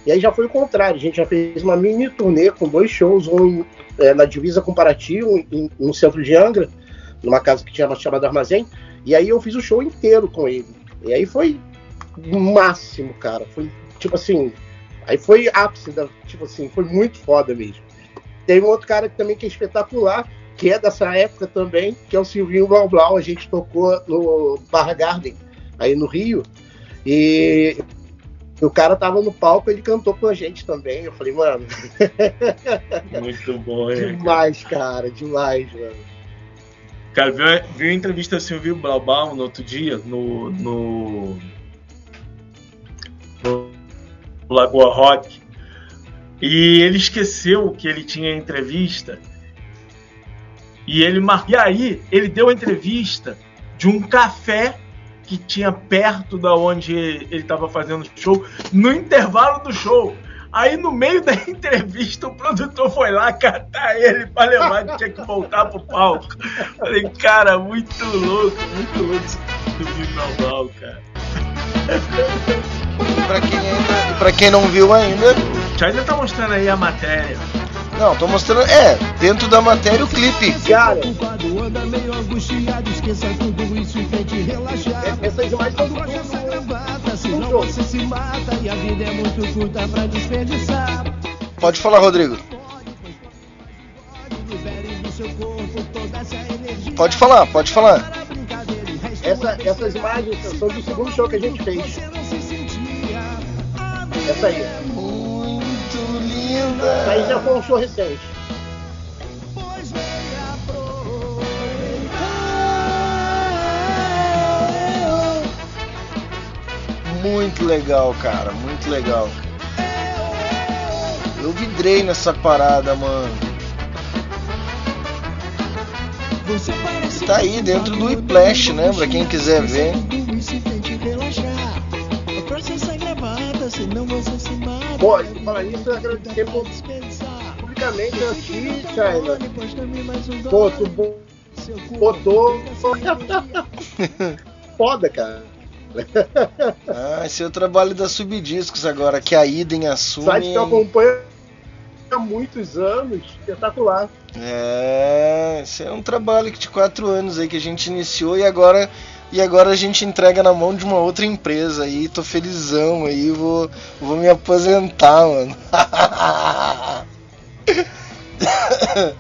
e aí já foi o contrário. A gente já fez uma mini turnê com dois shows, um é, na divisa com Paraty, um no centro de Angra, numa casa que tinha chamada Armazém. E aí eu fiz o show inteiro com ele. E aí foi o máximo, cara. Foi tipo assim. Aí foi ápice, da, tipo assim, foi muito foda mesmo. Tem um outro cara que também que é espetacular, que é dessa época também, que é o Silvinho Blau Blau. A gente tocou no Barra Garden, aí no Rio. E o cara tava no palco, ele cantou com a gente também. Eu falei, mano, Muito bom, cara? demais, cara, demais, mano. Cara, viu, viu a entrevista do Silvio Blaubal no outro dia, no, no, no Lagoa Rock, e ele esqueceu que ele tinha entrevista, e ele mar... E aí, ele deu a entrevista de um café que tinha perto da onde ele estava fazendo o show, no intervalo do show. Aí no meio da entrevista o produtor foi lá catar ele pra levar, ele tinha que voltar pro palco. Falei, cara, muito louco, muito louco esse normal, cara. Pra quem, ainda, pra quem não viu ainda, Já ainda tá mostrando aí a matéria. Não, tô mostrando. É, dentro da matéria o clipe. Cara, essas imagens são é. Pode falar, Rodrigo. Pode falar, pode falar. Essa- essas imagens são do segundo show que a gente fez. Essa aí. Linda. aí já foi um show recente. Muito legal, cara, muito legal. Eu vidrei nessa parada, mano. Tá aí dentro do Whiplash, né? Pra quem quiser ver. Pô, falar nisso, eu agradecer por- publicamente aqui, China. Pô, tu bo- botou. Foda, cara. Ah, esse é o trabalho da Subdiscos agora, que a Idem assume. Site que eu acompanho há muitos anos, espetacular. É, esse é um trabalho de quatro anos aí que a gente iniciou e agora e agora a gente entrega na mão de uma outra empresa aí. Tô felizão aí, vou, vou me aposentar, mano.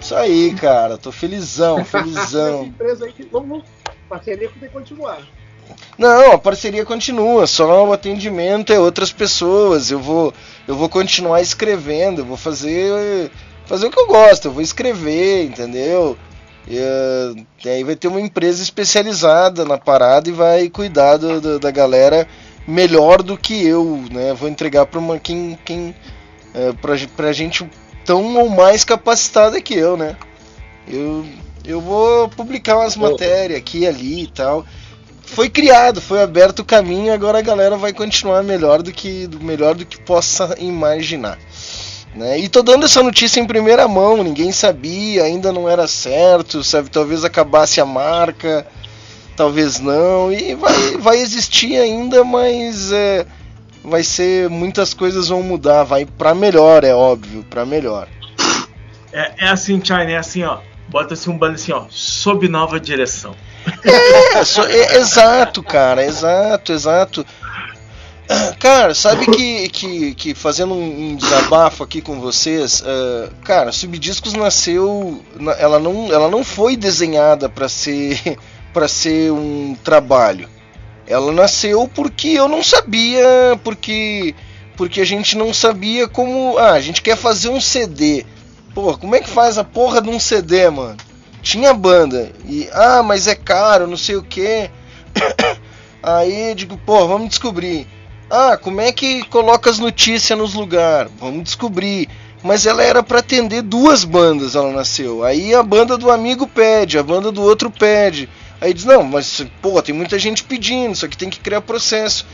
Isso aí, cara, tô felizão, felizão. empresa aí que vamos. Parceria que tem que continuar. Não, a parceria continua, só o atendimento é outras pessoas. Eu vou, eu vou continuar escrevendo, eu vou fazer, fazer o que eu gosto, eu vou escrever, entendeu? E, eh, aí vai ter uma empresa especializada na parada e vai cuidar do- do- da galera melhor do que eu, né? Vou entregar para uma quem, quem é, pra, ge- pra gente tão ou mais capacitada que eu, né? Eu, eu vou publicar umas matérias aqui e ali e tal foi criado, foi aberto o caminho, agora a galera vai continuar melhor do que melhor do que possa imaginar. Né? E tô dando essa notícia em primeira mão, ninguém sabia, ainda não era certo, sabe? Talvez acabasse a marca, talvez não, e vai, vai existir ainda, mas é, vai ser muitas coisas vão mudar, vai para melhor, é óbvio, para melhor. É, é assim, China, é assim, ó. Bota-se um banner assim, ó. Sob nova direção. É, só- é, exato, cara, exato, exato. Cara, sabe que, que, que fazendo um, um desabafo aqui com vocês, eh, cara, Subdiscos nasceu, na- ela não, ela não foi desenhada para ser para ser um trabalho. Ela nasceu porque eu não sabia, porque porque a gente não sabia como, ah, a gente quer fazer um CD. Pô, como é que faz a porra de um CD, mano? Tinha banda e ah, mas é caro, não sei o que. Aí digo, pô, vamos descobrir. Ah, como é que coloca as notícias nos lugares? Vamos descobrir. Mas ela era para atender duas bandas, ela nasceu. Aí a banda do amigo pede, a banda do outro pede. Aí diz, não, mas pô, tem muita gente pedindo, isso aqui tem que criar processo.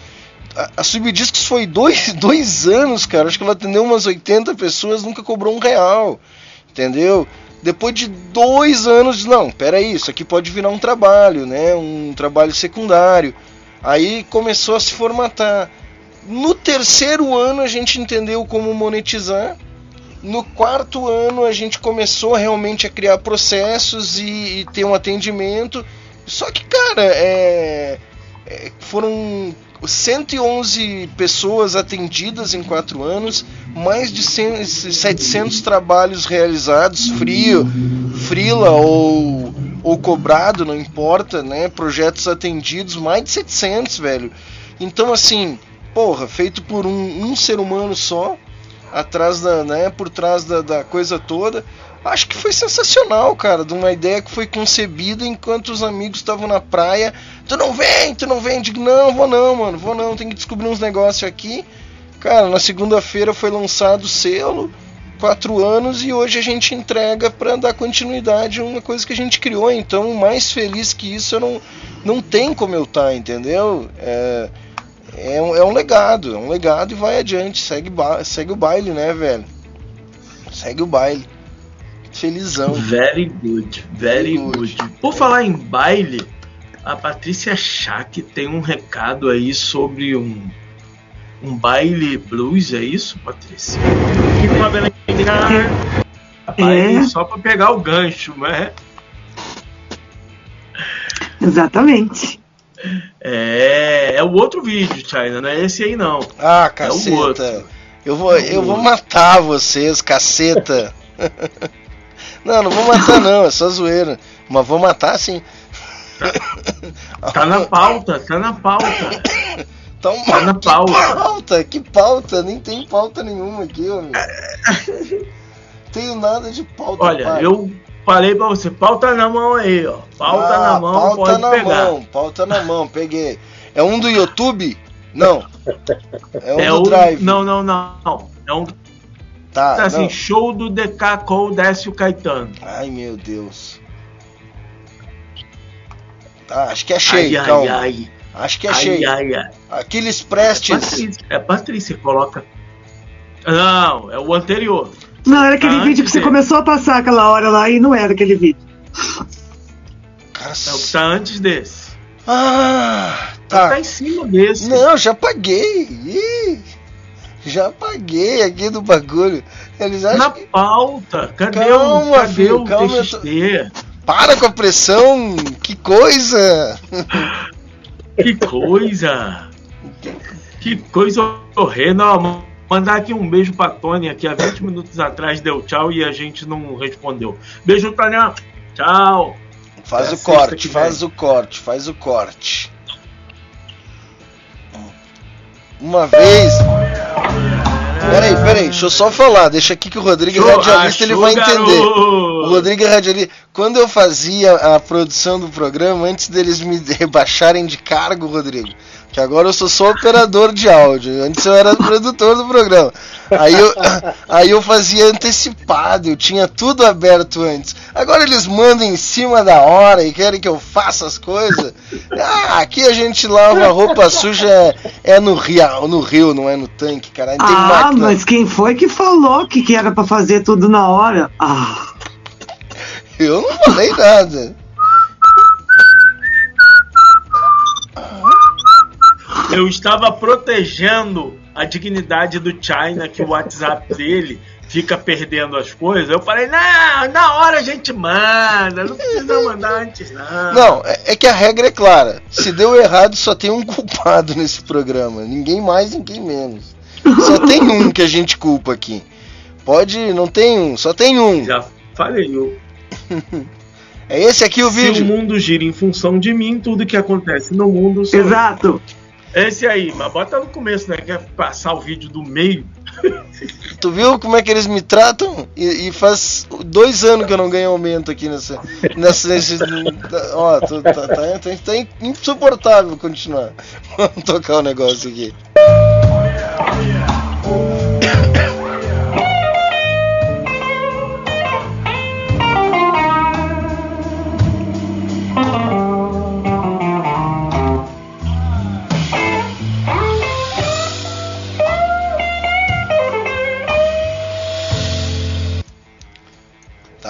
A, a Subdiscos foi dois, dois anos, cara. Acho que ela atendeu umas 80 pessoas, nunca cobrou um real. Entendeu? Depois de dois anos, não, peraí, isso aqui pode virar um trabalho, né? Um trabalho secundário. Aí começou a se formatar. No terceiro ano a gente entendeu como monetizar. No quarto ano a gente começou realmente a criar processos e, e ter um atendimento. Só que, cara, é, é, foram 111 pessoas atendidas em quatro anos, mais de 100, 700 trabalhos realizados, frio, frila ou, ou cobrado, não importa, né? Projetos atendidos, mais de 700, velho. Então, assim, porra, feito por um, um ser humano só, atrás da, né, por trás da, da coisa toda. Acho que foi sensacional, cara, de uma ideia que foi concebida enquanto os amigos estavam na praia. Tu não vem, tu não vem. Digo, não, vou não, mano, vou não, tem que descobrir uns negócios aqui. Cara, na segunda-feira foi lançado o selo, quatro anos, e hoje a gente entrega para dar continuidade a uma coisa que a gente criou. Então, mais feliz que isso, eu não, não tem como eu estar, entendeu? É, é, um, é um legado, é um legado e vai adiante, segue, ba segue o baile, né, velho? Segue o baile. Felizão. Very good, very good. Por falar em baile, a Patrícia Schack tem um recado aí sobre um, um baile blues, é isso, Patrícia? Que com a Belém Baile É. só pra pegar o gancho, né? Exatamente. É, é o outro vídeo, China, não é esse aí não. Ah, É o outro. caceta. Eu vou, eu vou matar vocês, caceta. não, não vou matar não, é só zoeira. Mas vou matar sim. Tá na pauta, tá na pauta. Tá, uma, Tá na que pauta. pauta, que pauta, nem tem pauta nenhuma aqui, homem. Tenho nada de pauta. Olha, pai. eu falei pra você, pauta na mão aí, ó. Pauta Ah, na mão, pauta pode na pegar. mão, pauta na mão, peguei. É um do YouTube? Não. É um É do o- Drive. Não, não, não. É um. Tá, assim, não. show do DK com o Décio Caetano. Ai, meu Deus. Tá, acho que achei, Ai, ai, calma. ai. Acho que achei. Ai, ai. Aquiles Prestes. Patrícia, é Patrícia, coloca. Não, é o anterior. Não, era aquele Ah, vídeo que você dele. começou a passar aquela hora lá e não era aquele vídeo. Cara, É o que tá antes desse. Ah, tá. Tá em cima desse. Não, já paguei. Ih, já paguei aqui do bagulho. Eles acham Na que... pauta. Cadê Calma, o, cadê filho, o calma, eu TXT? Para com a pressão. Que coisa. Que coisa! Que coisa horrenda. Mandar aqui um beijo pra Tônia, que há 20 minutos atrás deu tchau e a gente não respondeu. Beijo, Tônia. Tchau. Faz É o corte, faz vem. o corte, faz o corte. Uma vez. Peraí, peraí, deixa eu só falar. Deixa aqui que o Rodrigo Show, radialista, ele vai entender. O Rodrigo radialista. Quando eu fazia a produção do programa, antes deles me rebaixarem de cargo, Rodrigo, que agora eu sou só operador de áudio. Antes eu era produtor do programa. Aí eu, aí eu fazia antecipado, eu tinha tudo aberto antes. Agora eles mandam em cima da hora e querem que eu faça as coisas. Ah, aqui a gente lava a roupa suja é, é no rio, no rio, não é no tanque, cara. Aí Tem ah, máquina. mas quem foi que falou que, que era pra fazer tudo na hora? Ah, Eu não falei nada. Eu estava protegendo a dignidade do China, que o WhatsApp dele fica perdendo as coisas. Eu falei, não, na hora a gente manda, não precisa mandar antes, não. Não, é, é que a regra é clara. Se deu errado, só tem um culpado nesse programa. Ninguém mais, ninguém menos. Só tem um que a gente culpa aqui. Pode, não tem um, só tem um. Já falei, eu. É esse aqui o Se vídeo. o mundo gira em função de mim, tudo que acontece no mundo. sou eu. Esse aí, mas bota no começo, né? Quer passar o vídeo do meio. Tu viu como é que eles me tratam? E, e faz dois anos que eu não ganho aumento aqui nessa. nessa nesse, ó, tá, tá, tá, tá insuportável continuar. Vamos tocar o negócio aqui. Tá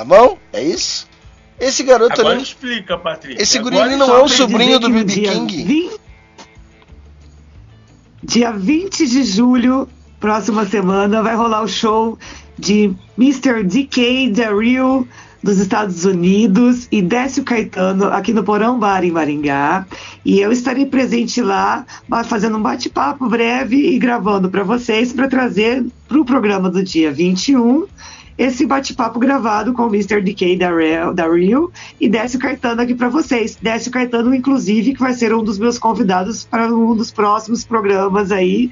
bom? É isso? Esse garoto Agora ali. explica, Patrícia. Esse guri não é o sobrinho do BB King. 20 Dia 20 de julho, próxima semana, vai rolar o show de Mr. DK Daryl dos Estados Unidos e Décio Caetano aqui no Porão Bar em Maringá. E eu estarei presente lá, fazendo um bate-papo breve e gravando para vocês para trazer para o programa do dia 21 esse bate-papo gravado com o Mr. DK Daryl, Daryl e Décio Caetano aqui para vocês. Décio Caetano, inclusive, que vai ser um dos meus convidados para um dos próximos programas aí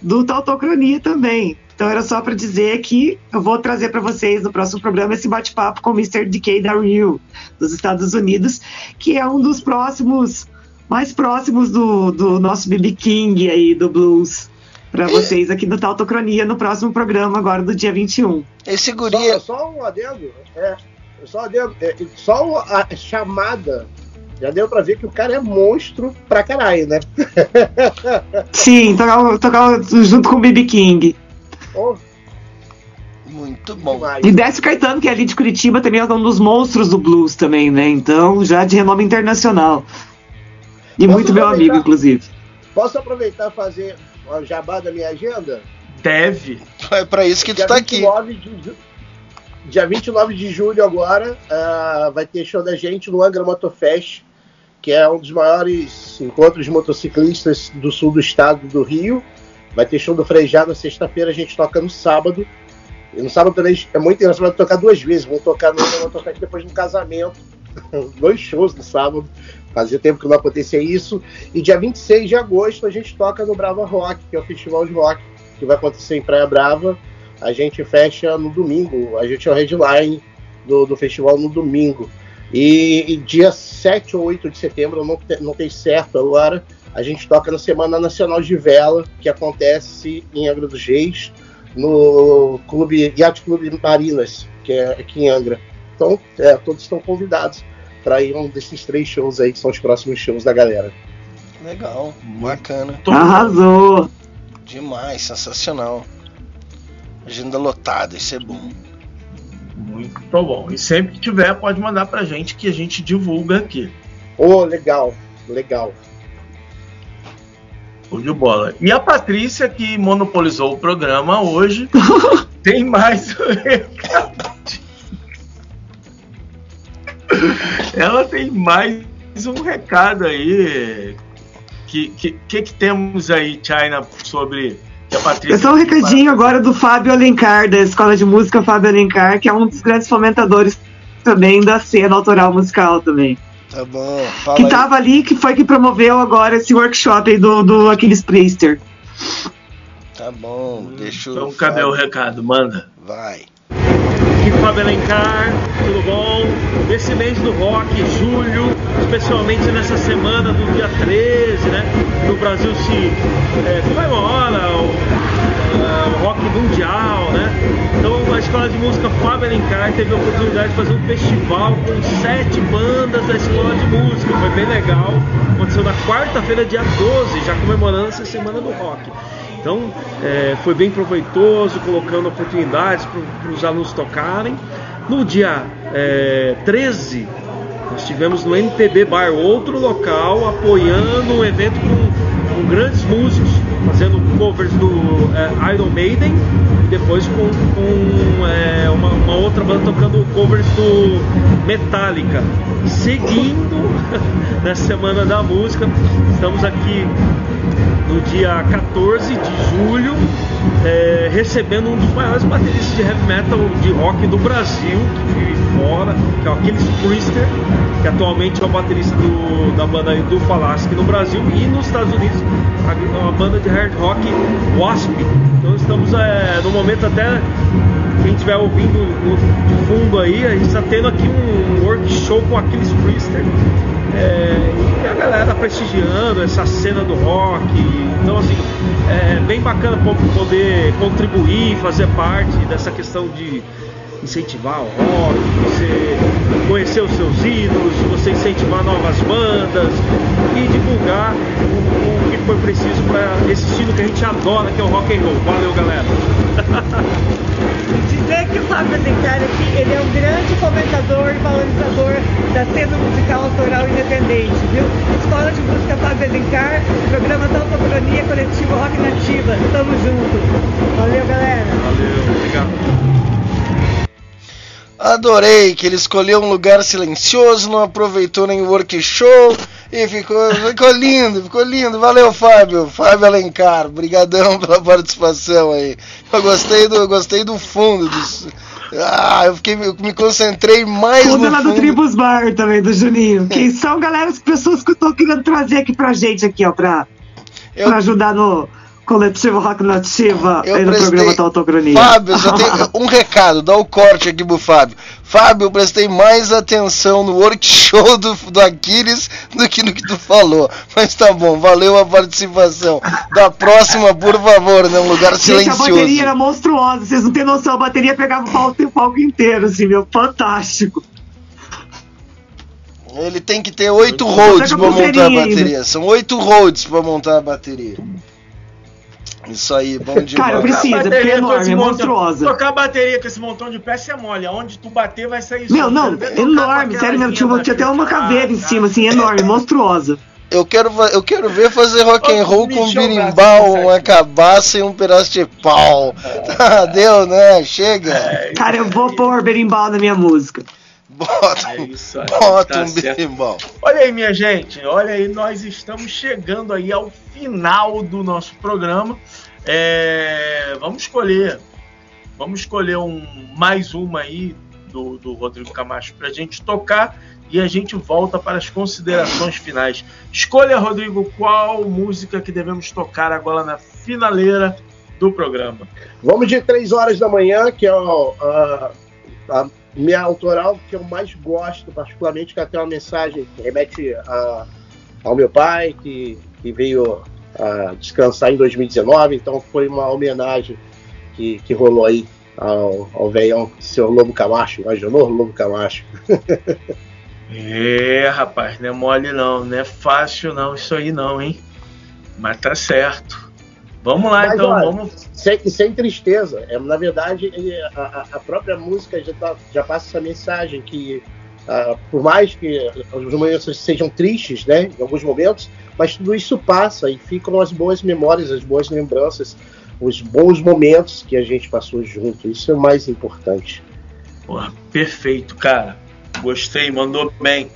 do Tautocronia também. Então era só para dizer que eu vou trazer para vocês no próximo programa esse bate-papo com o Mr. DK Daryl dos Estados Unidos, que é um dos próximos, mais próximos do, do nosso BB King aí, do blues. Para vocês aqui no Tautocronia no próximo programa, agora do dia 21. Esse guri. Só, só um adendo. É, só, um adendo, é, só a chamada. Já deu pra ver que o cara é monstro pra caralho, né? Sim, tocar, tocar junto com o BB King. Oh, Muito bom. E Décio Caetano, que é ali de Curitiba, também é um dos monstros do blues também, né? Então, já de renome internacional. E Posso muito meu amigo, inclusive. Posso aproveitar e fazer o jabá da minha agenda? Deve. É pra isso que tu Dia tá aqui. 29 de Dia 29 de julho agora ah, vai ter show da gente no Angra Motofest, que é um dos maiores encontros de motociclistas do sul do estado do Rio. Vai ter show do Frejá na sexta-feira, a gente toca no sábado. E no sábado também é muito engraçado, vai tocar duas vezes. Vão tocar no Angra Motofest depois de um casamento. Dois shows no sábado. Fazia tempo que não acontecia isso. E dia 26 de agosto a gente toca no Brava Rock, que é o festival de rock que vai acontecer em Praia Brava. A gente fecha no domingo. A gente é o headline do, do festival no domingo. E, e dia 7 ou 8 de setembro, não, não tem certo agora, a gente toca na Semana Nacional de Vela, que acontece em Angra dos Reis, no clube Yacht Clube Marinas, que é aqui em Angra. Então, é, todos estão convidados para ir a um desses três shows aí, que são os próximos shows da galera. Legal, bacana. Arrasou! Demais, sensacional. Agenda lotada, isso é bom. Muito bom. E sempre que tiver, pode mandar pra gente que a gente divulga aqui. Ô, oh, legal, legal. Show de bola. E a Patrícia, que monopolizou o programa hoje, tem mais um recado. Ela tem mais um recado aí. Que que, que, que temos aí, China, sobre que a Patrícia. É só um recadinho agora do Fábio Alencar, da Escola de Música Fábio Alencar, que é um dos grandes fomentadores também da cena autoral musical também. Tá bom, fala Que aí. tava ali, que foi que promoveu agora esse workshop aí do, do Aquiles Priester. Tá bom, deixa eu. Então, cadê o recado? Manda. Vai. Fábio Alencar, tudo bom? Nesse mês do rock, julho, especialmente nessa semana do dia 13, né? No Brasil se é, comemora o, é, o rock mundial, né? Então a Escola de Música Fábio Alencar teve a oportunidade de fazer um festival com sete bandas da Escola de Música. Foi bem legal. Aconteceu na quarta-feira, dia 12, já comemorando essa semana do rock. Então é, foi bem proveitoso, colocando oportunidades para os alunos tocarem. No dia é, 13, nós tivemos no MPB Bar, outro local, apoiando um evento com, com grandes músicos, fazendo covers do é, Iron Maiden e depois com, com é, uma, uma outra banda tocando covers do Metallica. Seguindo na Semana da Música, estamos aqui no dia 14 de julho, é, recebendo um dos maiores bateristas de heavy metal de rock do Brasil, que vive fora, que é o Aquiles Priester, que atualmente é o baterista do, da banda do Falasque no Brasil e nos Estados Unidos, a, a banda de hard rock Wasp. Então estamos é, no momento até quem estiver ouvindo no, de fundo aí, a gente está tendo aqui um workshop com Aquiles Priester. É, e a galera prestigiando essa cena do rock. Então, assim, é bem bacana poder contribuir, fazer parte dessa questão de incentivar o rock, você conhecer os seus ídolos, você incentivar novas bandas e divulgar o, o que foi preciso para esse estilo que a gente adora, que é o rock and roll. Valeu, galera! dizer que o Fábio Alencar aqui, ele é um grande comentador e valorizador da cena musical autoral independente, viu? Escola de Música Fábio Alencar, programa da Autocronia Coletivo Rock Nativa. Tamo junto. Valeu, galera. Valeu, obrigado. Adorei que ele escolheu um lugar silencioso, não aproveitou nem o workshop e ficou, ficou lindo, ficou lindo. Valeu, Fábio. Fábio Alencar, brigadão pela participação aí. Eu gostei do, eu gostei do fundo dos, ah, eu fiquei, eu me concentrei mais Fundo no lá do. Tribus Bar também, do Juninho. Que são, galera, as pessoas que eu tô querendo trazer aqui pra gente, aqui, ó, pra, pra ajudar no coletivo Rock Nativa Eu aí no prestei- programa da Autocronia. Fábio, só tenho um recado, dá o corte aqui pro Fábio. Fábio, eu prestei mais atenção no workshop do, do Aquiles do que no que tu falou. Mas tá bom, valeu a participação. Da próxima, por favor, né? Um lugar Gente, a bateria silencioso. era monstruosa, vocês não têm noção, a bateria pegava o palco, o palco inteiro, assim, meu, fantástico. Ele tem que ter oito Vou roads botar pra com a montar a ainda. bateria. São oito roads pra montar a bateria. Isso aí, bom demais. Cara, precisa, porque é enorme, é monstruosa. Tocar a bateria com esse montão de peça é mole. Aonde tu bater vai sair som. Meu, não, enorme, sério mesmo, tinha, tinha até uma caveira em cima, assim, enorme, monstruosa. Eu quero, eu quero ver fazer rock and roll com um birimbau, uma cabaça e um pedaço de pau. Tá, deu, né? Chega. Cara, eu vou pôr berimbau na minha música. Bota, É isso aí, bota tá um certo. birimbau. Olha aí, minha gente, olha aí, nós estamos chegando aí ao final do nosso programa. É, vamos escolher, vamos escolher um, mais uma aí do, do Rodrigo Camacho para a gente tocar e a gente volta para as considerações finais. Escolha, Rodrigo, qual música que devemos tocar agora na finaleira do programa. Vamos de 3 horas da manhã, que é a, a minha autoral que eu mais gosto, particularmente, que até uma mensagem que remete a- ao meu pai, que e veio a descansar em 2019, então foi uma homenagem que, que rolou aí ao, ao velhão, seu Lobo Camacho, imaginou Lobo Camacho? É, rapaz, não é mole não, não é fácil não isso aí não, hein? Mas tá certo. Vamos lá Mas, então, olha, vamos. Sem, sem tristeza. É, na verdade, a, a própria música já, tá- já passa essa mensagem que, ah, por mais que os momentos sejam tristes, né, em alguns momentos, mas tudo isso passa e ficam as boas memórias, as boas lembranças, os bons momentos que a gente passou junto. Isso é o mais importante. Porra, perfeito, cara. Gostei, mandou bem.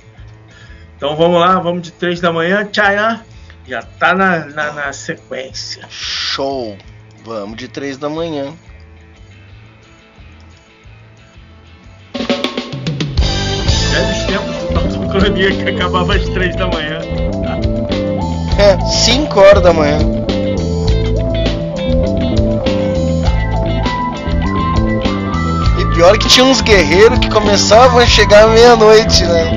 Então vamos lá, vamos de três da manhã, Tchayan. Já tá na, na, na sequência. Show! Vamos de três da manhã. Velhos tempos do Tautoncronia que acabava às três da manhã. É, 5 horas da manhã. E pior que tinha uns guerreiros que começavam a chegar à meia-noite, né?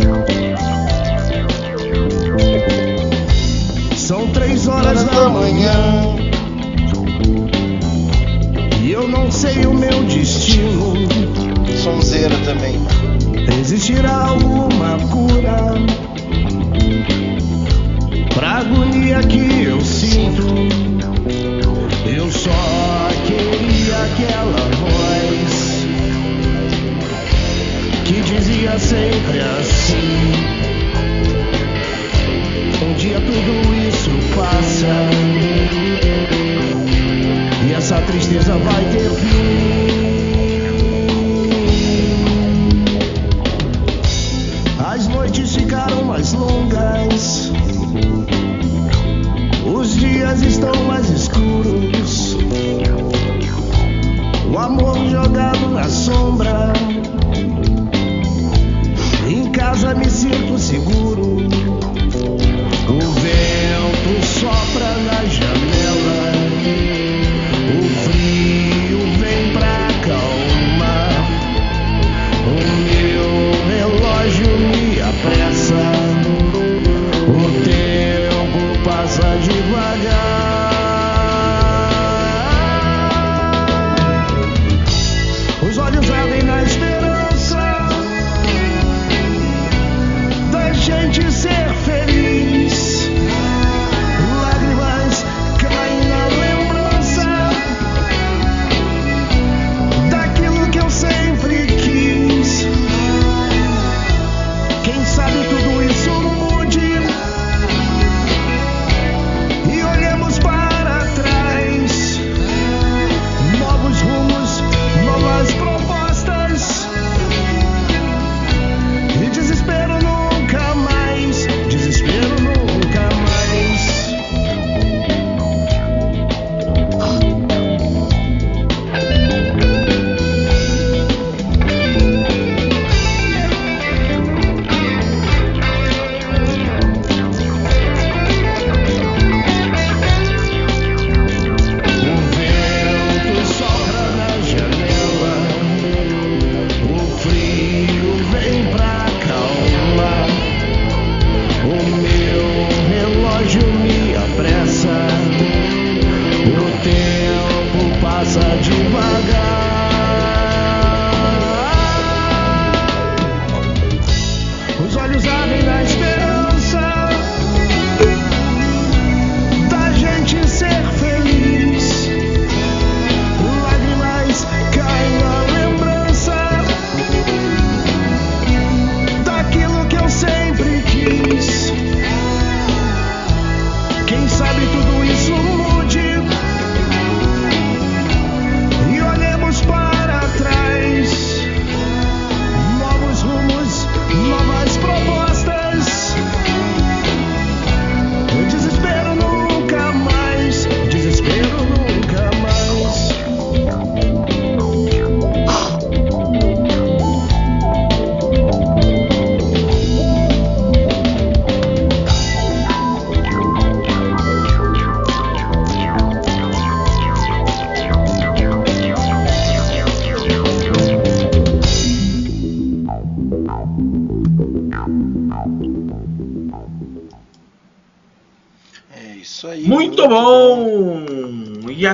São três horas da manhã e eu não sei o meu destino. Sonzeira também. Existirá alguma cura pra agonia que eu sinto. Eu só queria aquela voz que dizia sempre assim: Um dia tudo isso passa e essa tristeza vai ter fim. As noites ficaram mais longas. Os dias estão mais escuros. O amor jogado na sombra. Em casa me sinto seguro. O vento sopra na janela.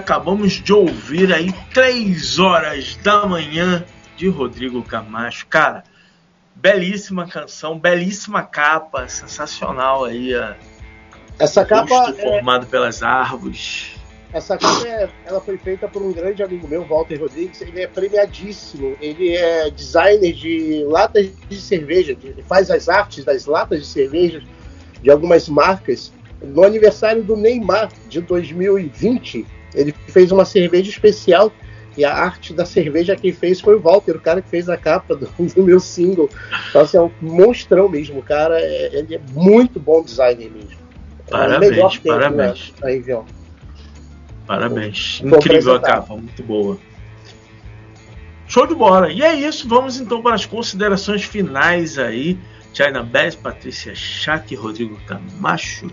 Acabamos de ouvir aí três horas da manhã de Rodrigo Camacho. Cara, belíssima canção, belíssima capa, sensacional aí. A, Essa capa é, formado pelas árvores. essa capa é- ela foi feita por um grande amigo meu, Walter Rodrigues. Ele é premiadíssimo. Ele é designer de latas de cerveja. Ele faz as artes das latas de cerveja de algumas marcas. No aniversário do Neymar de 2020, ele fez uma cerveja especial. E a arte da cerveja quem fez foi o Walter, o cara que fez a capa do, do meu single. Então, assim, é um monstrão mesmo. O cara é, ele é muito bom designer mesmo. É Parabéns, aqui parabéns. na- na região. Parabéns. Vou Incrível a capa, muito boa. Show de bola. E é isso, vamos então para as considerações finais aí. China Bass, Patrícia Schack, Rodrigo Camacho.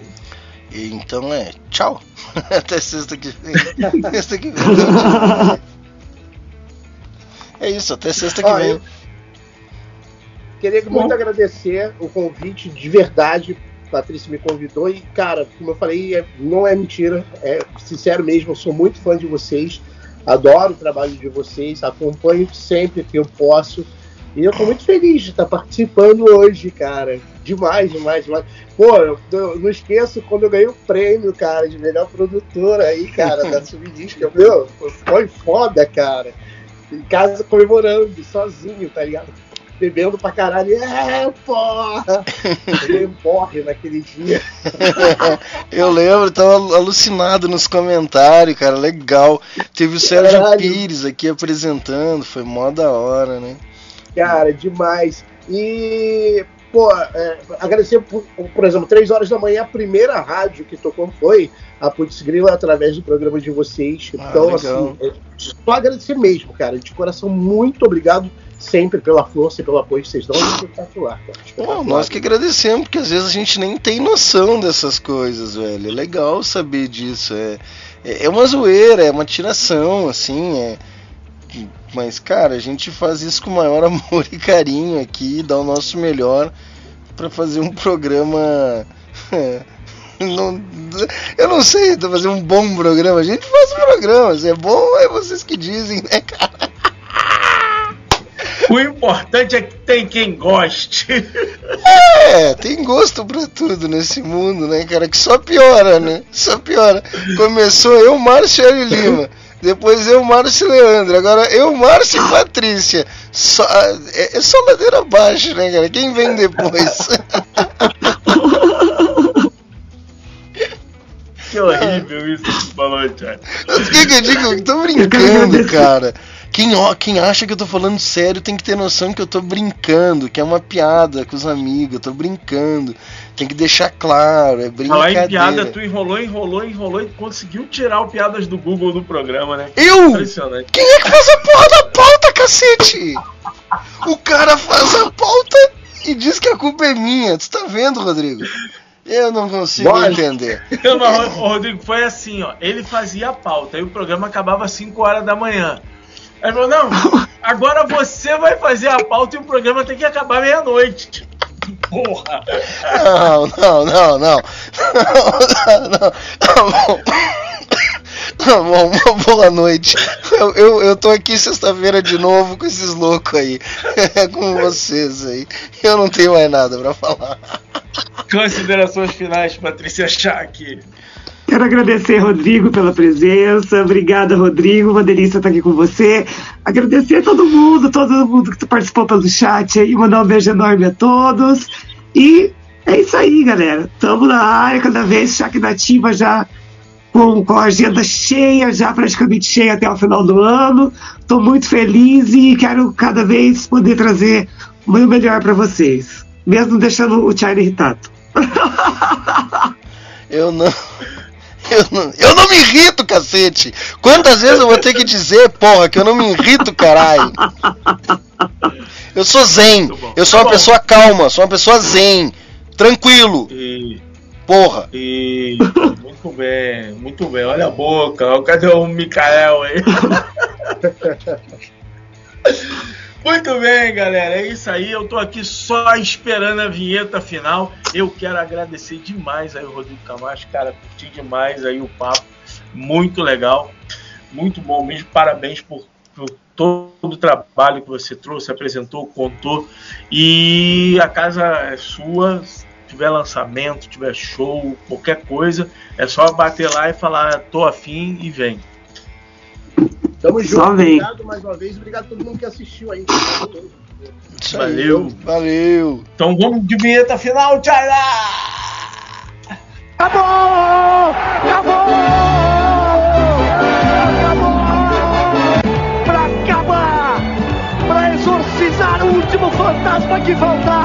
Então é, tchau. Até sexta que vem. sexta que vem. É isso, até sexta que Ó, vem. Queria muito agradecer o convite de verdade. Patrícia me convidou e, cara, como eu falei, é- não é mentira, é sincero mesmo. Eu sou muito fã de vocês, adoro o trabalho de vocês, acompanho sempre que eu posso. E eu tô muito feliz de estar participando hoje, cara. Demais, demais, demais. Pô, eu, eu não esqueço quando eu ganhei o prêmio, cara, de melhor produtora aí, cara, da Subdisca. Meu, foi foda, cara. Em casa comemorando, sozinho, tá ligado? Bebendo pra caralho. É, porra! Eu morre naquele dia. Eu lembro, tava alucinado nos comentários, cara, legal. Teve o Sérgio Caralho. Pires aqui apresentando, foi mó da hora, né? Cara, demais. E, pô, é, agradecer, por, por exemplo, três horas da manhã, a primeira rádio que tocou foi a Putz Grila através do programa de vocês. Ah, Então, legal. assim, é só agradecer mesmo, cara. De coração, muito obrigado sempre pela força e pelo apoio que vocês dão. É espetacular, cara. Nós que agradecemos, porque às vezes a gente nem tem noção dessas coisas, velho. É legal saber disso. É, é é uma zoeira, é uma tiração, assim, é. Mas, cara, a gente faz isso com o maior amor e carinho aqui, dá o nosso melhor pra fazer um programa. Não- eu não sei, fazer um bom programa. A gente faz programas, é bom, é vocês que dizem, né, cara? O importante é que tem quem goste. É, tem gosto pra tudo nesse mundo, né, cara? Que só piora, né? Só piora. Começou eu, Márcio e Lima. Depois eu, Márcio e Leandro. Agora eu, Márcio e Patrícia. Só, é, é só ladeira abaixo, né, cara? Quem vem depois? Que horrível isso que você falou, Thiago. O que, que eu digo? Eu tô brincando, cara. Quem, ó, quem acha que eu tô falando sério tem que ter noção que eu tô brincando, que é uma piada com os amigos, eu tô brincando. Tem que deixar claro, é Falar brincadeira. em piada, tu enrolou, enrolou, enrolou e conseguiu tirar o piadas do Google do programa, né? Eu? Impressionante. Quem é que faz a porra da pauta, cacete? O cara faz a pauta e diz que a culpa é minha. Tu tá vendo, Rodrigo? Eu não consigo Bora. entender. Não, mas, Rodrigo, foi assim, ó. Ele fazia a pauta e o programa acabava às 5 horas da manhã. Aí falou, não, agora você vai fazer a pauta e o programa tem que acabar meia-noite. Porra! Não, não, não, não. Não, não. Tá bom. Tá bom, uma boa noite. Eu, eu, eu tô aqui sexta-feira de novo com esses loucos aí. com vocês aí. Eu não tenho mais nada pra falar. Considerações finais, Patrícia Schack. Quero agradecer, Rodrigo, pela presença. Obrigada, Rodrigo. Uma delícia estar aqui com você. Agradecer a todo mundo, todo mundo que participou pelo chat aí. Mandar um beijo enorme a todos. E é isso aí, galera. Estamos na área, cada vez Chac Nativa já com, com a agenda cheia, já praticamente cheia até o final do ano. Estou muito feliz e quero cada vez poder trazer o meu melhor para vocês. Mesmo deixando o Charlie irritado. Eu não. Eu não, eu não me irrito, cacete! Quantas vezes eu vou ter que dizer, porra, que eu não me irrito, caralho? Eu sou zen, eu sou uma pessoa calma, sou uma pessoa zen, tranquilo. E, Porra. e muito bem, muito bem. Olha a boca. Cadê o Mikael aí? Muito bem, galera. É isso aí. Eu tô aqui só esperando a vinheta final. Eu quero agradecer demais aí o Rodrigo Camacho, cara. Curti demais aí o papo. Muito legal. Muito bom mesmo. Parabéns por, por todo o trabalho que você trouxe, apresentou, contou. E a casa é sua. Se tiver lançamento, tiver show, qualquer coisa, é só bater lá e falar, tô afim e vem. Tamo junto. Só vem. Obrigado mais uma vez. Obrigado a todo mundo que assistiu aí. Valeu. Valeu. Então vamos de vinheta final, tchau! Acabou! Acabou! Acabou! Pra acabar! Pra exorcizar o último fantasma que faltava!